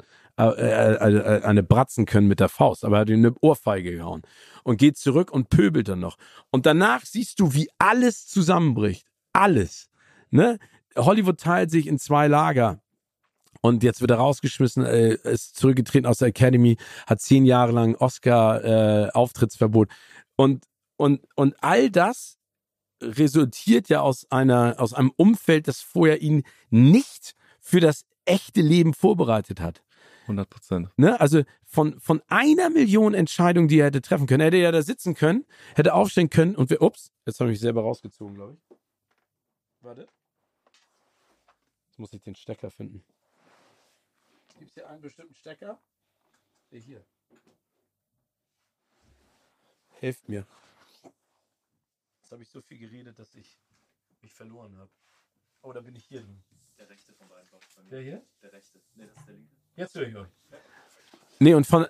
Speaker 4: äh, äh, äh, eine bratzen können mit der Faust, aber er hat ihm eine Ohrfeige gehauen und geht zurück und pöbelt dann noch. Und danach siehst du, wie alles zusammenbricht. Alles. Ne? Hollywood teilt sich in zwei Lager. Und jetzt wird er rausgeschmissen, ist zurückgetreten aus der Academy, hat zehn Jahre lang Oscar-Auftrittsverbot. Und, und, und all das resultiert ja aus einer, aus einem Umfeld, das vorher ihn nicht für das echte Leben vorbereitet hat.
Speaker 2: 100 Prozent.
Speaker 4: Ne? Also von, von einer Million Entscheidungen, die er hätte treffen können. Er hätte ja da sitzen können, hätte aufstehen können und wir, ups, jetzt habe ich mich selber rausgezogen, glaube ich. Warte muss ich den Stecker finden. Gibt es hier einen bestimmten Stecker? Der hier. Hilft mir. Jetzt habe ich so viel geredet, dass ich mich verloren habe. Oh, da bin ich hier drin.
Speaker 2: Der rechte von beiden.
Speaker 4: Der hier?
Speaker 2: Der rechte. Nee, das ist der linke.
Speaker 4: Jetzt höre ich euch. Nee, und von,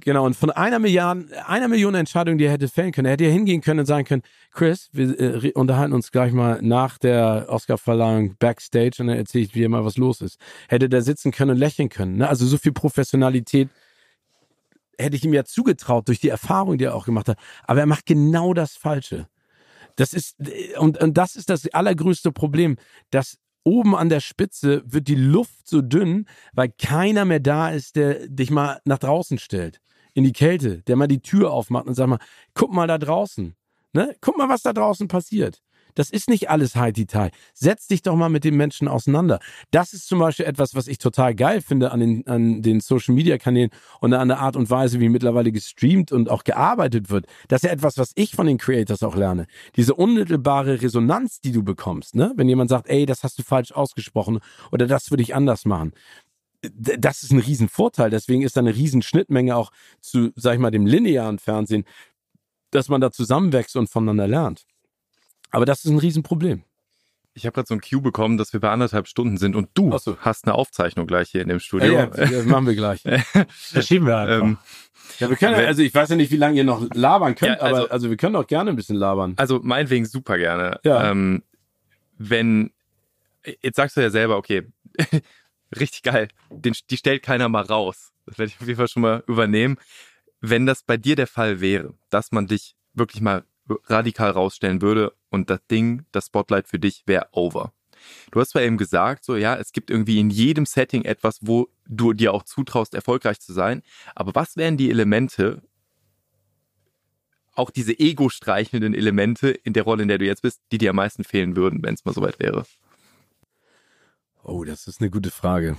Speaker 4: Genau, und von einer Milliarde, einer Million Entscheidungen, die er hätte fällen können, er hätte ja hingehen können und sagen können, Chris, wir äh, unterhalten uns gleich mal nach der Oscar-Verleihung backstage und dann erzähle ich dir mal, was los ist. Hätte der sitzen können und lächeln können. Ne? Also so viel Professionalität hätte ich ihm ja zugetraut durch die Erfahrung, die er auch gemacht hat. Aber er macht genau das Falsche. Das ist, und, und das ist das allergrößte Problem, dass oben an der Spitze wird die Luft so dünn, weil keiner mehr da ist, der dich mal nach draußen stellt in die Kälte, der mal die Tür aufmacht und sagt mal, guck mal da draußen. Ne? Guck mal, was da draußen passiert. Das ist nicht alles Haiti-Tai. Setz dich doch mal mit den Menschen auseinander. Das ist zum Beispiel etwas, was ich total geil finde an den, an den Social-Media-Kanälen und an der Art und Weise, wie mittlerweile gestreamt und auch gearbeitet wird. Das ist ja etwas, was ich von den Creators auch lerne. Diese unmittelbare Resonanz, die du bekommst, ne? Wenn jemand sagt, ey, das hast du falsch ausgesprochen oder das würde ich anders machen das ist ein Riesenvorteil. Deswegen ist da eine Riesenschnittmenge auch zu, sag ich mal, dem linearen Fernsehen, dass man da zusammenwächst und voneinander lernt. Aber das ist ein Riesenproblem.
Speaker 2: Ich habe gerade so ein Cue bekommen, dass wir bei anderthalb Stunden sind und du so. hast eine Aufzeichnung gleich hier in dem Studio.
Speaker 4: Ja, ja das machen wir gleich.
Speaker 3: Verschieben wir einfach. Ähm,
Speaker 4: ja, wir können, also ich weiß ja nicht, wie lange ihr noch labern könnt, ja, also, aber also wir können doch gerne ein bisschen labern.
Speaker 2: Also meinetwegen super gerne.
Speaker 4: Ja.
Speaker 2: Ähm, wenn, jetzt sagst du ja selber, okay, richtig geil. Den, die stellt keiner mal raus. Das werde ich auf jeden Fall schon mal übernehmen. Wenn das bei dir der Fall wäre, dass man dich wirklich mal radikal rausstellen würde und das Ding, das Spotlight für dich wäre over. Du hast zwar eben gesagt, so ja, es gibt irgendwie in jedem Setting etwas, wo du dir auch zutraust, erfolgreich zu sein. Aber was wären die Elemente, auch diese ego-streichelnden Elemente in der Rolle, in der du jetzt bist, die dir am meisten fehlen würden, wenn es mal soweit wäre?
Speaker 4: Oh, das ist eine gute Frage.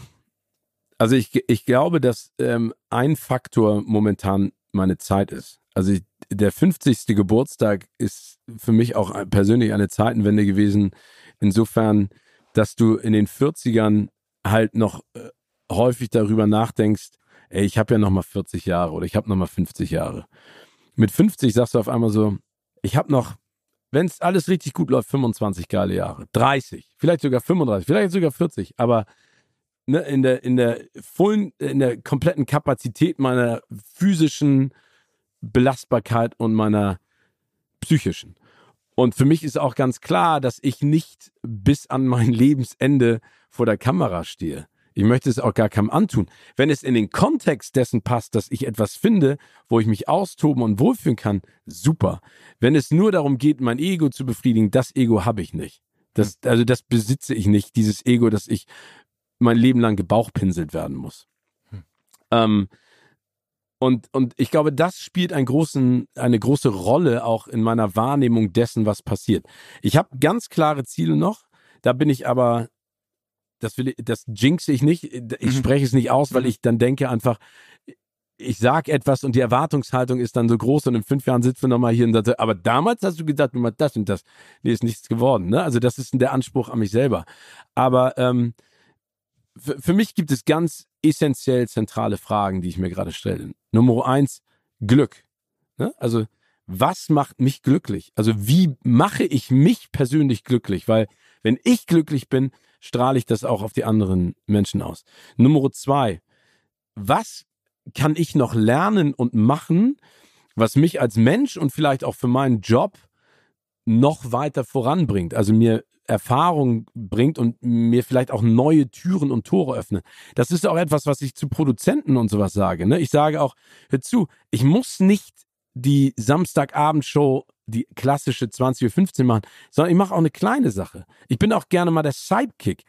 Speaker 4: Also ich, ich glaube, dass ähm, ein Faktor momentan meine Zeit ist. Also ich, der 50. Geburtstag ist für mich auch persönlich eine Zeitenwende gewesen. Insofern, dass du in den 40ern halt noch äh, häufig darüber nachdenkst, ey, ich habe ja noch mal 40 Jahre oder ich habe noch mal 50 Jahre. Mit 50 sagst du auf einmal so, ich habe noch wenn es alles richtig gut läuft, 25 geile Jahre. 30, vielleicht sogar 35, vielleicht sogar 40, aber ne, in der, in der vollen, in der kompletten Kapazität meiner physischen Belastbarkeit und meiner psychischen. Und für mich ist auch ganz klar, dass ich nicht bis an mein Lebensende vor der Kamera stehe. Ich möchte es auch gar keinem antun. Wenn es in den Kontext dessen passt, dass ich etwas finde, wo ich mich austoben und wohlfühlen kann, super. Wenn es nur darum geht, mein Ego zu befriedigen, das Ego habe ich nicht. Das, also das besitze ich nicht, dieses Ego, dass ich mein Leben lang gebauchpinselt werden muss. Hm. Ähm, und, und ich glaube, das spielt einen großen, eine große Rolle auch in meiner Wahrnehmung dessen, was passiert. Ich habe ganz klare Ziele noch Da bin ich aber, das will ich, das jinx ich nicht, ich mhm. spreche es nicht aus, weil mhm. ich dann denke einfach, ich sag etwas und die Erwartungshaltung ist dann so groß und in fünf Jahren sitzen wir nochmal hier und sagen, aber damals hast du gedacht, du das und das. Nee, ist nichts geworden. Ne? Also das ist der Anspruch an mich selber. Aber ähm, für mich gibt es ganz essentiell zentrale Fragen, die ich mir gerade stelle. Nummer eins, Glück. Ne? Also was macht mich glücklich? Also wie mache ich mich persönlich glücklich? Weil wenn ich glücklich bin, strahle ich das auch auf die anderen Menschen aus. Nummer zwei, was kann ich noch lernen und machen, was mich als Mensch und vielleicht auch für meinen Job noch weiter voranbringt? Also mir Erfahrung bringt und mir vielleicht auch neue Türen und Tore öffnet. Das ist auch etwas, was ich zu Produzenten und sowas sage. Ne? Ich sage auch, hör zu, ich muss nicht die Samstagabendshow, die klassische 20.15 Uhr machen, sondern ich mache auch eine kleine Sache. Ich bin auch gerne mal der Sidekick.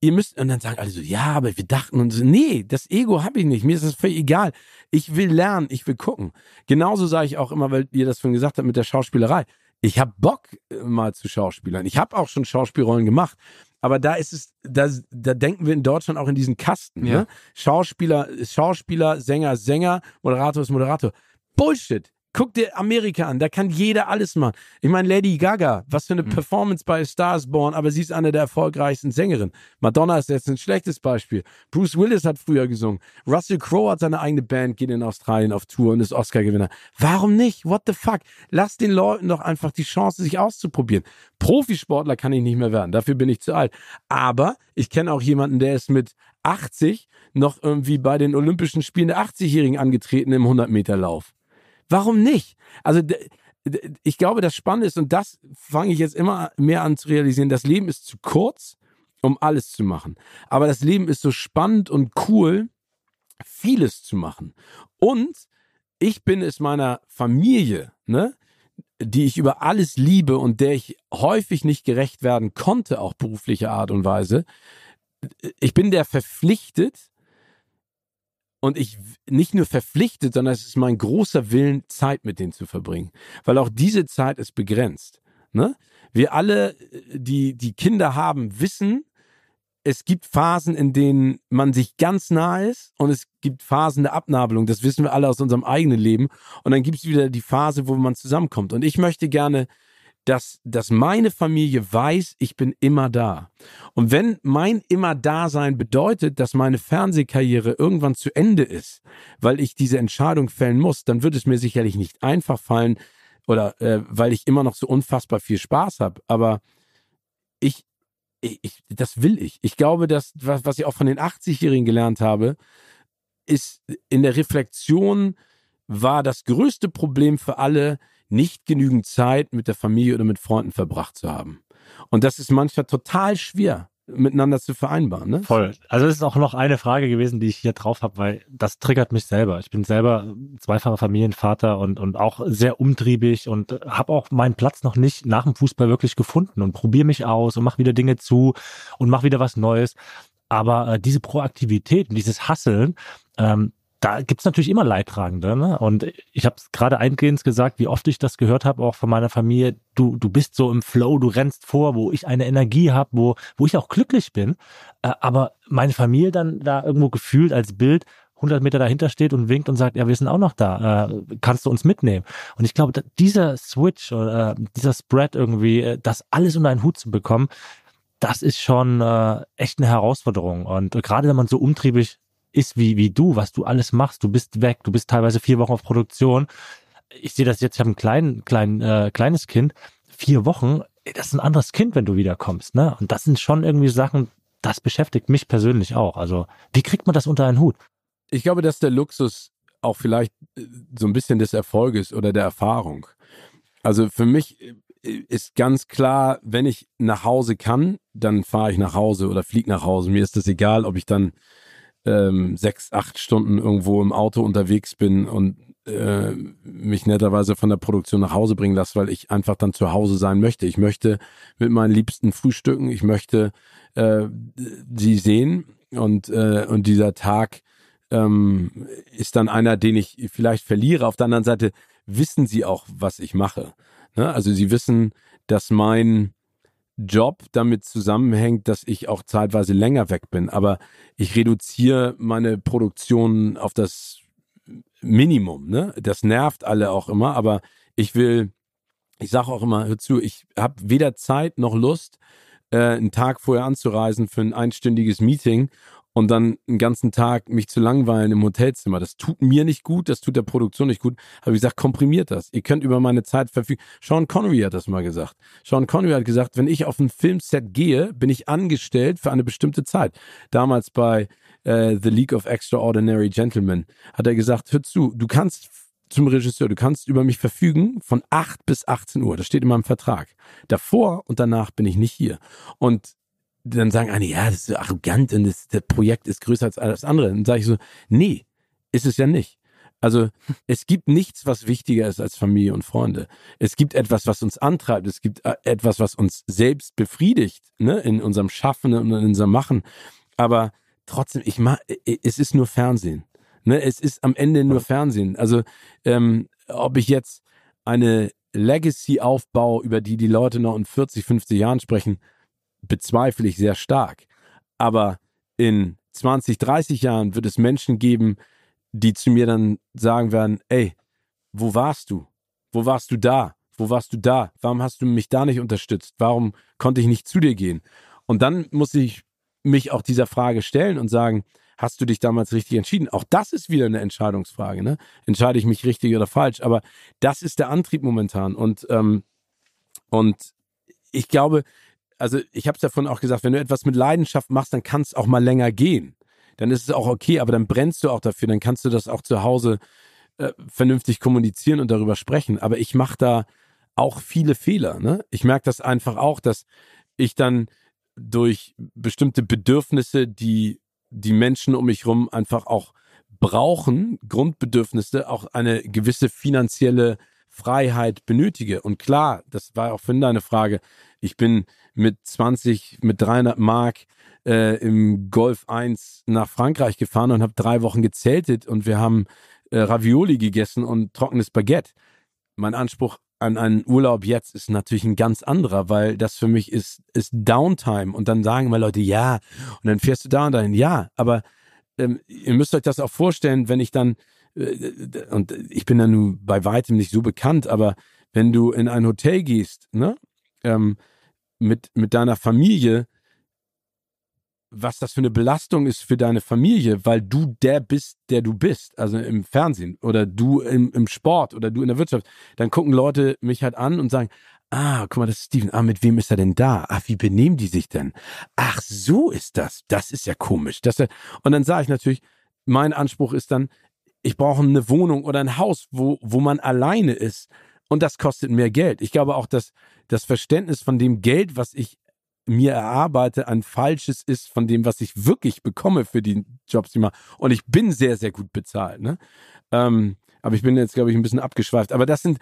Speaker 4: Ihr müsst, und dann sagen alle so, ja, aber wir dachten und so, nee, das Ego habe ich nicht. Mir ist das völlig egal. Ich will lernen, ich will gucken. Genauso sage ich auch immer, weil ihr das schon gesagt habt mit der Schauspielerei. Ich habe Bock äh, mal zu Schauspielern. Ich habe auch schon Schauspielrollen gemacht. Aber da ist es, da, da denken wir in Deutschland auch in diesen Kasten. Ja. Ne? Schauspieler, Schauspieler, Sänger, Sänger, Moderator ist Moderator. Bullshit. Guck dir Amerika an, da kann jeder alles machen. Ich meine, Lady Gaga, was für eine mhm. Performance bei Stars Born, aber sie ist eine der erfolgreichsten Sängerinnen. Madonna ist jetzt ein schlechtes Beispiel. Bruce Willis hat früher gesungen. Russell Crowe hat seine eigene Band, geht in Australien auf Tour und ist Oscar-Gewinner. Warum nicht? What the fuck? Lass den Leuten doch einfach die Chance, sich auszuprobieren. Profisportler kann ich nicht mehr werden, dafür bin ich zu alt. Aber ich kenne auch jemanden, der ist mit 80 noch irgendwie bei den Olympischen Spielen der 80-Jährigen angetreten im 100-Meter-Lauf. Warum nicht? Also ich glaube, das Spannende ist, und das fange ich jetzt immer mehr an zu realisieren, das Leben ist zu kurz, um alles zu machen. Aber das Leben ist so spannend und cool, vieles zu machen. Und ich bin es meiner Familie, ne, die ich über alles liebe und der ich häufig nicht gerecht werden konnte, auch beruflicher Art und Weise. Ich bin der verpflichtet, und ich nicht nur verpflichtet, sondern es ist mein großer Willen, Zeit mit denen zu verbringen. Weil auch diese Zeit ist begrenzt. Ne? Wir alle, die, die Kinder haben, wissen, es gibt Phasen, in denen man sich ganz nah ist und es gibt Phasen der Abnabelung. Das wissen wir alle aus unserem eigenen Leben. Und dann gibt es wieder die Phase, wo man zusammenkommt. Und ich möchte gerne dass, dass meine Familie weiß, ich bin immer da. Und wenn mein immer da sein bedeutet, dass meine Fernsehkarriere irgendwann zu Ende ist, weil ich diese Entscheidung fällen muss, dann wird es mir sicherlich nicht einfach fallen oder äh, weil ich immer noch so unfassbar viel Spaß habe. Aber ich, ich, ich, das will ich. Ich glaube, dass was, was ich auch von den 80-Jährigen gelernt habe, ist in der Reflexion war das größte Problem für alle, nicht genügend Zeit mit der Familie oder mit Freunden verbracht zu haben. Und das ist manchmal total schwer miteinander zu vereinbaren. Ne?
Speaker 3: Voll. Also es ist auch noch eine Frage gewesen, die ich hier drauf habe, weil das triggert mich selber. Ich bin selber zweifacher Familienvater und, und auch sehr umtriebig und habe auch meinen Platz noch nicht nach dem Fußball wirklich gefunden und probiere mich aus und mache wieder Dinge zu und mache wieder was Neues. Aber äh, diese Proaktivität und dieses Hasseln, ähm, da gibt's natürlich immer Leidtragende. Ne? Und ich habe es gerade eingehend gesagt, wie oft ich das gehört habe, auch von meiner Familie. Du, du bist so im Flow, du rennst vor, wo ich eine Energie habe, wo, wo ich auch glücklich bin. Äh, aber meine Familie dann da irgendwo gefühlt als Bild 100 Meter dahinter steht und winkt und sagt, ja, wir sind auch noch da, äh, kannst du uns mitnehmen? Und ich glaube, dieser Switch oder äh, dieser Spread irgendwie, das alles unter einen Hut zu bekommen, das ist schon äh, echt eine Herausforderung. Und gerade wenn man so umtriebig ist wie, wie du, was du alles machst. Du bist weg, du bist teilweise vier Wochen auf Produktion. Ich sehe das jetzt, ich habe ein klein, klein, äh, kleines Kind. Vier Wochen, das ist ein anderes Kind, wenn du wiederkommst. Ne? Und das sind schon irgendwie Sachen, das beschäftigt mich persönlich auch. Also, wie kriegt man das unter einen Hut?
Speaker 4: Ich glaube, dass der Luxus auch vielleicht äh, so ein bisschen des Erfolges oder der Erfahrung. Also für mich äh, ist ganz klar, wenn ich nach Hause kann, dann fahre ich nach Hause oder fliege nach Hause. Mir ist das egal, ob ich dann ähm, sechs, acht Stunden irgendwo im Auto unterwegs bin und äh, mich netterweise von der Produktion nach Hause bringen lasse, weil ich einfach dann zu Hause sein möchte. Ich möchte mit meinen Liebsten frühstücken, ich möchte äh, sie sehen und, äh, und dieser Tag ähm, ist dann einer, den ich vielleicht verliere. Auf der anderen Seite wissen sie auch, was ich mache. Ne? Also sie wissen, dass mein Job damit zusammenhängt, dass ich auch zeitweise länger weg bin. Aber ich reduziere meine Produktion auf das Minimum. Ne? Das nervt alle auch immer, aber ich will, ich sage auch immer, hör zu, ich habe weder Zeit noch Lust, äh, einen Tag vorher anzureisen für ein einstündiges Meeting und dann einen ganzen Tag mich zu langweilen im Hotelzimmer. Das tut mir nicht gut, das tut der Produktion nicht gut. Aber wie gesagt, komprimiert das. Ihr könnt über meine Zeit verfügen. Sean Connery hat das mal gesagt. Sean Connery hat gesagt, wenn ich auf ein Filmset gehe, bin ich angestellt für eine bestimmte Zeit. Damals bei äh, The League of Extraordinary Gentlemen hat er gesagt, hör zu, du kannst zum Regisseur, du kannst über mich verfügen von 8 bis 18 Uhr. Das steht in meinem Vertrag. Davor und danach bin ich nicht hier. Und dann sagen eine, ja, das ist so arrogant und das, das Projekt ist größer als alles andere. Dann sage ich so, nee, ist es ja nicht. Also es gibt nichts, was wichtiger ist als Familie und Freunde. Es gibt etwas, was uns antreibt. Es gibt äh, etwas, was uns selbst befriedigt, ne, in unserem Schaffen und in unserem Machen. Aber trotzdem, ich mach, es ist nur Fernsehen. Ne, es ist am Ende nur Fernsehen. Also ähm, ob ich jetzt eine Legacy aufbaue, über die die Leute noch in 40, 50 Jahren sprechen, bezweifle ich sehr stark. Aber in 20, 30 Jahren wird es Menschen geben, die zu mir dann sagen werden, ey, wo warst du? Wo warst du da? Wo warst du da? Warum hast du mich da nicht unterstützt? Warum konnte ich nicht zu dir gehen? Und dann muss ich mich auch dieser Frage stellen und sagen, hast du dich damals richtig entschieden? Auch das ist wieder eine Entscheidungsfrage. Ne? Entscheide ich mich richtig oder falsch? Aber das ist der Antrieb momentan. Und, ähm, und ich glaube, also ich habe es davon auch gesagt, wenn du etwas mit Leidenschaft machst, dann kann es auch mal länger gehen. Dann ist es auch okay, aber dann brennst du auch dafür, dann kannst du das auch zu Hause äh, vernünftig kommunizieren und darüber sprechen. Aber ich mache da auch viele Fehler. Ne? Ich merke das einfach auch, dass ich dann durch bestimmte Bedürfnisse, die die Menschen um mich herum einfach auch brauchen, Grundbedürfnisse, auch eine gewisse finanzielle Freiheit benötige. Und klar, das war auch für deine Frage, ich bin mit 20, mit 300 Mark äh, im Golf 1 nach Frankreich gefahren und habe drei Wochen gezeltet und wir haben äh, Ravioli gegessen und trockenes Baguette. Mein Anspruch an einen Urlaub jetzt ist natürlich ein ganz anderer, weil das für mich ist, ist Downtime. Und dann sagen mal Leute, ja, und dann fährst du da und dahin, ja, aber ähm, ihr müsst euch das auch vorstellen, wenn ich dann, äh, und ich bin da nun bei weitem nicht so bekannt, aber wenn du in ein Hotel gehst, ne, ähm, mit, mit deiner Familie, was das für eine Belastung ist für deine Familie, weil du der bist, der du bist, also im Fernsehen oder du im, im Sport oder du in der Wirtschaft, dann gucken Leute mich halt an und sagen, ah, guck mal, das ist Steven, ah, mit wem ist er denn da? Ach, wie benehmen die sich denn? Ach, so ist das. Das ist ja komisch. Das, und dann sage ich natürlich, mein Anspruch ist dann, ich brauche eine Wohnung oder ein Haus, wo, wo man alleine ist. Und das kostet mehr Geld. Ich glaube auch, dass das Verständnis von dem Geld, was ich mir erarbeite, ein falsches ist von dem, was ich wirklich bekomme für die Jobs, die ich mache. Und ich bin sehr, sehr gut bezahlt. Ne? Ähm, aber ich bin jetzt, glaube ich, ein bisschen abgeschweift. Aber das sind,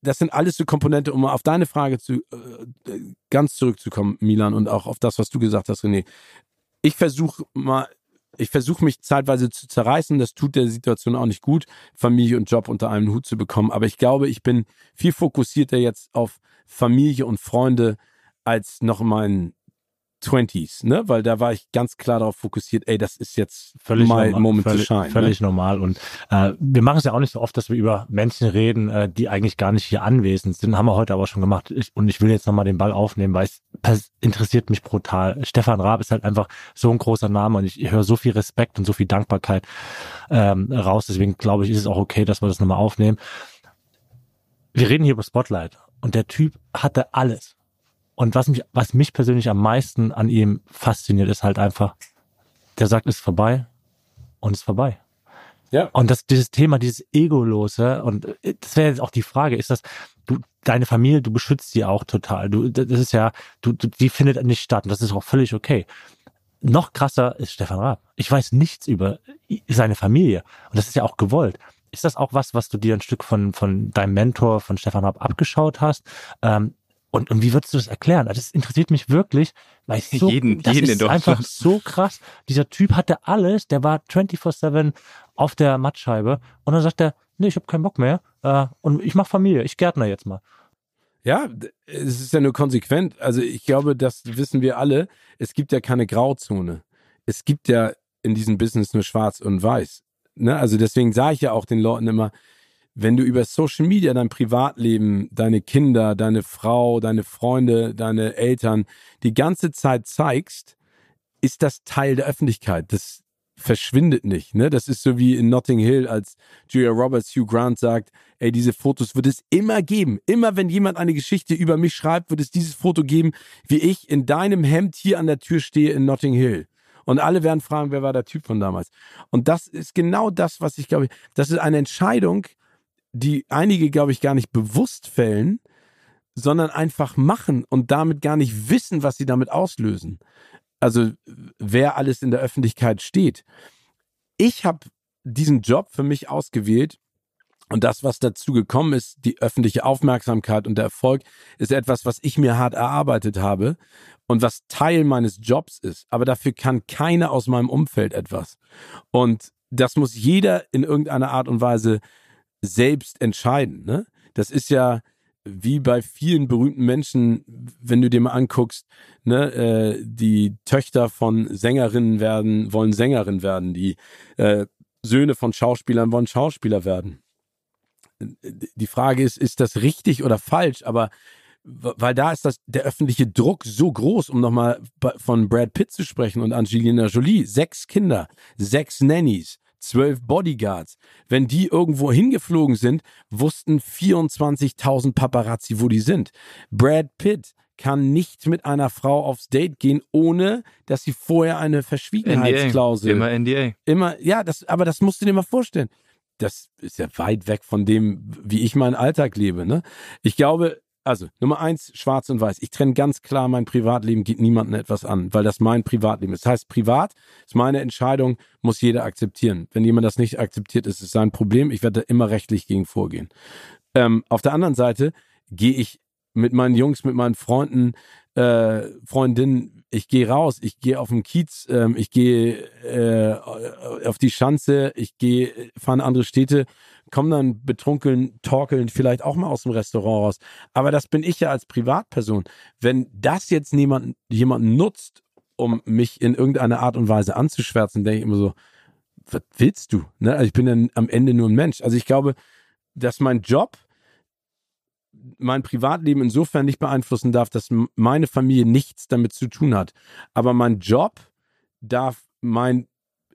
Speaker 4: das sind alles so Komponente, um auf deine Frage zu äh, ganz zurückzukommen, Milan, und auch auf das, was du gesagt hast, René. Ich versuche mal, ich versuche mich zeitweise zu zerreißen. Das tut der Situation auch nicht gut, Familie und Job unter einem Hut zu bekommen. Aber ich glaube, ich bin viel fokussierter jetzt auf Familie und Freunde als noch mein 20s, ne? Weil da war ich ganz klar darauf fokussiert, ey, das ist jetzt
Speaker 3: völlig
Speaker 4: mein
Speaker 3: normal,
Speaker 4: Moment
Speaker 3: völlig,
Speaker 4: shine.
Speaker 3: Völlig
Speaker 4: ne?
Speaker 3: normal. Und äh, wir machen es ja auch nicht so oft, dass wir über Menschen reden, äh, die eigentlich gar nicht hier anwesend sind. Haben wir heute aber schon gemacht. Ich, und ich will jetzt nochmal den Ball aufnehmen, weil es interessiert mich brutal. Stefan Raab ist halt einfach so ein großer Name und ich, ich höre so viel Respekt und so viel Dankbarkeit ähm, raus. Deswegen glaube ich, ist es auch okay, dass wir das nochmal aufnehmen. Wir reden hier über Spotlight und der Typ hatte alles und was mich, was mich persönlich am meisten an ihm fasziniert, ist halt einfach, der sagt, ist vorbei und ist vorbei.
Speaker 4: Ja.
Speaker 3: Und das, dieses Thema, dieses Egolose, und äh, das wäre jetzt auch die Frage, ist das, du, deine Familie, du beschützt sie auch total. Du, das ist ja, du, du, die findet nicht statt und das ist auch völlig okay. Noch krasser ist Stefan Raab. Ich weiß nichts über seine Familie. Und das ist ja auch gewollt. Ist das auch was, was du dir ein Stück von, von deinem Mentor, von Stefan Raab abgeschaut hast? Ähm, und, und wie würdest du das erklären? Also das interessiert mich wirklich, weil ich so,
Speaker 2: jeden,
Speaker 3: das
Speaker 2: jeden
Speaker 3: ist einfach so krass. Dieser Typ hatte alles, der war 24-7 auf der Mattscheibe und dann sagt er, nee, ich habe keinen Bock mehr äh, und ich mache Familie, ich gärtner jetzt mal.
Speaker 4: Ja, es ist ja nur konsequent. Also ich glaube, das wissen wir alle. Es gibt ja keine Grauzone. Es gibt ja in diesem Business nur schwarz und weiß. Ne? Also deswegen sage ich ja auch den Leuten immer, wenn du über Social Media dein Privatleben, deine Kinder, deine Frau, deine Freunde, deine Eltern die ganze Zeit zeigst, ist das Teil der Öffentlichkeit. Das verschwindet nicht. Ne? Das ist so wie in Notting Hill, als Julia Roberts Hugh Grant sagt, ey, diese Fotos wird es immer geben. Immer wenn jemand eine Geschichte über mich schreibt, wird es dieses Foto geben, wie ich in deinem Hemd hier an der Tür stehe in Notting Hill. Und alle werden fragen, wer war der Typ von damals? Und das ist genau das, was ich glaube, das ist eine Entscheidung, die einige, glaube ich, gar nicht bewusst fällen, sondern einfach machen und damit gar nicht wissen, was sie damit auslösen. Also wer alles in der Öffentlichkeit steht. Ich habe diesen Job für mich ausgewählt und das, was dazu gekommen ist, die öffentliche Aufmerksamkeit und der Erfolg, ist etwas, was ich mir hart erarbeitet habe und was Teil meines Jobs ist. Aber dafür kann keiner aus meinem Umfeld etwas. Und das muss jeder in irgendeiner Art und Weise selbst entscheiden. Ne? Das ist ja wie bei vielen berühmten Menschen, wenn du dir mal anguckst, ne, äh, die Töchter von Sängerinnen werden, wollen Sängerin werden, die äh, Söhne von Schauspielern wollen Schauspieler werden. Die Frage ist, ist das richtig oder falsch? Aber weil da ist das der öffentliche Druck so groß, um nochmal von Brad Pitt zu sprechen und Angelina Jolie, sechs Kinder, sechs Nannies, zwölf Bodyguards. Wenn die irgendwo hingeflogen sind, wussten 24.000 Paparazzi, wo die sind. Brad Pitt kann nicht mit einer Frau aufs Date gehen, ohne dass sie vorher eine Verschwiegenheitsklausel.
Speaker 2: NDA. Immer NDA.
Speaker 4: Immer, ja, das, aber das musst du dir mal vorstellen. Das ist ja weit weg von dem, wie ich meinen Alltag lebe. Ne? Ich glaube, also Nummer eins, schwarz und weiß. Ich trenne ganz klar, mein Privatleben geht niemandem etwas an, weil das mein Privatleben ist. Das heißt, privat ist meine Entscheidung, muss jeder akzeptieren. Wenn jemand das nicht akzeptiert, ist es sein Problem. Ich werde da immer rechtlich gegen vorgehen. Ähm, auf der anderen Seite gehe ich mit meinen Jungs, mit meinen Freunden, äh, Freundinnen, ich gehe raus, ich gehe auf den Kiez, ähm, ich gehe äh, auf die Schanze, ich gehe, fahre in andere Städte komme dann betrunken, torkeln, vielleicht auch mal aus dem Restaurant raus. Aber das bin ich ja als Privatperson. Wenn das jetzt niemand, jemand nutzt, um mich in irgendeiner Art und Weise anzuschwärzen, denke ich immer so, was willst du? Ne? Also ich bin dann am Ende nur ein Mensch. Also ich glaube, dass mein Job mein Privatleben insofern nicht beeinflussen darf, dass meine Familie nichts damit zu tun hat. Aber mein Job darf mein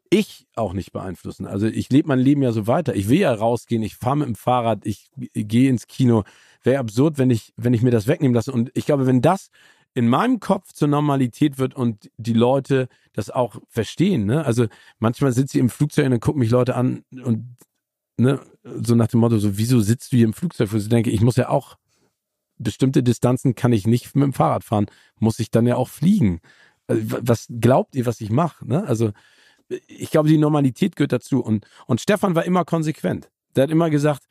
Speaker 4: ich auch nicht beeinflussen. Also ich lebe mein Leben ja so weiter. Ich will ja rausgehen, ich fahre mit dem Fahrrad, ich gehe ins Kino. Wäre absurd, wenn ich, wenn ich mir das wegnehmen lasse. Und ich glaube, wenn das in meinem Kopf zur Normalität wird und die Leute das auch verstehen, ne? Also manchmal sitze ich im Flugzeug und dann gucken mich Leute an und ne, so nach dem Motto, so, wieso sitzt du hier im Flugzeug? Wo ich denke, ich muss ja auch bestimmte Distanzen kann ich nicht mit dem Fahrrad fahren, muss ich dann ja auch fliegen. Also, was glaubt ihr, was ich mache? Ne? Also ich glaube, die Normalität gehört dazu. Und, und Stefan war immer konsequent. Der hat immer gesagt,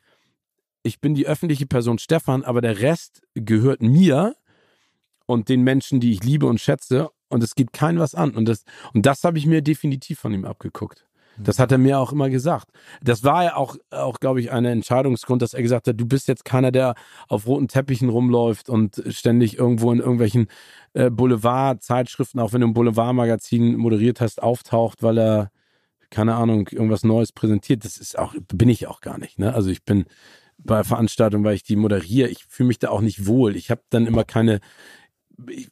Speaker 4: ich bin die öffentliche Person Stefan, aber der Rest gehört mir und den Menschen, die ich liebe und schätze. Und es geht kein was an. Und das, und das habe ich mir definitiv von ihm abgeguckt. Das hat er mir auch immer gesagt. Das war ja auch, auch glaube ich, ein Entscheidungsgrund, dass er gesagt hat, du bist jetzt keiner, der auf roten Teppichen rumläuft und ständig irgendwo in irgendwelchen äh, Boulevard-Zeitschriften, auch wenn du ein Boulevard-Magazin moderiert hast, auftaucht, weil er, keine Ahnung, irgendwas Neues präsentiert. Das ist auch, bin ich auch gar nicht. Ne? Also ich bin bei Veranstaltungen, weil ich die moderiere, ich fühle mich da auch nicht wohl. Ich habe dann immer keine, ich,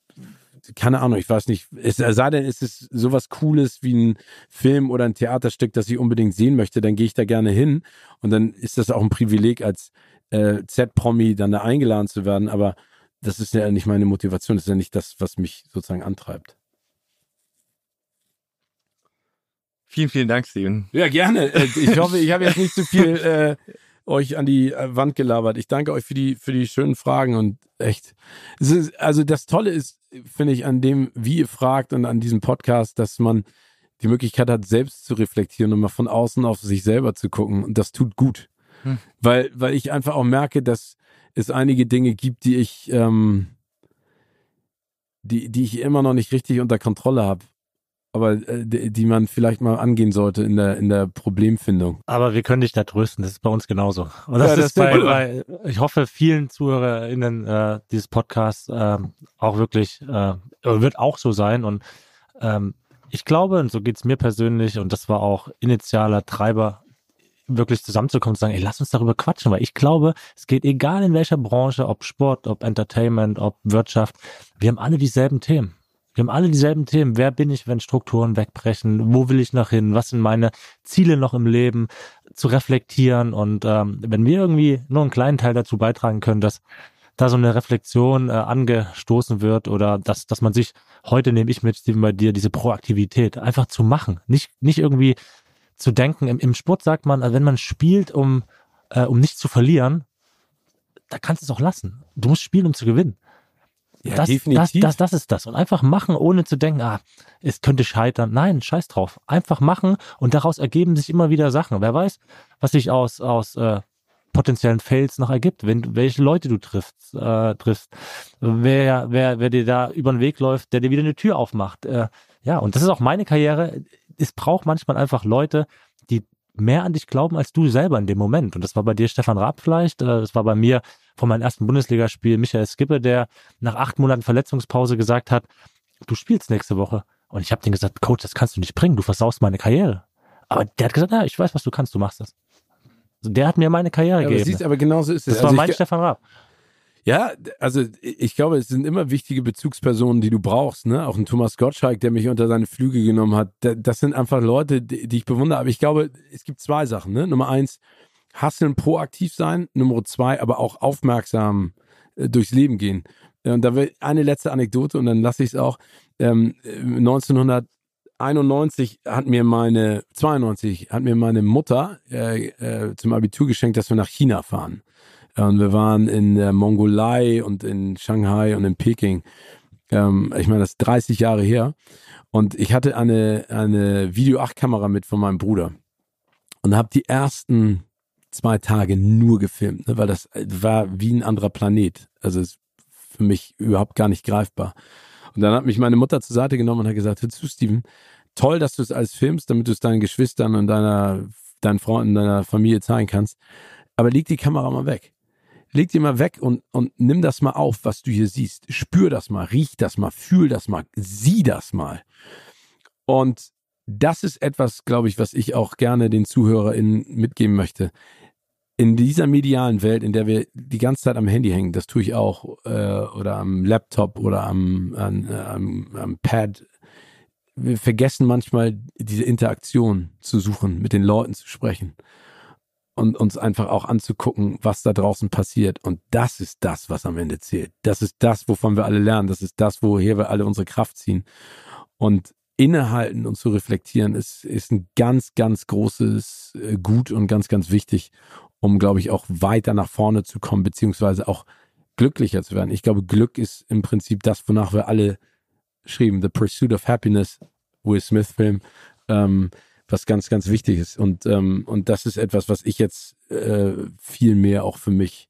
Speaker 4: keine Ahnung, ich weiß nicht, es sei denn, ist es sowas Cooles wie ein Film oder ein Theaterstück, das ich unbedingt sehen möchte, dann gehe ich da gerne hin und dann ist das auch ein Privileg als äh, Z-Promi dann da eingeladen zu werden, aber das ist ja nicht meine Motivation, das ist ja nicht das, was mich sozusagen antreibt.
Speaker 2: Vielen, vielen Dank, Steven.
Speaker 4: Ja, gerne. Äh, ich hoffe, ich habe jetzt nicht zu viel äh, euch an die äh, Wand gelabert. Ich danke euch für die, für die schönen Fragen und echt. Ist, also das Tolle ist, finde ich, an dem, wie ihr fragt und an diesem Podcast, dass man die Möglichkeit hat, selbst zu reflektieren und mal von außen auf sich selber zu gucken. Und das tut gut. Hm. Weil, weil ich einfach auch merke, dass es einige Dinge gibt, die ich, ähm, die, die ich immer noch nicht richtig unter Kontrolle habe. Aber äh, die man vielleicht mal angehen sollte in der, in der Problemfindung.
Speaker 3: Aber wir können dich da trösten, das ist bei uns genauso. Und das, ja, das ist bei, bei, ich hoffe, vielen ZuhörerInnen äh, dieses Podcasts äh, auch wirklich, äh, wird auch so sein. Und ähm, ich glaube, und so geht's mir persönlich, und das war auch initialer Treiber, wirklich zusammenzukommen und zu sagen, ey, lass uns darüber quatschen, weil ich glaube, es geht egal in welcher Branche, ob Sport, ob Entertainment, ob Wirtschaft, wir haben alle dieselben Themen. Wir haben alle dieselben Themen. Wer bin ich, wenn Strukturen wegbrechen? Wo will ich noch hin? Was sind meine Ziele noch im Leben? Zu reflektieren. Und ähm, wenn wir irgendwie nur einen kleinen Teil dazu beitragen können, dass da so eine Reflexion äh, angestoßen wird oder dass, dass man sich, heute nehme ich mit, Steven, bei dir, diese Proaktivität einfach zu machen. Nicht, nicht irgendwie zu denken. Im, im Sport sagt man, wenn man spielt, um, äh, um nicht zu verlieren, da kannst du es auch lassen. Du musst spielen, um zu gewinnen. Ja, das, definitiv. Das, das, das ist das. Und einfach machen, ohne zu denken, ah, es könnte scheitern. Nein, scheiß drauf. Einfach machen und daraus ergeben sich immer wieder Sachen. Wer weiß, was sich aus, aus äh, potenziellen Fails noch ergibt, wenn welche Leute du triffst, äh, triffst, wer, wer, wer dir da über den Weg läuft, der dir wieder eine Tür aufmacht. Äh, ja, und das ist auch meine Karriere. Es braucht manchmal einfach Leute, die mehr an dich glauben als du selber in dem Moment. Und das war bei dir Stefan Raab vielleicht, äh, das war bei mir von meinem ersten Bundesligaspiel Michael Skippe, der nach acht Monaten Verletzungspause gesagt hat, du spielst nächste Woche. Und ich habe den gesagt, Coach, das kannst du nicht bringen, du versaust meine Karriere. Aber der hat gesagt, ja, ich weiß, was du kannst, du machst das. Also der hat mir meine Karriere ja, gegeben.
Speaker 4: Siehst, aber genauso ist es.
Speaker 3: Das also war mein Stefan Raab.
Speaker 4: Ja, also ich glaube, es sind immer wichtige Bezugspersonen, die du brauchst. Ne? Auch ein Thomas Gottschalk, der mich unter seine Flüge genommen hat. Das sind einfach Leute, die ich bewundere. Aber ich glaube, es gibt zwei Sachen. Ne? Nummer eins, hasseln, proaktiv sein. Nummer zwei, aber auch aufmerksam äh, durchs Leben gehen. Und da will eine letzte Anekdote und dann lasse ich es auch. Ähm, 1991 hat mir meine, 92 hat mir meine Mutter äh, äh, zum Abitur geschenkt, dass wir nach China fahren. Und wir waren in der Mongolei und in Shanghai und in Peking. Ähm, ich meine, das ist 30 Jahre her. Und ich hatte eine, eine Video-8-Kamera mit von meinem Bruder. Und habe die ersten zwei Tage nur gefilmt, ne, weil das war wie ein anderer Planet. Also ist für mich überhaupt gar nicht greifbar. Und dann hat mich meine Mutter zur Seite genommen und hat gesagt, hör zu, Steven, toll, dass du es alles filmst, damit du es deinen Geschwistern und deiner, deinen Freunden, deiner Familie zeigen kannst. Aber leg die Kamera mal weg leg die mal weg und, und nimm das mal auf, was du hier siehst. Spür das mal, riech das mal, fühl das mal, sieh das mal. Und das ist etwas, glaube ich, was ich auch gerne den ZuhörerInnen mitgeben möchte. In dieser medialen Welt, in der wir die ganze Zeit am Handy hängen, das tue ich auch, äh, oder am Laptop oder am, an, äh, am, am Pad, wir vergessen manchmal diese Interaktion zu suchen, mit den Leuten zu sprechen und uns einfach auch anzugucken, was da draußen passiert. Und das ist das, was am Ende zählt. Das ist das, wovon wir alle lernen. Das ist das, woher wir alle unsere Kraft ziehen. Und innehalten und zu reflektieren ist, ist ein ganz, ganz großes äh, Gut und ganz, ganz wichtig, um, glaube ich, auch weiter nach vorne zu kommen, beziehungsweise auch glücklicher zu werden. Ich glaube, Glück ist im Prinzip das, wonach wir alle schrieben. The Pursuit of Happiness, Will Smith Film. Ähm, was ganz, ganz wichtig ist. Und, ähm, und das ist etwas, was ich jetzt äh, viel mehr auch für mich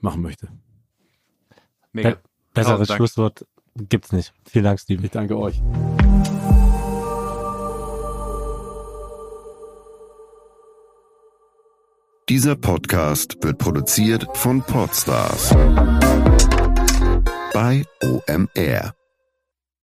Speaker 4: machen möchte.
Speaker 3: Mega. Be besseres Schlusswort gibt's nicht. Vielen Dank, Steven.
Speaker 4: Ich danke euch.
Speaker 5: Dieser Podcast wird produziert von Podstars bei OMR.